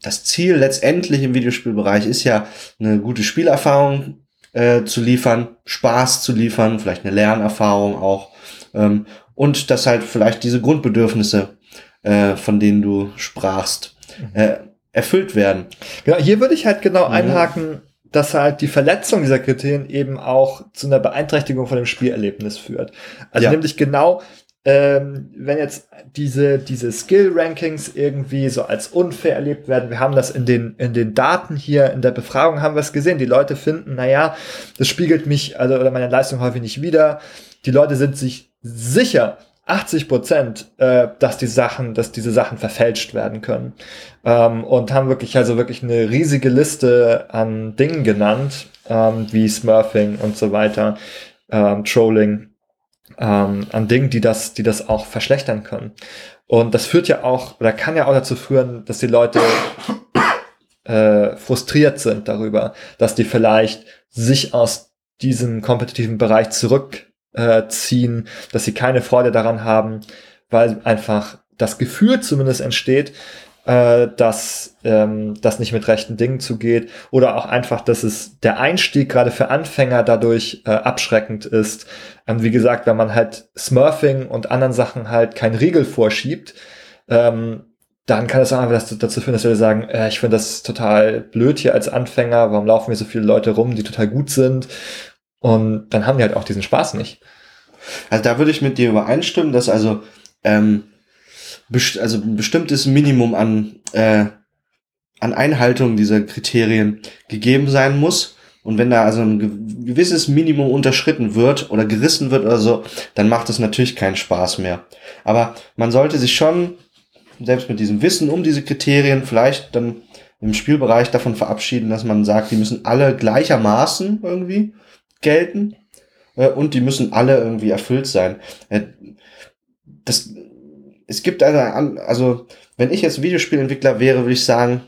Das Ziel letztendlich im Videospielbereich ist ja eine gute Spielerfahrung äh, zu liefern, Spaß zu liefern, vielleicht eine Lernerfahrung auch ähm, und dass halt vielleicht diese Grundbedürfnisse, äh, von denen du sprachst, äh, erfüllt werden. Genau, hier würde ich halt genau Mhm. einhaken, dass halt die Verletzung dieser Kriterien eben auch zu einer Beeinträchtigung von dem Spielerlebnis führt. Also Ja. nämlich genau, ähm, wenn jetzt diese, diese Skill-Rankings irgendwie so als unfair erlebt werden, wir haben das in den, in den Daten hier, in der Befragung haben wir es gesehen, die Leute finden, naja, das spiegelt mich, also oder meine Leistung häufig nicht wieder. Die Leute sind sich sicher, 80 Prozent, äh, dass die Sachen, dass diese Sachen verfälscht werden können. Ähm, und haben wirklich, also wirklich eine riesige Liste an Dingen genannt, ähm, wie Smurfing und so weiter, ähm, Trolling, ähm, an Dingen, die das, die das auch verschlechtern können. Und das führt ja auch, oder kann ja auch dazu führen, dass die Leute *coughs* äh, frustriert sind darüber, dass die vielleicht sich aus diesem kompetitiven Bereich zurückziehen, äh, dass sie keine Freude daran haben, weil einfach das Gefühl zumindest entsteht, äh, dass ähm, das nicht mit rechten Dingen zugeht oder auch einfach, dass es der Einstieg gerade für Anfänger dadurch äh, abschreckend ist. Ähm, wie gesagt, wenn man halt Smurfing und anderen Sachen halt kein Riegel vorschiebt, ähm, dann kann es auch einfach dazu führen, dass Leute sagen, äh, ich finde das total blöd hier als Anfänger, warum laufen hier so viele Leute rum, die total gut sind? Und dann haben die halt auch diesen Spaß nicht. Also da würde ich mit dir übereinstimmen, dass also ähm, best also ein bestimmtes Minimum an, äh, an Einhaltung dieser Kriterien gegeben sein muss. Und wenn da also ein gewisses Minimum unterschritten wird oder gerissen wird oder so, dann macht es natürlich keinen Spaß mehr. Aber man sollte sich schon, selbst mit diesem Wissen um diese Kriterien, vielleicht dann im Spielbereich davon verabschieden, dass man sagt, die müssen alle gleichermaßen irgendwie gelten äh, und die müssen alle irgendwie erfüllt sein. Äh, das es gibt eine, also wenn ich jetzt Videospielentwickler wäre, würde ich sagen,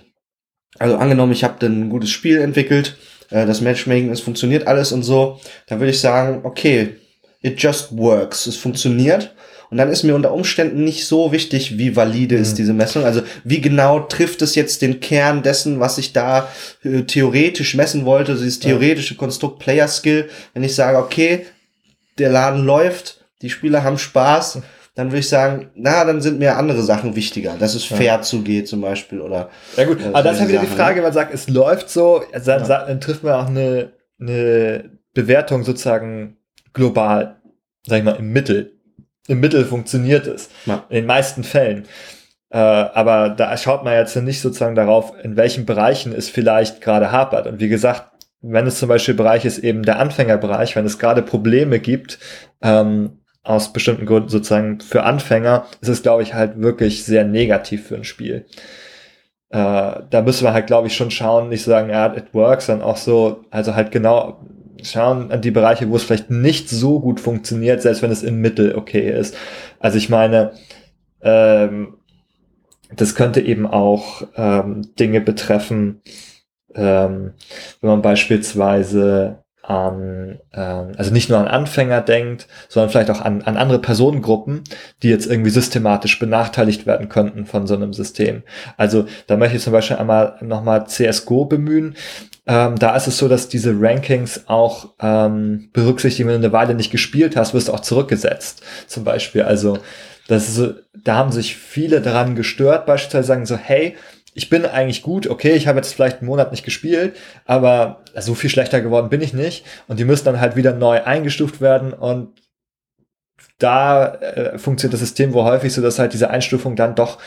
also angenommen, ich habe ein gutes Spiel entwickelt, äh, das Matchmaking, es funktioniert alles und so, dann würde ich sagen, okay, it just works, es funktioniert. Und dann ist mir unter Umständen nicht so wichtig, wie valide mhm. ist diese Messung. Also wie genau trifft es jetzt den Kern dessen, was ich da äh, theoretisch messen wollte, also dieses theoretische Konstrukt Player Skill. Wenn ich sage, okay, der Laden läuft, die Spieler haben Spaß, dann würde ich sagen, na, dann sind mir andere Sachen wichtiger, dass es fair ja. zugeht zum Beispiel oder. Ja gut, äh, aber das ist ja wieder Sachen. die Frage, wenn man sagt, es läuft so, dann, ja. dann trifft man auch eine, eine Bewertung sozusagen global, sag ich mal, im Mittel. Im Mittel funktioniert es. Ja. In den meisten Fällen. Äh, aber da schaut man jetzt nicht sozusagen darauf, in welchen Bereichen es vielleicht gerade hapert. Und wie gesagt, wenn es zum Beispiel Bereich ist, eben der Anfängerbereich, wenn es gerade Probleme gibt, ähm, aus bestimmten Gründen sozusagen für Anfänger ist es, glaube ich, halt wirklich sehr negativ für ein Spiel. Äh, da müssen wir halt, glaube ich, schon schauen, nicht sagen, ja, it works, sondern auch so, also halt genau schauen an die Bereiche, wo es vielleicht nicht so gut funktioniert, selbst wenn es im Mittel okay ist. Also ich meine, ähm, das könnte eben auch ähm, Dinge betreffen, ähm, wenn man beispielsweise an, ähm, also nicht nur an Anfänger denkt, sondern vielleicht auch an, an andere Personengruppen, die jetzt irgendwie systematisch benachteiligt werden könnten von so einem System. Also da möchte ich zum Beispiel einmal nochmal CSGO bemühen. Ähm, da ist es so, dass diese Rankings auch ähm, berücksichtigen, wenn du eine Weile nicht gespielt hast, wirst du auch zurückgesetzt. Zum Beispiel. Also das ist so, da haben sich viele daran gestört, beispielsweise sagen so, hey, ich bin eigentlich gut, okay, ich habe jetzt vielleicht einen Monat nicht gespielt, aber so viel schlechter geworden bin ich nicht. Und die müssen dann halt wieder neu eingestuft werden und da äh, funktioniert das System wohl häufig so, dass halt diese Einstufung dann doch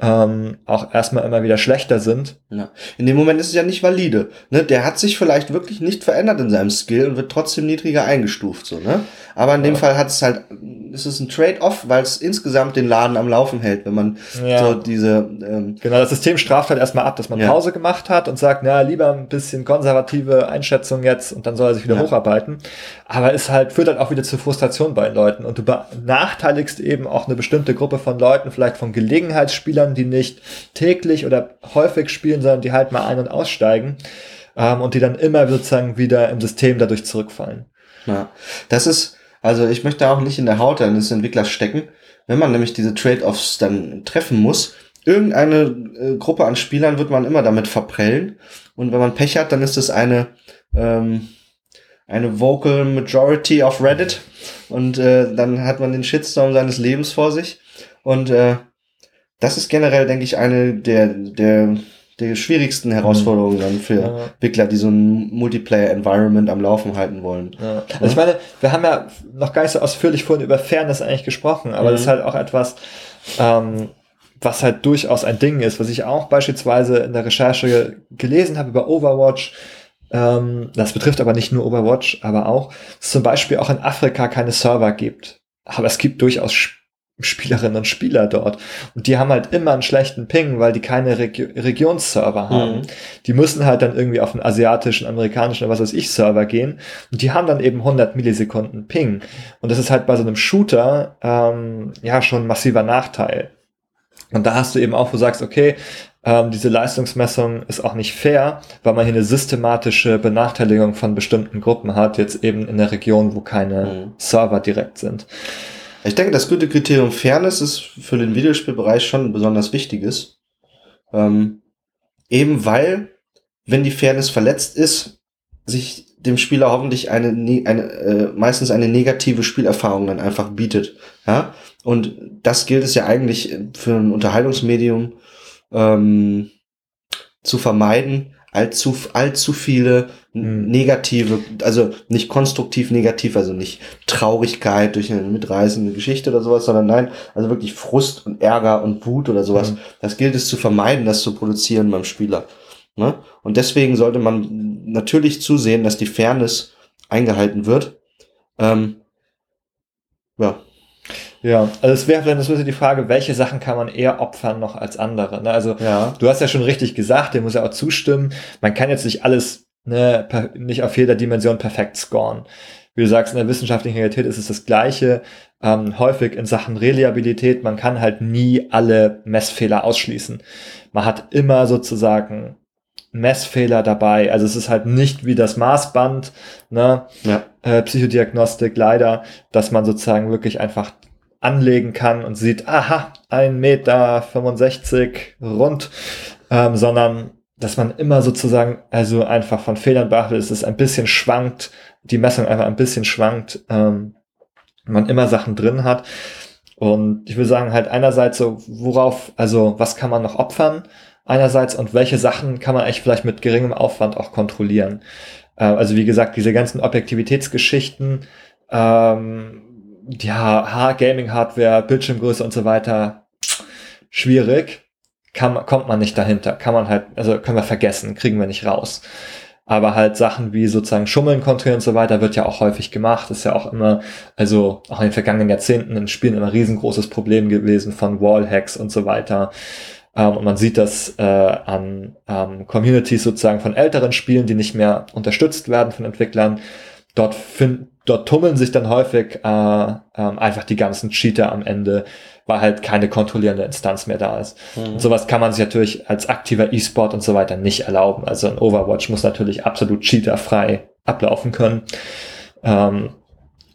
ähm, auch erstmal immer wieder schlechter sind. Ja. In dem Moment ist es ja nicht valide. Ne? Der hat sich vielleicht wirklich nicht verändert in seinem Skill und wird trotzdem niedriger eingestuft. So, ne? Aber in dem Fall hat es halt, ist es ein Trade-off, weil es insgesamt den Laden am Laufen hält, wenn man ja. so diese. Ähm genau, das System straft halt erstmal ab, dass man ja. Pause gemacht hat und sagt, na, lieber ein bisschen konservative Einschätzung jetzt und dann soll er sich wieder hocharbeiten. Aber es halt, führt halt auch wieder zur Frustration bei den Leuten und du benachteiligst eben auch eine bestimmte Gruppe von Leuten, vielleicht von Gelegenheitsspielern Spielern, die nicht täglich oder häufig spielen, sondern die halt mal ein- und aussteigen ähm, und die dann immer sozusagen wieder im System dadurch zurückfallen. Ja, das ist, also ich möchte auch nicht in der Haut eines Entwicklers stecken, wenn man nämlich diese Trade-offs dann treffen muss. Irgendeine äh, Gruppe an Spielern wird man immer damit verprellen und wenn man Pech hat, dann ist es eine ähm, eine Vocal Majority auf Reddit und äh, dann hat man den Shitstorm seines Lebens vor sich und äh, das ist generell, denke ich, eine der, der, der schwierigsten Herausforderungen dann für ja. Entwickler, die so ein Multiplayer-Environment am Laufen halten wollen. Ja. Also ich meine, wir haben ja noch gar nicht so ausführlich vorhin über Fairness eigentlich gesprochen, aber mhm. das ist halt auch etwas, ähm, was halt durchaus ein Ding ist, was ich auch beispielsweise in der Recherche gelesen habe über Overwatch. Ähm, das betrifft aber nicht nur Overwatch, aber auch, dass es zum Beispiel auch in Afrika keine Server gibt. Aber es gibt durchaus Spiele, Spielerinnen und Spieler dort. Und die haben halt immer einen schlechten Ping, weil die keine Regi Regionsserver haben. Mhm. Die müssen halt dann irgendwie auf einen asiatischen, amerikanischen oder was weiß ich Server gehen. Und die haben dann eben 100 Millisekunden Ping. Und das ist halt bei so einem Shooter ähm, ja schon ein massiver Nachteil. Und da hast du eben auch, wo du sagst, okay, ähm, diese Leistungsmessung ist auch nicht fair, weil man hier eine systematische Benachteiligung von bestimmten Gruppen hat, jetzt eben in der Region, wo keine Mhm. Server direkt sind. Ich denke, das gute Kriterium Fairness ist für den Videospielbereich schon ein besonders wichtiges. Ähm, eben weil, wenn die Fairness verletzt ist, sich dem Spieler hoffentlich eine, ne- eine äh, meistens eine negative Spielerfahrung dann einfach bietet. Ja? Und das gilt es ja eigentlich für ein Unterhaltungsmedium ähm, zu vermeiden, allzu, allzu viele Hm. negative, also nicht konstruktiv negativ, also nicht Traurigkeit durch eine mitreißende Geschichte oder sowas, sondern nein, also wirklich Frust und Ärger und Wut oder sowas. Mhm. Das gilt es zu vermeiden, das zu produzieren beim Spieler. Ne? Und deswegen sollte man natürlich zusehen, dass die Fairness eingehalten wird. Ähm, ja, Ja, also es wäre dann das wäre die Frage, welche Sachen kann man eher opfern noch als andere. Ne? Also ja. du hast ja schon richtig gesagt, dem muss ja auch zustimmen. Man kann jetzt nicht alles, ne, nicht auf jeder Dimension perfekt scoren. Wie du sagst, in der wissenschaftlichen Realität ist es das Gleiche. Ähm, häufig in Sachen Reliabilität, man kann halt nie alle Messfehler ausschließen. Man hat immer sozusagen Messfehler dabei. Also es ist halt nicht wie das Maßband, ne? Ja. äh, Psychodiagnostik leider, dass man sozusagen wirklich einfach anlegen kann und sieht, aha, ein Meter 65 rund, ähm, sondern dass man immer sozusagen also einfach von Fehlern beachtet, dass es ein bisschen schwankt, die Messung einfach ein bisschen schwankt, ähm, man immer Sachen drin hat. Und ich würde sagen, halt einerseits so, worauf, also was kann man noch opfern? Einerseits und welche Sachen kann man eigentlich vielleicht mit geringem Aufwand auch kontrollieren? Äh, also wie gesagt, diese ganzen Objektivitätsgeschichten, ähm, ja, Gaming-Hardware, Bildschirmgröße und so weiter, schwierig. Kann, kommt man nicht dahinter. Kann man halt, also können wir vergessen, kriegen wir nicht raus. Aber halt Sachen wie sozusagen Schummeln kontrollieren und so weiter wird ja auch häufig gemacht. Ist ja auch immer, also auch in den vergangenen Jahrzehnten in Spielen immer riesengroßes Problem gewesen von Wallhacks und so weiter. Ähm, und man sieht das äh, an ähm, Communities sozusagen von älteren Spielen, die nicht mehr unterstützt werden von Entwicklern. Dort, find, dort tummeln sich dann häufig äh, ähm, einfach die ganzen Cheater am Ende, weil halt keine kontrollierende Instanz mehr da ist. Und sowas kann man sich natürlich als aktiver E-Sport und so weiter nicht erlauben. Also ein Overwatch muss natürlich absolut cheaterfrei ablaufen können. Ähm,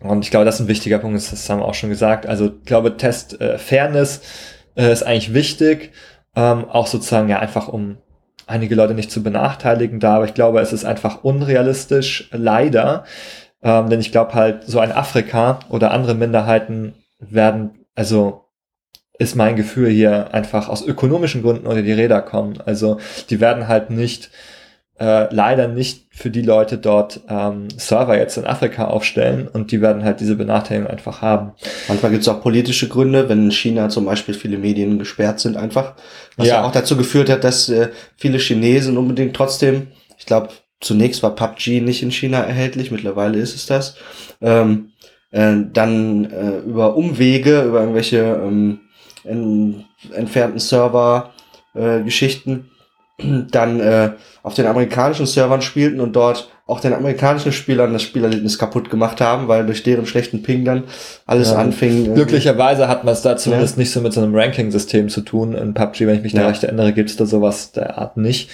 und ich glaube, das ist ein wichtiger Punkt, das haben wir auch schon gesagt. Also ich glaube, Test äh, Fairness äh, ist eigentlich wichtig, ähm, auch sozusagen ja einfach um einige Leute nicht zu benachteiligen da, aber ich glaube, es ist einfach unrealistisch, leider, ähm, denn ich glaube halt, so ein Afrika oder andere Minderheiten werden, also ist mein Gefühl hier einfach aus ökonomischen Gründen unter die Räder kommen. Also die werden halt nicht, äh, leider nicht für die Leute dort ähm, Server jetzt in Afrika aufstellen und die werden halt diese Benachteiligung einfach haben. Manchmal gibt es auch politische Gründe, wenn in China zum Beispiel viele Medien gesperrt sind einfach. Was ja, Ja. auch dazu geführt hat, dass äh, viele Chinesen unbedingt trotzdem, ich glaube, zunächst war PUBG nicht in China erhältlich, mittlerweile ist es das, ähm, äh, dann äh, über Umwege, über irgendwelche ähm, en entfernten Server äh, *clears throat* dann äh, auf den amerikanischen Servern spielten und dort auch den amerikanischen Spielern das Spielerlebnis kaputt gemacht haben, weil durch deren schlechten Ping dann alles Ja. anfing. äh, Glücklicherweise hat man es da zumindest nicht so mit so einem Ranking-System zu tun. In PUBG, wenn ich mich da Ja. recht erinnere, gibt es da sowas der Art nicht.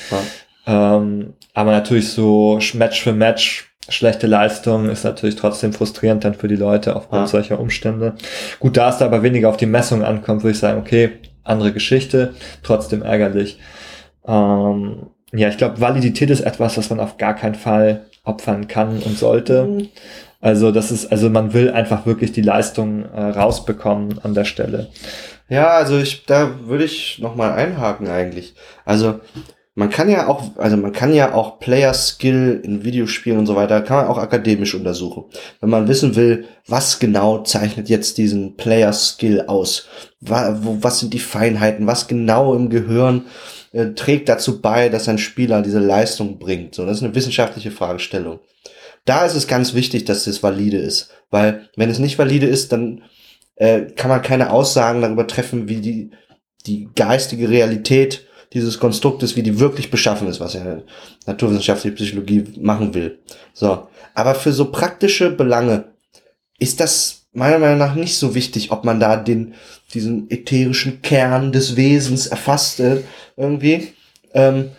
Ähm, aber natürlich so Match für Match, schlechte Leistung ist natürlich trotzdem frustrierend dann für die Leute aufgrund Ja. solcher Umstände. Gut, da es da aber weniger auf die Messung ankommt, würde ich sagen, okay, andere Geschichte, trotzdem ärgerlich. Ähm, ja, ich glaube, Validität ist etwas, was man auf gar keinen Fall opfern kann und sollte. Mhm. Also das ist, also man will einfach wirklich die Leistung äh, rausbekommen an der Stelle. Ja, also ich, da würde ich noch mal einhaken eigentlich. Also man kann ja auch, also man kann ja auch Player Skill in Videospielen und so weiter, kann man auch akademisch untersuchen. Wenn man wissen will, was genau zeichnet jetzt diesen Player Skill aus? Was sind die Feinheiten? Was genau im Gehirn äh, trägt dazu bei, dass ein Spieler diese Leistung bringt? So, das ist eine wissenschaftliche Fragestellung. Da ist es ganz wichtig, dass es valide ist, weil wenn es nicht valide ist, dann äh, kann man keine Aussagen darüber treffen, wie die, die geistige Realität dieses Konstruktes, wie die wirklich beschaffen ist, was ja naturwissenschaftliche Psychologie machen will. So. Aber für so praktische Belange ist das meiner Meinung nach nicht so wichtig, ob man da den, diesen ätherischen Kern des Wesens erfasst äh, irgendwie, ähm,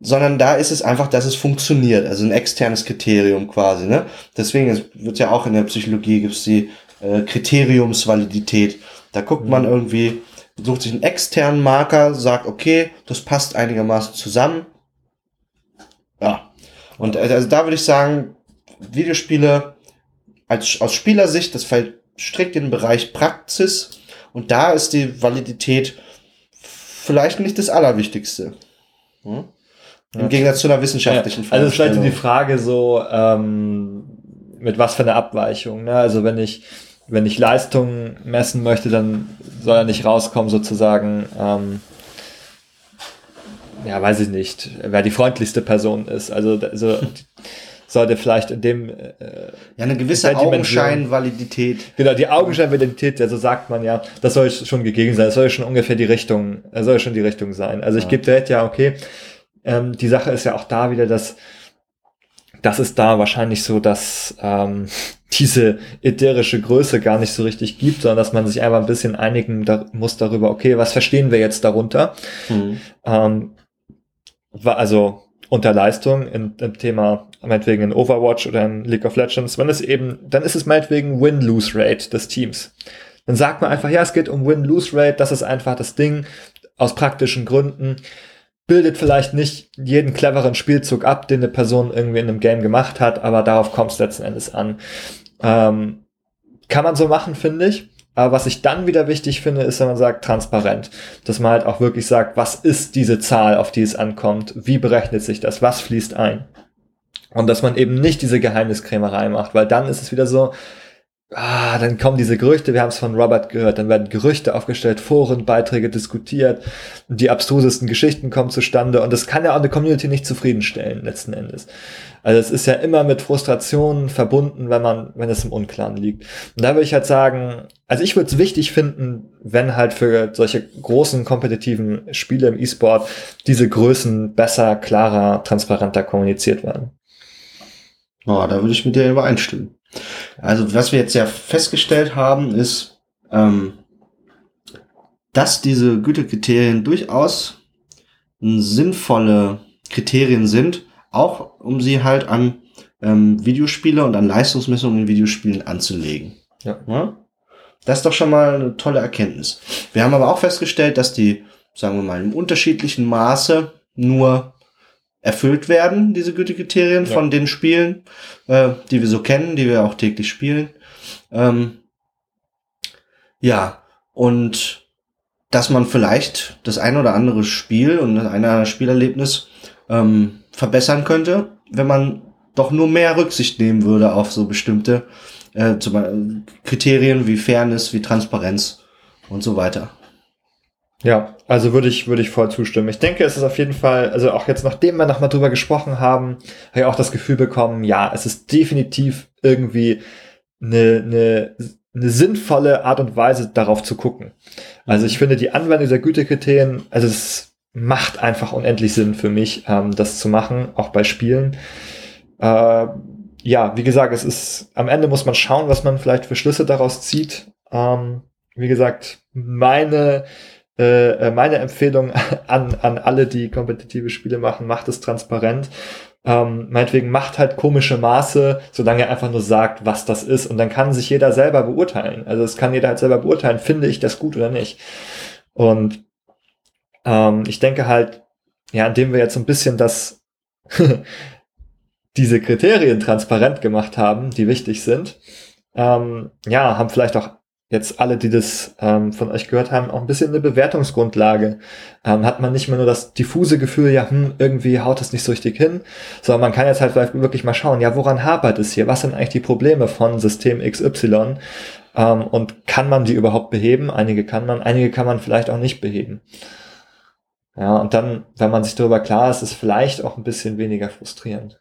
sondern da ist es einfach, dass es funktioniert, also ein externes Kriterium quasi. Ne? Deswegen es wird ja auch in der Psychologie gibt's die äh, Kriteriumsvalidität. Da guckt man irgendwie, sucht sich einen externen Marker, sagt, okay, das passt einigermaßen zusammen. Ja. Und also da würde ich sagen, Videospiele als, aus Spielersicht, das fällt strikt in den Bereich Praxis und da ist die Validität vielleicht nicht das Allerwichtigste. Hm? Im Ja. Gegensatz zu einer wissenschaftlichen Ja, also es ist vielleicht die Fragestellung. Frage so, ähm, mit was für einer Abweichung. Ne? Also wenn ich, wenn ich Leistung messen möchte, dann soll er nicht rauskommen sozusagen, ähm, ja, weiß ich nicht, wer die freundlichste Person ist. Also, also *laughs* sollte vielleicht in dem, äh, Ja, eine gewisse Augenscheinvalidität. genau, die Augenscheinvalidität, also sagt man ja, das soll schon gegeben sein, das soll schon ungefähr die Richtung, das soll schon die Richtung sein. Also ich Ja. gebe direkt ja, okay, ähm, die Sache ist ja auch da wieder, dass das ist da wahrscheinlich so, dass ähm, diese ätherische Größe gar nicht so richtig gibt, sondern dass man sich einfach ein bisschen einigen da muss darüber, okay, was verstehen wir jetzt darunter? Hm. Ähm, also unter Leistung in, im Thema meinetwegen in Overwatch oder in League of Legends, wenn es eben, dann ist es meinetwegen Win-Lose-Rate des Teams. Dann sagt man einfach, ja, es geht um Win-Lose-Rate, das ist einfach das Ding aus praktischen Gründen. Bildet vielleicht nicht jeden cleveren Spielzug ab, den eine Person irgendwie in einem Game gemacht hat, aber darauf kommt es letzten Endes an. Ähm, kann man so machen, finde ich. Aber was ich dann wieder wichtig finde, ist, wenn man sagt, transparent. Dass man halt auch wirklich sagt, was ist diese Zahl, auf die es ankommt? Wie berechnet sich das? Was fließt ein? Und dass man eben nicht diese Geheimniskrämerei macht, weil dann ist es wieder so, ah, dann kommen diese Gerüchte, wir haben es von Robert gehört, dann werden Gerüchte aufgestellt, Forenbeiträge diskutiert, die abstrusesten Geschichten kommen zustande und das kann ja auch eine Community nicht zufriedenstellen, letzten Endes. Also es ist ja immer mit Frustrationen verbunden, wenn man, wenn es im Unklaren liegt. Und da würde ich halt sagen, also ich würde es wichtig finden, wenn halt für solche großen kompetitiven Spiele im E-Sport diese Größen besser, klarer, transparenter kommuniziert werden. Oh, da würde ich mit dir übereinstimmen. Also, was wir jetzt ja festgestellt haben, ist, ähm, dass diese Gütekriterien durchaus sinnvolle Kriterien sind, auch um sie halt an ähm, Videospiele und an Leistungsmessungen in Videospielen anzulegen. Ja. Das ist doch schon mal eine tolle Erkenntnis. Wir haben aber auch festgestellt, dass die, sagen wir mal, im unterschiedlichen Maße nur erfüllt werden, diese Gütekriterien Ja. von den Spielen, äh, die wir so kennen, die wir auch täglich spielen. Ähm, ja, und dass man vielleicht das ein oder andere Spiel und das eine oder andere Spielerlebnis ähm, verbessern könnte, wenn man doch nur mehr Rücksicht nehmen würde auf so bestimmte äh, zum Kriterien wie Fairness, wie Transparenz und so weiter. Ja, also würde ich, würde ich voll zustimmen. Ich denke, es ist auf jeden Fall, also auch jetzt, nachdem wir nochmal drüber gesprochen haben, habe ich auch das Gefühl bekommen, ja, es ist definitiv irgendwie eine, eine, eine sinnvolle Art und Weise, darauf zu gucken. Also ich finde die Anwendung der Gütekriterien, also es macht einfach unendlich Sinn für mich, ähm, das zu machen, auch bei Spielen. Äh, ja, wie gesagt, es ist, am Ende muss man schauen, was man vielleicht für Schlüsse daraus zieht. Ähm, wie gesagt, meine, äh, meine Empfehlung *laughs* an, an alle, die kompetitive Spiele machen, macht es transparent. Ähm, meinetwegen macht halt komische Maße, solange er einfach nur sagt, was das ist. Und dann kann sich jeder selber beurteilen. Also es kann jeder halt selber beurteilen, finde ich das gut oder nicht. Und ähm, ich denke halt, ja, indem wir jetzt so ein bisschen das, *laughs* diese Kriterien transparent gemacht haben, die wichtig sind, ähm, ja, haben vielleicht auch jetzt alle, die das ähm, von euch gehört haben, auch ein bisschen eine Bewertungsgrundlage. Ähm, hat man nicht mehr nur das diffuse Gefühl, ja, hm, irgendwie haut es nicht so richtig hin, sondern man kann jetzt halt wirklich mal schauen, ja, woran hapert es hier? Was sind eigentlich die Probleme von System XY? Ähm, und kann man die überhaupt beheben? Einige kann man, einige kann man vielleicht auch nicht beheben. Ja, und dann, wenn man sich darüber klar ist, ist vielleicht auch ein bisschen weniger frustrierend.